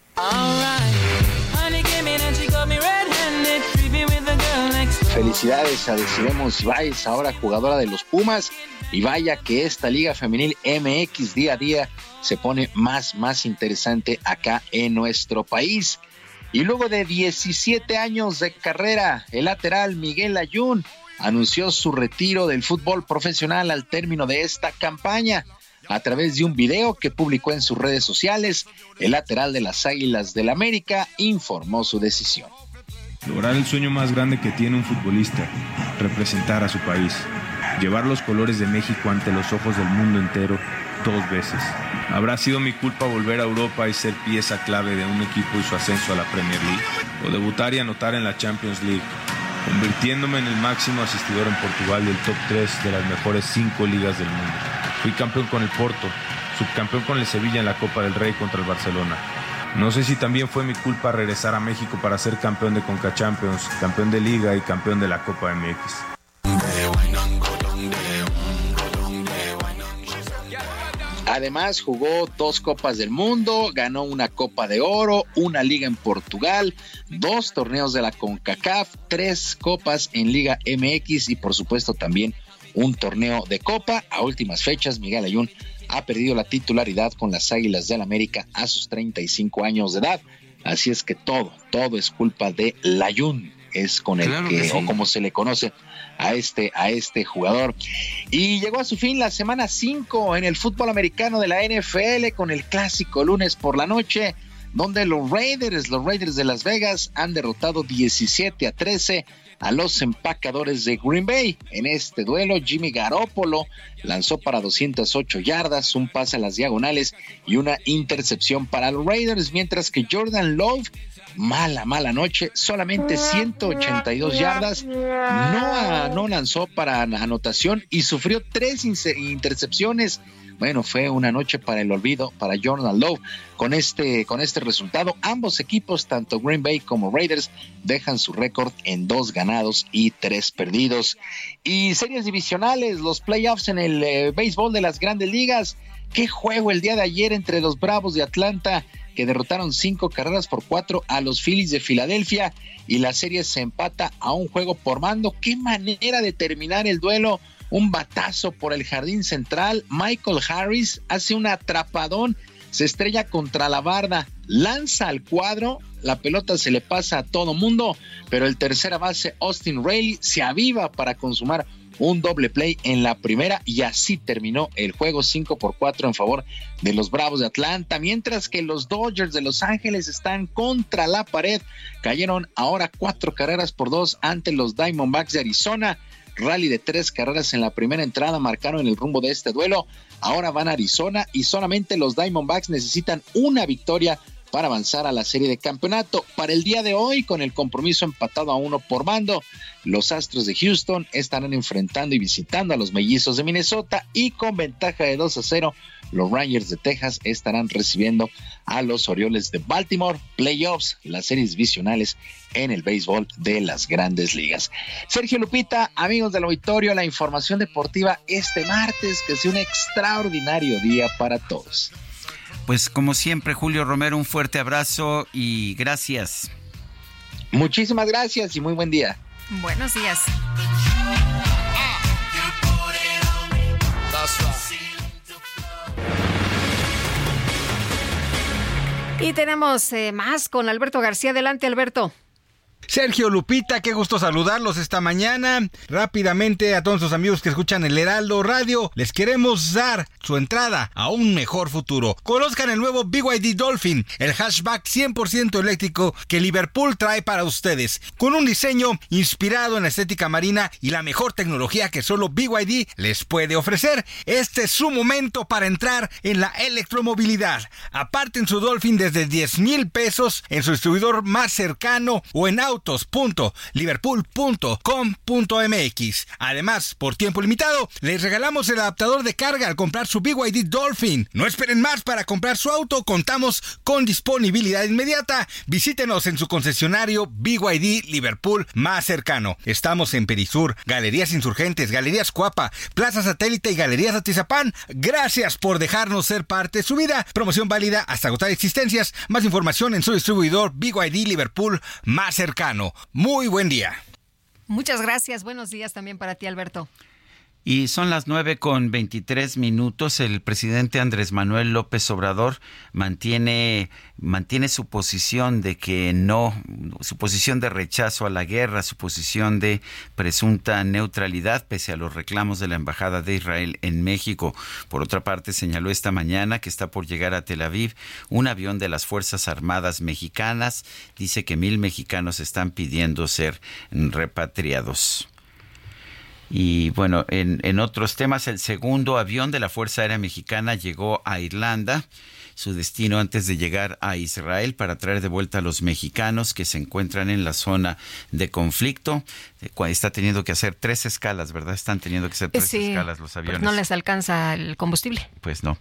Felicidades a Decidemos Vais, ahora jugadora de los Pumas. Y vaya que esta Liga Femenil MX día a día se pone más, más interesante acá en nuestro país. Y luego de 17 años de carrera, el lateral Miguel Ayun anunció su retiro del fútbol profesional al término de esta campaña. A través de un video que publicó en sus redes sociales, el lateral de las Águilas del América informó su decisión. Lograr el sueño más grande que tiene un futbolista, representar a su país, llevar los colores de México ante los ojos del mundo entero dos veces. ¿Habrá sido mi culpa volver a Europa y ser pieza clave de un equipo y su ascenso a la Premier League? ¿O debutar y anotar en la Champions League? convirtiéndome en el máximo asistidor en Portugal del top 3 de las mejores 5 ligas del mundo. Fui campeón con el Porto, subcampeón con el Sevilla en la Copa del Rey contra el Barcelona. No sé si también fue mi culpa regresar a México para ser campeón de Conca Champions, campeón de Liga y campeón de la Copa MX. Además, jugó dos Copas del Mundo, ganó una Copa de Oro, una Liga en Portugal, dos torneos de la CONCACAF, tres Copas en Liga MX y por supuesto también un torneo de Copa. A últimas fechas, Miguel Ayun ha perdido la titularidad con las Águilas del América a sus 35 años de edad. Así es que todo, todo es culpa de Layun, es con el que, o como se le conoce a este, a este jugador. Y llegó a su fin la semana 5 en el fútbol americano de la NFL con el clásico lunes por la noche, donde los Raiders, los Raiders de Las Vegas, han derrotado 17 a 13 a los empacadores de Green Bay. En este duelo, Jimmy Garoppolo lanzó para 208 yardas, un pase a las diagonales y una intercepción para los Raiders, mientras que Jordan Love mala, mala noche, solamente 182 yardas, no, no lanzó para anotación y sufrió tres intercepciones. Bueno, fue una noche para el olvido para Jordan Love. Con este, con este resultado, ambos equipos, tanto Green Bay como Raiders, dejan su récord en dos ganados y tres perdidos. Y series divisionales, los playoffs en el eh, béisbol de las grandes ligas. Qué juego el día de ayer entre los Bravos de Atlanta que derrotaron cinco carreras por cuatro a los Phillies de Filadelfia y la serie se empata a un juego por mando. Qué manera de terminar el duelo. Un batazo por el jardín central. Michael Harris hace un atrapadón, se estrella contra la barda, lanza al cuadro, la pelota se le pasa a todo mundo, pero el tercera base Austin Rayleigh se aviva para consumar un doble play en la primera y así terminó el juego 5 por 4 en favor de los Bravos de Atlanta, mientras que los Dodgers de Los Ángeles están contra la pared, cayeron ahora cuatro carreras por dos ante los Diamondbacks de Arizona. Rally de tres carreras en la primera entrada marcaron el rumbo de este duelo. Ahora van a Arizona y solamente los Diamondbacks necesitan una victoria para avanzar a la serie de campeonato. Para el día de hoy, con el compromiso empatado a uno por mando, los Astros de Houston estarán enfrentando y visitando a los Mellizos de Minnesota y con ventaja de 2 a 0, los Rangers de Texas estarán recibiendo a los Orioles de Baltimore, playoffs, las series visionales en el béisbol de las grandes ligas. Sergio Lupita, amigos del auditorio, la información deportiva este martes, que sea un extraordinario día para todos. Pues como siempre, Julio Romero, un fuerte abrazo y gracias. Muchísimas gracias y muy buen día. Buenos días. Y tenemos eh, más con Alberto García. Adelante, Alberto. Sergio Lupita, qué gusto saludarlos esta mañana. Rápidamente a todos los amigos que escuchan el Heraldo Radio, les queremos dar su entrada a un mejor futuro. Conozcan el nuevo BYD Dolphin, el hatchback 100% eléctrico que Liverpool trae para ustedes, con un diseño inspirado en la estética marina y la mejor tecnología que solo BYD les puede ofrecer. Este es su momento para entrar en la electromovilidad. Aparten su Dolphin desde 10 mil pesos en su distribuidor más cercano o en auto autos.liverpool.com.mx. Además, por tiempo limitado, les regalamos el adaptador de carga al comprar su BYD Dolphin. No esperen más para comprar su auto, contamos con disponibilidad inmediata. Visítenos en su concesionario BYD Liverpool más cercano. Estamos en Perisur, Galerías Insurgentes, Galerías Cuapa, Plaza Satélite y Galerías Atizapán. Gracias por dejarnos ser parte de su vida. Promoción válida hasta agotar existencias. Más información en su distribuidor BYD Liverpool más cercano. Muy buen día. Muchas gracias. Buenos días también para ti, Alberto. Y son las nueve con veintitrés minutos. El presidente Andrés Manuel López Obrador mantiene, mantiene su posición de que no, su posición de rechazo a la guerra, su posición de presunta neutralidad, pese a los reclamos de la Embajada de Israel en México. Por otra parte, señaló esta mañana que está por llegar a Tel Aviv un avión de las Fuerzas Armadas mexicanas. Dice que mil mexicanos están pidiendo ser repatriados. Y bueno, en, en, otros temas, el segundo avión de la Fuerza Aérea Mexicana llegó a Irlanda, su destino antes de llegar a Israel para traer de vuelta a los mexicanos que se encuentran en la zona de conflicto. Está teniendo que hacer tres escalas, ¿verdad? Están teniendo que hacer tres escalas los aviones. no les alcanza el combustible. Pues no.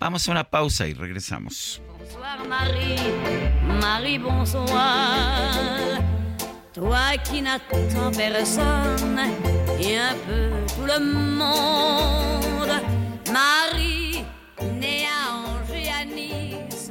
Vamos a una pausa y regresamos. Bonsoir Marie, Marie bonsoir. Toi qui n'attends personne et un peu tout le monde. Marie, née à Angers, à Nice.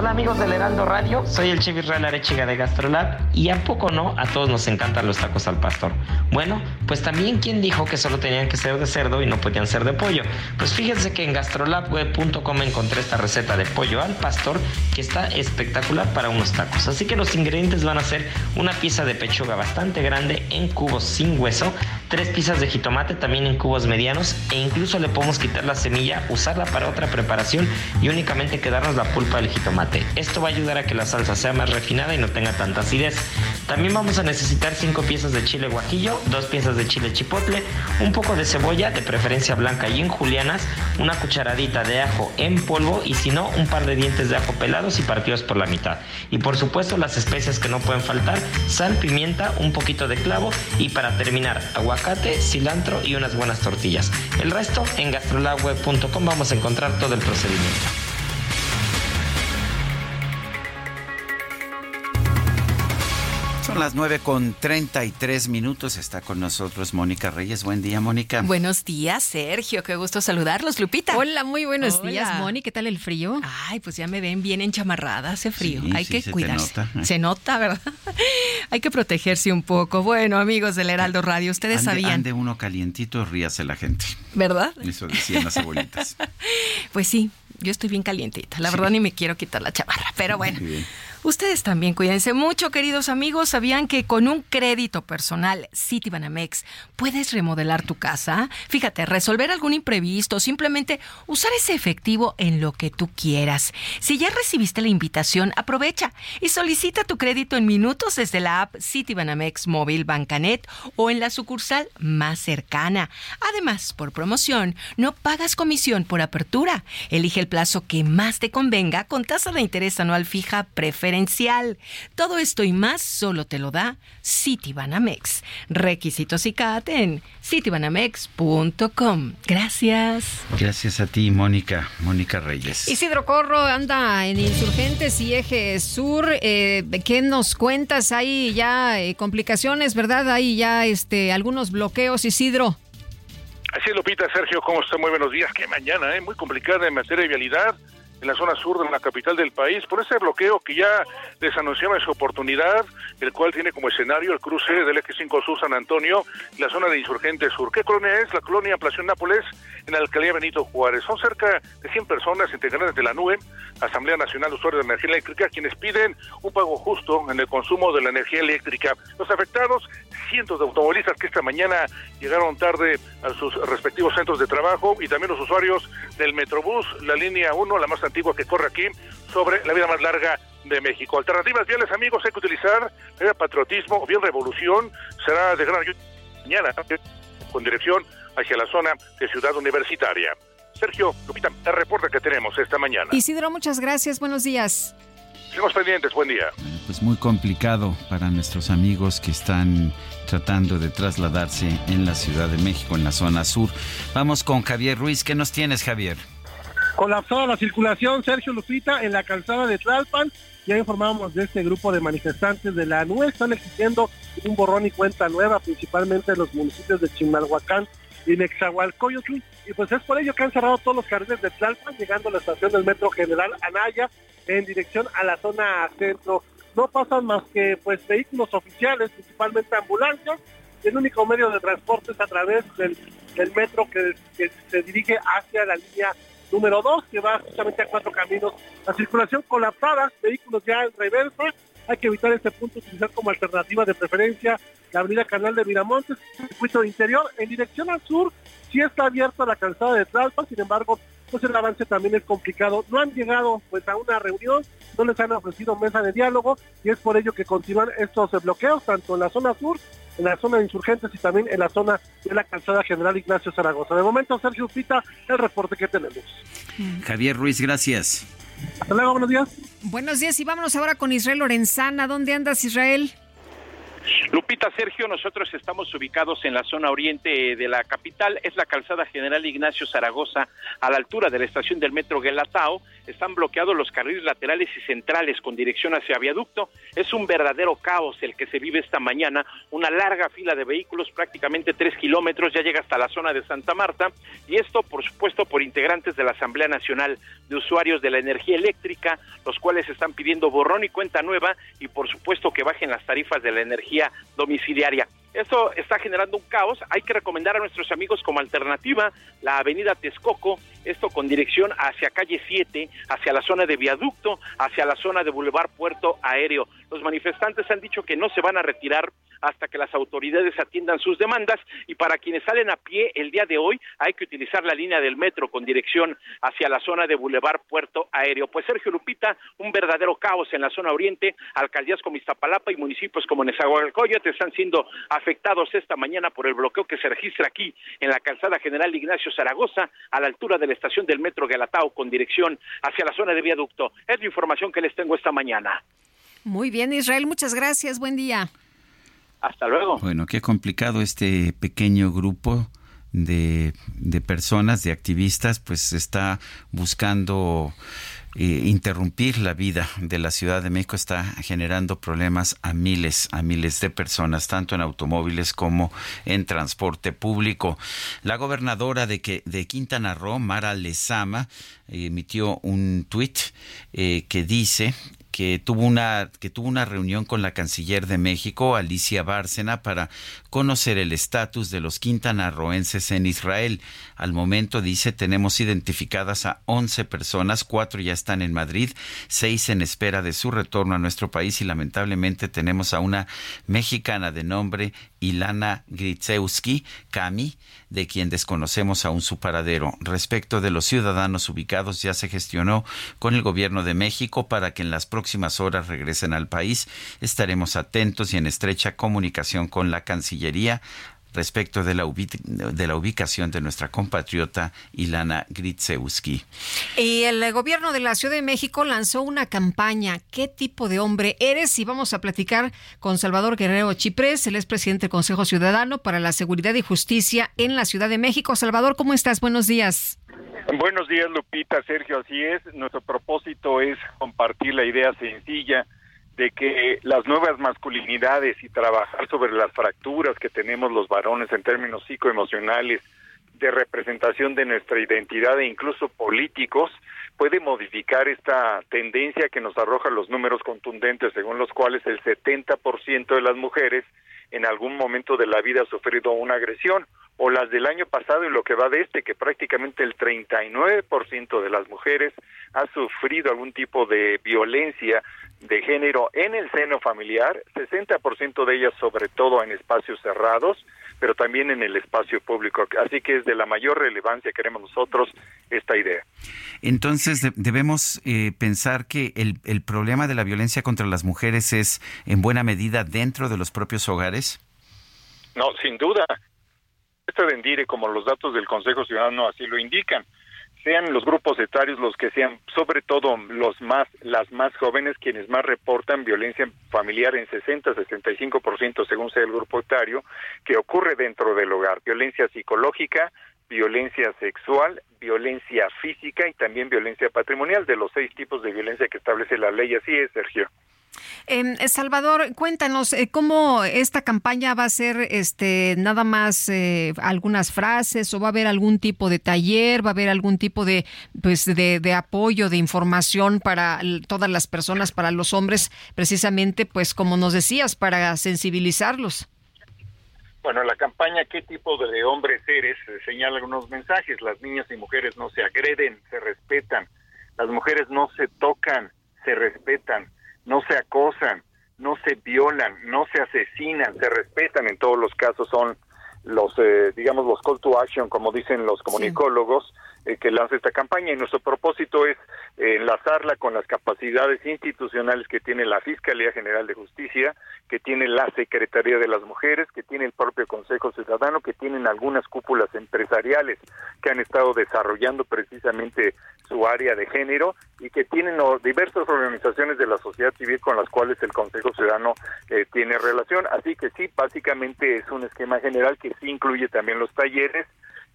Hola amigos del Heraldo Radio, soy el chef Israel Arechiga de Gastrolab y a poco no, a todos nos encantan los tacos al pastor. Bueno, pues también quien dijo que solo tenían que ser de cerdo y no podían ser de pollo. Pues fíjense que en gastrolabweb.com encontré esta receta de pollo al pastor que está espectacular para unos tacos. Así que los ingredientes van a ser una pieza de pechuga bastante grande en cubos sin hueso, tres piezas de jitomate también en cubos medianos e incluso le podemos quitar la semilla, usarla para otra preparación y únicamente quedarnos la pulpa del jitomate. Esto va a ayudar a que la salsa sea más refinada y no tenga tanta acidez. También vamos a necesitar 5 piezas de chile guajillo, 2 piezas de chile chipotle, un poco de cebolla, de preferencia blanca y en julianas, una cucharadita de ajo en polvo y si no, un par de dientes de ajo pelados y partidos por la mitad. Y por supuesto las especias que no pueden faltar, sal, pimienta, un poquito de clavo y para terminar, aguacate, cilantro y unas buenas tortillas. El resto en gastrolabweb.com vamos a encontrar todo el procedimiento. Son las 9 con 33 minutos. Está con nosotros Mónica Reyes. Buen día, Mónica. Buenos días, Sergio. Qué gusto saludarlos, Lupita. Hola, muy buenos días, Mónica. ¿Qué tal el frío? Ay, pues ya me ven bien enchamarrada, hace frío. Hay que se cuidarse. nota. Se nota, ¿verdad? <laughs> Hay que protegerse un poco. Bueno, amigos del Heraldo Radio, ustedes Ande- sabían, ande uno calientito, ríase la gente. ¿verdad? Eso decían las abuelitas. <laughs> Pues sí, yo estoy bien calientita. La verdad ni me quiero quitar la chamarra, pero bueno. Muy bien. Ustedes también cuídense mucho, queridos amigos. ¿Sabían que con un crédito personal Citibanamex puedes remodelar tu casa? Fíjate, resolver algún imprevisto, simplemente usar ese efectivo en lo que tú quieras. Si ya recibiste la invitación, aprovecha y solicita tu crédito en minutos desde la app Citibanamex Móvil Bancanet o en la sucursal más cercana. Además, por promoción, no pagas comisión por apertura. Elige el plazo que más te convenga con tasa de interés anual fija preferencial. Todo esto y más solo te lo da Citibanamex. Requisitos y CAT en citibanamex.com. Gracias. Gracias a ti, Mónica. Mónica Reyes. Isidro Corro anda en Insurgentes y Eje Sur. Eh, ¿Qué nos cuentas? Hay ya eh, complicaciones, ¿verdad? Hay ya este, algunos bloqueos, Isidro. Así es, Lupita, Sergio, ¿cómo está? Muy buenos días. Qué mañana, ¿eh? Muy complicada en materia de vialidad en la zona sur de la capital del país por ese bloqueo que ya les anunciaba en su oportunidad, el cual tiene como escenario el cruce del eje 5 Sur San Antonio la zona de Insurgentes Sur. ¿Qué colonia es? La colonia Plación Nápoles en la alcaldía Benito Juárez. Son cerca de 100 personas integrantes de la NUE, Asamblea Nacional de Usuarios de Energía Eléctrica, quienes piden un pago justo en el consumo de la energía eléctrica. Los afectados, cientos de automovilistas que esta mañana llegaron tarde a sus respectivos centros de trabajo y también los usuarios del Metrobús, la línea 1, la más antigua que corre aquí, sobre la vida más larga de México. Alternativas viales, amigos, hay que utilizar la vía patriotismo o bien revolución, será de gran ayuda mañana con dirección hacia la zona de Ciudad Universitaria. Sergio, Lupita, el reporte que tenemos esta mañana. Isidro, muchas gracias. Buenos días. Seguimos pendientes, buen día. Pues muy complicado para nuestros amigos que están tratando de trasladarse en la Ciudad de México, en la zona sur. Vamos con Javier Ruiz. ¿Qué nos tienes, Javier? Colapsada la circulación, Sergio Lupita, en la calzada de Tlalpan. Ya informamos de este grupo de manifestantes de la ANUE. Están exigiendo un borrón y cuenta nueva, principalmente en los municipios de Chimalhuacán y Nexahualcoyotl. Y pues es por ello que han cerrado todos los jardines de Tlalpan, llegando a la estación del Metro General Anaya en dirección a la zona centro. No pasan más que pues vehículos oficiales, principalmente ambulancias. El único medio de transporte es a través del, metro que se dirige hacia la línea número 2, que va justamente a cuatro caminos. La circulación colapsada, vehículos ya en reversa. Hay que evitar este punto, utilizar como alternativa de preferencia la avenida Canal de Miramontes, circuito interior. En dirección al sur, sí está abierta la calzada de Tlalpan, sin embargo, pues el avance también es complicado. No han llegado pues a una reunión, no les han ofrecido mesa de diálogo y es por ello que continúan estos bloqueos tanto en la zona sur, en la zona de insurgentes y también en la zona de la calzada general Ignacio Zaragoza. De momento, Sergio Pita, el reporte que tenemos. Javier Ruiz, gracias. Hasta luego, buenos días. Buenos días y vámonos ahora con Israel Lorenzana. ¿Dónde andas, Israel? Lupita Sergio, nosotros estamos ubicados en la zona oriente de la capital, es la calzada General Ignacio Zaragoza, a la altura de la estación del metro Guelatao. Están bloqueados los carriles laterales y centrales con dirección hacia viaducto. Es un verdadero caos el que se vive esta mañana. Una larga fila de vehículos, prácticamente tres kilómetros, ya llega hasta la zona de Santa Marta. Y esto, por supuesto, por integrantes de la Asamblea Nacional de Usuarios de la Energía Eléctrica, los cuales están pidiendo borrón y cuenta nueva y, por supuesto, que bajen las tarifas de la energía domiciliaria. Esto está generando un caos. Hay que recomendar a nuestros amigos como alternativa la avenida Texcoco, esto con dirección hacia calle 7, hacia la zona de viaducto, hacia la zona de Boulevard Puerto Aéreo. Los manifestantes han dicho que no se van a retirar hasta que las autoridades atiendan sus demandas y para quienes salen a pie el día de hoy hay que utilizar la línea del metro con dirección hacia la zona de Boulevard Puerto Aéreo. Pues Sergio Lupita, un verdadero caos en la zona oriente, alcaldías como Iztapalapa y municipios como Nezahualcóyotl están siendo afectados esta mañana por el bloqueo que se registra aquí en la calzada General Ignacio Zaragoza a la altura de la estación del metro Galatao con dirección hacia la zona de viaducto. Es la información que les tengo esta mañana. Muy bien, Israel, muchas gracias. Buen día. Hasta luego. Bueno, qué complicado este pequeño grupo de, de personas, de activistas, pues está buscando eh, interrumpir la vida de la Ciudad de México está generando problemas a miles, a miles de personas, tanto en automóviles como en transporte público. La gobernadora de, que, de Quintana Roo, Mara Lezama, emitió un tuit eh, que dice que tuvo una que tuvo una reunión con la canciller de México, Alicia Bárcena, para conocer el estatus de los quintanarroenses en Israel. Al momento dice tenemos identificadas a 11 personas, cuatro ya están en Madrid, seis en espera de su retorno a nuestro país y lamentablemente tenemos a una mexicana de nombre Ilana Gritzewski Kami, de quien desconocemos aún su paradero. Respecto de los ciudadanos ubicados, ya se gestionó con el gobierno de México para que en las próximas horas regresen al país. Estaremos atentos y en estrecha comunicación con la Cancillería respecto de la, de la ubicación de nuestra compatriota Ilana Gritzewski. Y el gobierno de la Ciudad de México lanzó una campaña. ¿Qué tipo de hombre eres? Y vamos a platicar con Salvador Guerrero Chiprés, el expresidente del Consejo Ciudadano para la Seguridad y Justicia en la Ciudad de México. Salvador, ¿cómo estás? Buenos días. Buenos días, Lupita, Sergio, así es. Nuestro propósito es compartir la idea sencilla de que las nuevas masculinidades y trabajar sobre las fracturas que tenemos los varones en términos psicoemocionales, de representación de nuestra identidad e incluso políticos, puede modificar esta tendencia que nos arroja los números contundentes según los cuales el 70% de las mujeres en algún momento de la vida ha sufrido una agresión, o las del año pasado y lo que va de este, que prácticamente el 39% de las mujeres ha sufrido algún tipo de violencia de género en el seno familiar, 60% de ellas sobre todo en espacios cerrados, pero también en el espacio público. Así que es de la mayor relevancia, queremos nosotros, esta idea. Entonces, debemos eh, pensar que el, el problema de la violencia contra las mujeres es en buena medida dentro de los propios hogares. No, sin duda. Este vendire, como los datos del Consejo Ciudadano así lo indican, sean los grupos etarios los que sean, sobre todo los más, las más jóvenes, quienes más reportan violencia familiar en 60-65% según sea el grupo etario, que ocurre dentro del hogar, violencia psicológica, violencia sexual, violencia física y también violencia patrimonial, de los seis tipos de violencia que establece la ley. Así es, Sergio. Eh, Salvador, cuéntanos eh, cómo esta campaña va a ser, este, nada más eh, algunas frases o va a haber algún tipo de taller, va a haber algún tipo de, pues, de, apoyo, de información para todas las personas, para los hombres, precisamente, pues, como nos decías, para sensibilizarlos. Bueno, la campaña ¿Qué tipo de hombres eres? señala algunos mensajes. Las niñas y mujeres no se agreden, se respetan. Las mujeres no se tocan, se respetan no se acosan, no se violan, no se asesinan, se respetan, en todos los casos son los eh, digamos los call to action como dicen los comunicólogos eh, que lanza esta campaña. Y nuestro propósito es eh, enlazarla con las capacidades institucionales que tiene la Fiscalía General de Justicia, que tiene la Secretaría de las Mujeres, que tiene el propio Consejo Ciudadano, que tienen algunas cúpulas empresariales que han estado desarrollando precisamente su área de género y que tienen diversas organizaciones de la sociedad civil con las cuales el Consejo Ciudadano eh, tiene relación. Así que sí, básicamente es un esquema general que sí incluye también los talleres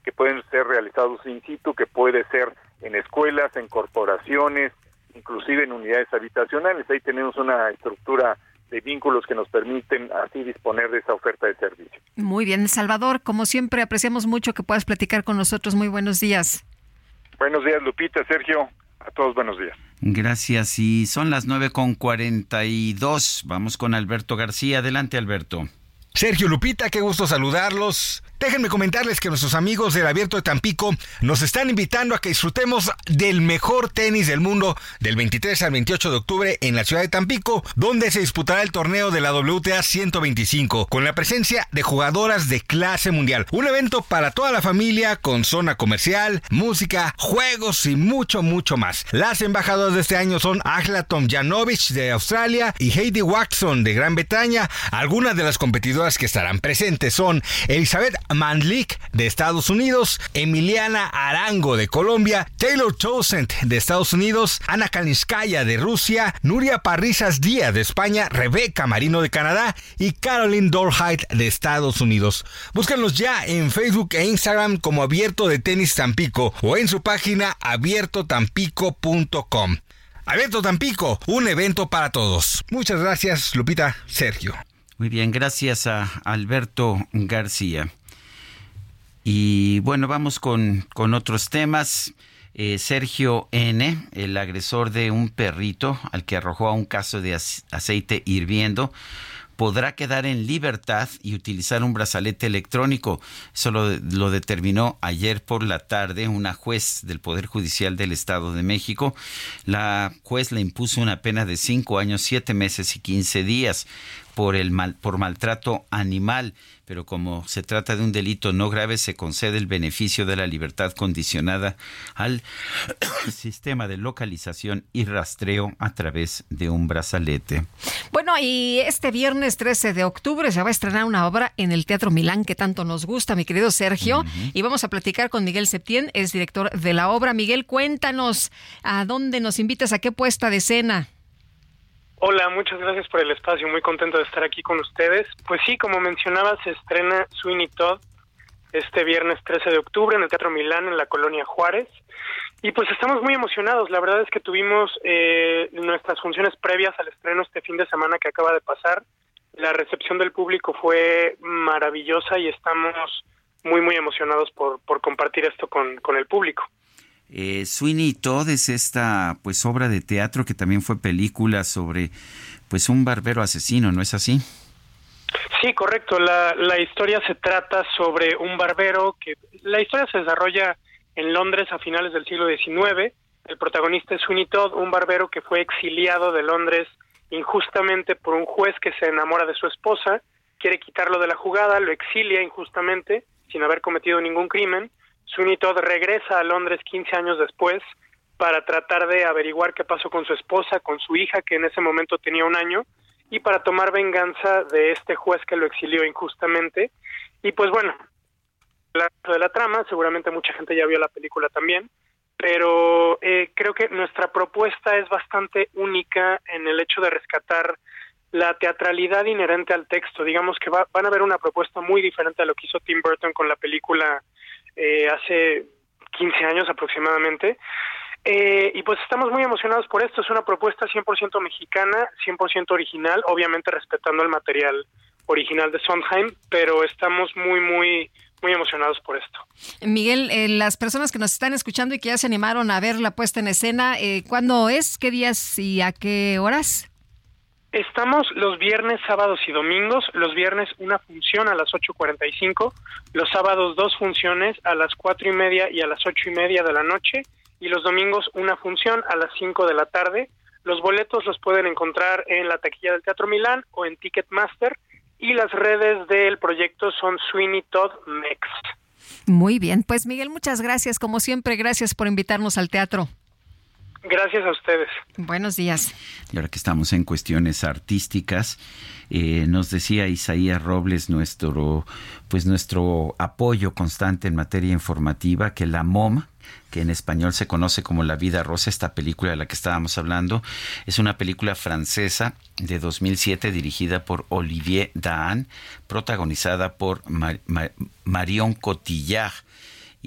que pueden ser realizados in situ, que puede ser en escuelas, en corporaciones, inclusive en unidades habitacionales. Ahí tenemos una estructura de vínculos que nos permiten así disponer de esa oferta de servicio. Muy bien, Salvador, como siempre apreciamos mucho que puedas platicar con nosotros. Muy buenos días. Buenos días, Lupita, Sergio. A todos buenos días. Gracias. Y son las nueve con cuarenta y dos. Vamos con Alberto García. Adelante, Alberto. Sergio Lupita, qué gusto saludarlos. Déjenme comentarles que nuestros amigos del Abierto de Tampico nos están invitando a que disfrutemos del mejor tenis del mundo del 23 al 28 de octubre en la ciudad de Tampico, donde se disputará el torneo de la WTA 125 con la presencia de jugadoras de clase mundial. Un evento para toda la familia con zona comercial, música, juegos y mucho, mucho más. Las embajadoras de este año son Agla Tomjanovic de Australia y Heidi Watson de Gran Bretaña. Algunas de las competidoras que estarán presentes son Elizabeth Mandlik de Estados Unidos, Emiliana Arango de Colombia, Taylor Townsend de Estados Unidos, Ana Kalinskaya de Rusia, Nuria Parrizas Díaz de España, Rebeca Marino de Canadá y Caroline Dorheit de Estados Unidos. Búsquenlos ya en Facebook e Instagram como Abierto de Tenis Tampico o en su página abiertotampico.com. Abierto Tampico, un evento para todos. Muchas gracias, Lupita, Sergio. Muy bien, gracias a Alberto García. Y bueno, vamos con, con otros temas. Eh, Sergio N., el agresor de un perrito al que arrojó a un caso de aceite hirviendo, podrá quedar en libertad y utilizar un brazalete electrónico. Eso lo, lo, determinó ayer por la tarde una juez del Poder Judicial del Estado de México. La juez le impuso una pena de cinco años, siete meses y quince días por el mal, por maltrato animal pero como se trata de un delito no grave, se concede el beneficio de la libertad condicionada al <coughs> sistema de localización y rastreo a través de un brazalete. Bueno, y este viernes 13 de octubre se va a estrenar una obra en el Teatro Milán que tanto nos gusta, mi querido Sergio, y vamos a platicar con Miguel Septién, es director de la obra. Miguel, cuéntanos a dónde nos invitas, a qué puesta de escena. Hola, muchas gracias por el espacio, muy contento de estar aquí con ustedes. Pues sí, como mencionaba, se estrena Sweeney Todd este viernes 13 de octubre en el Teatro Milán, en la colonia Juárez. Y pues estamos muy emocionados, la verdad es que tuvimos eh, nuestras funciones previas al estreno este fin de semana que acaba de pasar. La recepción del público fue maravillosa y estamos muy, muy emocionados por, por compartir esto con, con el público. Eh, Sweeney Todd es esta pues obra de teatro que también fue película sobre pues un barbero asesino, ¿no es así? Sí, correcto. La, la historia se trata sobre un barbero que la historia se desarrolla en Londres a finales del siglo XIX. El protagonista es Sweeney Todd, un barbero que fue exiliado de Londres injustamente por un juez que se enamora de su esposa, quiere quitarlo de la jugada, lo exilia injustamente sin haber cometido ningún crimen Sweeney Todd regresa a Londres 15 años después para tratar de averiguar qué pasó con su esposa, con su hija, que en ese momento tenía un año, y para tomar venganza de este juez que lo exilió injustamente. Y pues bueno, de la trama, seguramente mucha gente ya vio la película también, pero eh, creo que nuestra propuesta es bastante única en el hecho de rescatar la teatralidad inherente al texto. Digamos que va, van a ver una propuesta muy diferente a lo que hizo Tim Burton con la película eh, hace 15 años aproximadamente. Eh, y pues estamos muy emocionados por esto. Es una propuesta 100% mexicana, 100% original, obviamente respetando el material original de Sondheim, pero estamos muy, muy, muy emocionados por esto. Miguel, eh, las personas que nos están escuchando y que ya se animaron a ver la puesta en escena, eh, ¿cuándo es? ¿Qué días y a qué horas? Estamos los viernes, sábados y domingos. Los viernes una función a las 8.45, los sábados dos funciones a las cuatro y media y a las ocho y media de la noche y los domingos una función a las 5 de la tarde. Los boletos los pueden encontrar en la taquilla del Teatro Milán o en Ticketmaster y las redes del proyecto son Sweeney Todd Mex. Muy bien, pues Miguel, muchas gracias. Como siempre, gracias por invitarnos al teatro. Gracias a ustedes. Buenos días. Y ahora que estamos en cuestiones artísticas, eh, nos decía Isaías Robles nuestro, pues nuestro apoyo constante en materia informativa que la MOM, que en español se conoce como La vida rosa, esta película de la que estábamos hablando, es una película francesa de 2007 dirigida por Olivier Dahan, protagonizada por Marion Cotillard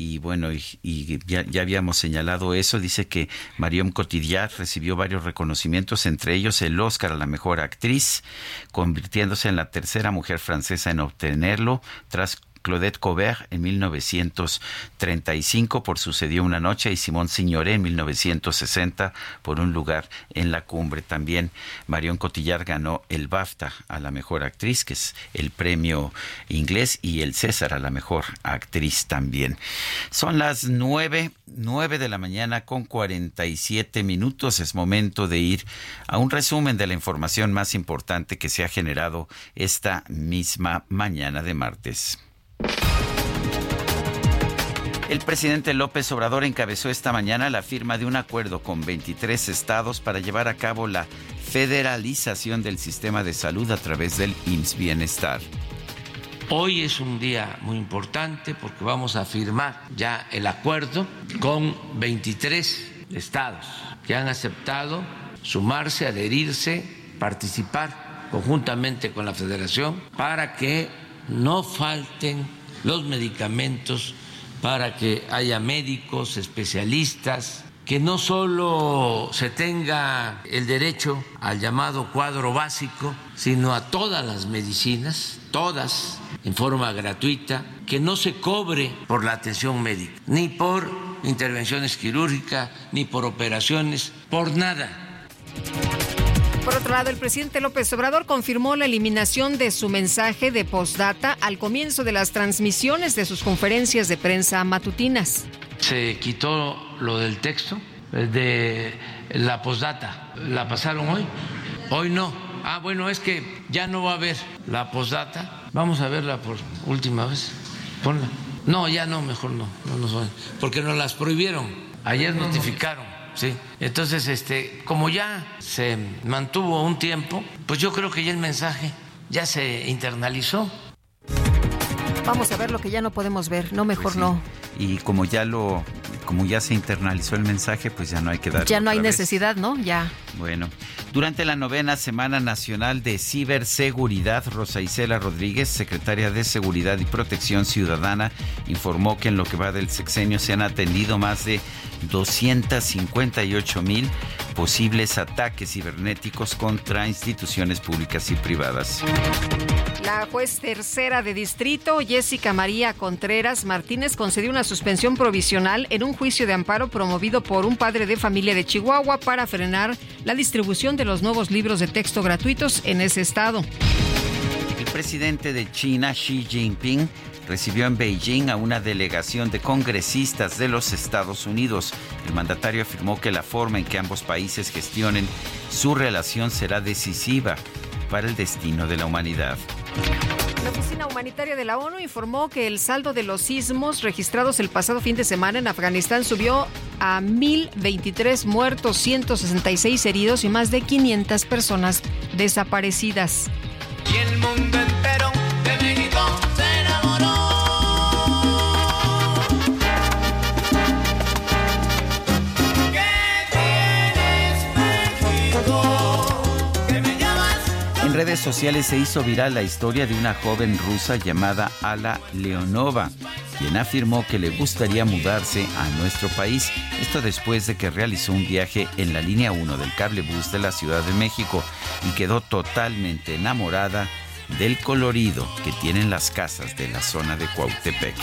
y bueno, y, ya, habíamos señalado eso, dice que Marion Cotillard recibió varios reconocimientos, entre ellos el Oscar a la mejor actriz, convirtiéndose en la tercera mujer francesa en obtenerlo tras Claudette Colbert en 1935 por Sucedió una noche y Simón Signoret en 1960 por Un lugar en la cumbre. También Marion Cotillard ganó el BAFTA a la mejor actriz, que es el premio inglés, y el César a la mejor actriz también. Son las nueve, nueve de la mañana con 47 minutos. Es momento de ir a un resumen de la información más importante que se ha generado esta misma mañana de martes. El presidente López Obrador encabezó esta mañana la firma de un acuerdo con 23 estados para llevar a cabo la federalización del sistema de salud a través del IMSS Bienestar. Hoy es un día muy importante porque vamos a firmar ya el acuerdo con 23 estados que han aceptado sumarse, adherirse, participar conjuntamente con la federación para que no falten los medicamentos para que haya médicos, especialistas, que no solo se tenga el derecho al llamado cuadro básico, sino a todas las medicinas, todas en forma gratuita, que no se cobre por la atención médica, ni por intervenciones quirúrgicas, ni por operaciones, por nada. Por otro lado, el presidente López Obrador confirmó la eliminación de su mensaje de postdata al comienzo de las transmisiones de sus conferencias de prensa matutinas. Se quitó lo del texto de la postdata. ¿La pasaron hoy? Hoy no. Ah, bueno, es que ya no va a haber la postdata. Vamos a verla por última vez. Ponla. No, ya no, mejor no. No nos. Porque nos las prohibieron. Ayer notificaron Sí. Entonces, este, como ya se mantuvo un tiempo, pues yo creo que ya el mensaje ya se internalizó. Vamos a ver lo que ya no podemos ver, no mejor pues no. Y como ya lo como ya se internalizó el mensaje, pues ya no hay que dar. Ya no hay necesidad, ¿no? Ya. Bueno, durante la novena Semana Nacional de Ciberseguridad, Rosa Isela Rodríguez, secretaria de Seguridad y Protección Ciudadana, informó que en lo que va del sexenio se han atendido más de 258 mil posibles ataques cibernéticos contra instituciones públicas y privadas. La juez tercera de distrito, Jessica María Contreras Martínez, concedió una suspensión provisional en un juicio de amparo promovido por un padre de familia de Chihuahua para frenar la distribución de los nuevos libros de texto gratuitos en ese estado. El presidente de China, Xi Jinping, recibió en Beijing a una delegación de congresistas de los Estados Unidos. El mandatario afirmó que la forma en que ambos países gestionen su relación será decisiva para el destino de la humanidad. La Oficina Humanitaria de la ONU informó que el saldo de los sismos registrados el pasado fin de semana en Afganistán subió a 1.023 muertos, 166 heridos y más de 500 personas desaparecidas. Y el mundo redes sociales se hizo viral la historia de una joven rusa llamada Ala Leonova, quien afirmó que le gustaría mudarse a nuestro país. Esto después de que realizó un viaje en la línea 1 del cable bus de la Ciudad de México y quedó totalmente enamorada del colorido que tienen las casas de la zona de Cuautepec.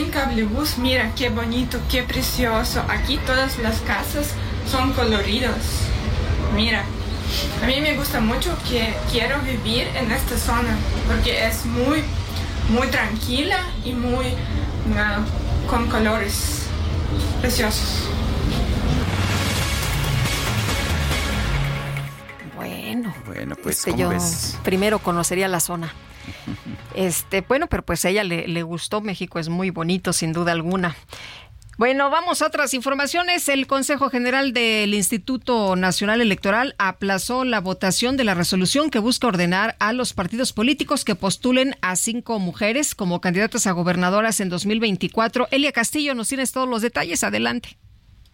en Cablebus, mira qué bonito, qué precioso. Aquí todas las casas son coloridas. Mira, a mí me gusta mucho que quiero vivir en esta zona porque es muy, muy tranquila y muy ah, con colores preciosos. Bueno, bueno pues este, yo primero conocería la zona. <laughs> Este, bueno, pero pues a ella le, le gustó. México es muy bonito, sin duda alguna. Bueno, vamos a otras informaciones. El Consejo General del Instituto Nacional Electoral aplazó la votación de la resolución que busca ordenar a los partidos políticos que postulen a cinco mujeres como candidatas a gobernadoras en 2024. Elia Castillo, nos tienes todos los detalles. Adelante.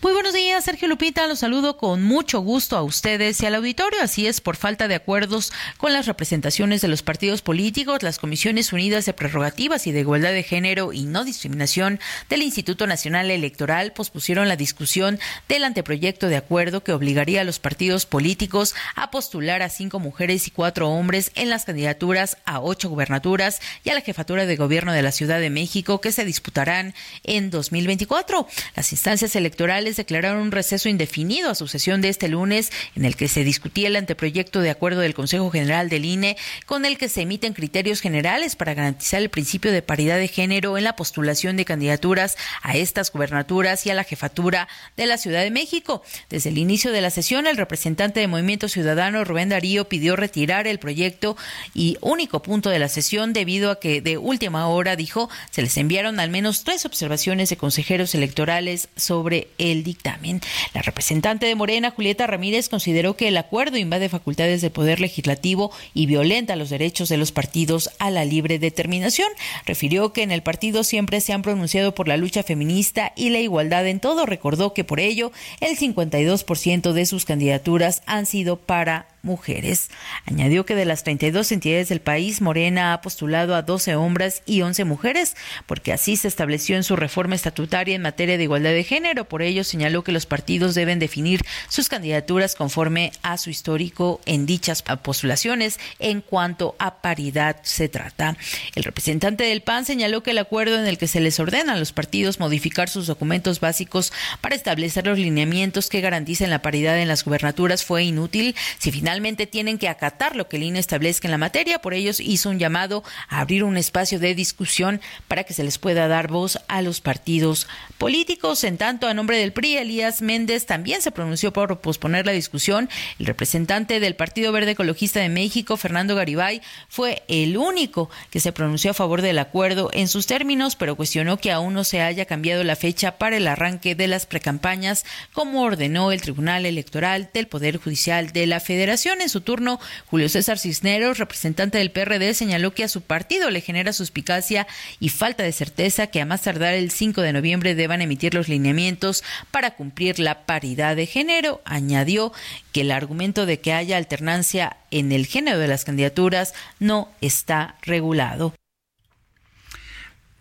Muy buenos días, Sergio Lupita. Los saludo con mucho gusto a ustedes y al auditorio. Así es, por falta de acuerdos con las representaciones de los partidos políticos, las Comisiones Unidas de Prerrogativas y de Igualdad de Género y No Discriminación del Instituto Nacional Electoral pospusieron la discusión del anteproyecto de acuerdo que obligaría a los partidos políticos a postular a cinco mujeres y cuatro hombres en las candidaturas a ocho gubernaturas y a la jefatura de gobierno de la Ciudad de México que se disputarán en 2024. Las instancias electorales declararon un receso indefinido a su sesión de este lunes, en el que se discutía el anteproyecto de acuerdo del Consejo General del INE, con el que se emiten criterios generales para garantizar el principio de paridad de género en la postulación de candidaturas a estas gubernaturas y a la jefatura de la Ciudad de México. Desde el inicio de la sesión, el representante de Movimiento Ciudadano, Rubén Darío, pidió retirar el proyecto y único punto de la sesión debido a que de última hora, dijo, se les enviaron al menos tres observaciones de consejeros electorales sobre el dictamen. La representante de Morena, Julieta Ramírez, consideró que el acuerdo invade facultades del Poder Legislativo y violenta los derechos de los partidos a la libre determinación. Refirió que en el partido siempre se han pronunciado por la lucha feminista y la igualdad en todo. Recordó que por ello el 52% de sus candidaturas han sido para mujeres. Añadió que de las 32 entidades del país, Morena ha postulado a 12 hombres y 11 mujeres, porque así se estableció en su reforma estatutaria en materia de igualdad de género. Por ello, señaló que los partidos deben definir sus candidaturas conforme a su histórico en dichas postulaciones en cuanto a paridad se trata. El representante del PAN señaló que el acuerdo en el que se les ordena a los partidos modificar sus documentos básicos para establecer los lineamientos que garanticen la paridad en las gubernaturas fue inútil si finalmente tienen que acatar lo que el INE establezca en la materia. Por ello hizo un llamado a abrir un espacio de discusión para que se les pueda dar voz a los partidos políticos. En tanto, a nombre del PRI, Elías Méndez también se pronunció por posponer la discusión. El representante del Partido Verde Ecologista de México, Fernando Garibay, fue el único que se pronunció a favor del acuerdo en sus términos, pero cuestionó que aún no se haya cambiado la fecha para el arranque de las precampañas, como ordenó el Tribunal Electoral del Poder Judicial de la Federación. En su turno, Julio César Cisneros, representante del PRD, señaló que a su partido le genera suspicacia y falta de certeza que a más tardar el 5 de noviembre deban emitir los lineamientos para cumplir la paridad de género. Añadió que el argumento de que haya alternancia en el género de las candidaturas no está regulado.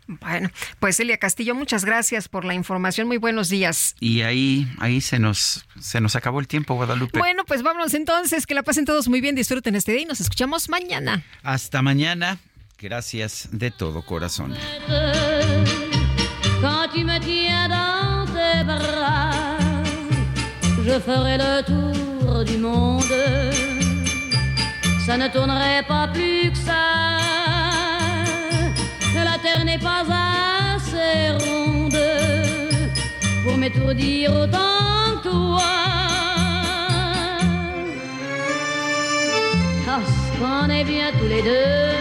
Bueno, pues Elia Castillo, muchas gracias por la información. Muy buenos días. Y ahí, ahí se nos, se nos acabó el tiempo, Guadalupe. Bueno, pues vámonos entonces. Que la pasen todos muy bien, disfruten este día y nos escuchamos mañana. Hasta mañana. Gracias de todo corazón. je ferai le tour du monde. Ça ne tournerait pas plus que ça. Terre n'est pas assez ronde pour m'étourdir autant que toi. Parce qu'on est bien tous les deux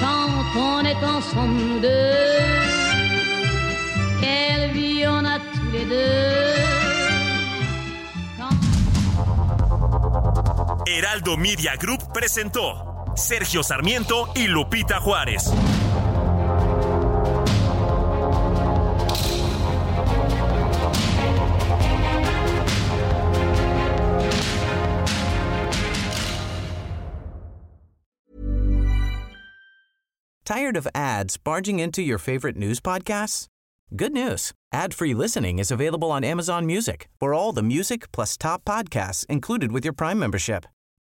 quand on est ensemble. Quelle vie on a tous les deux. Heraldo Media Group presentó Sergio Sarmiento y Lupita Juárez. Tired of ads barging into your favorite news podcasts? Good news. Ad-free listening is available on Amazon Music. For all the music plus top podcasts included with your Prime membership.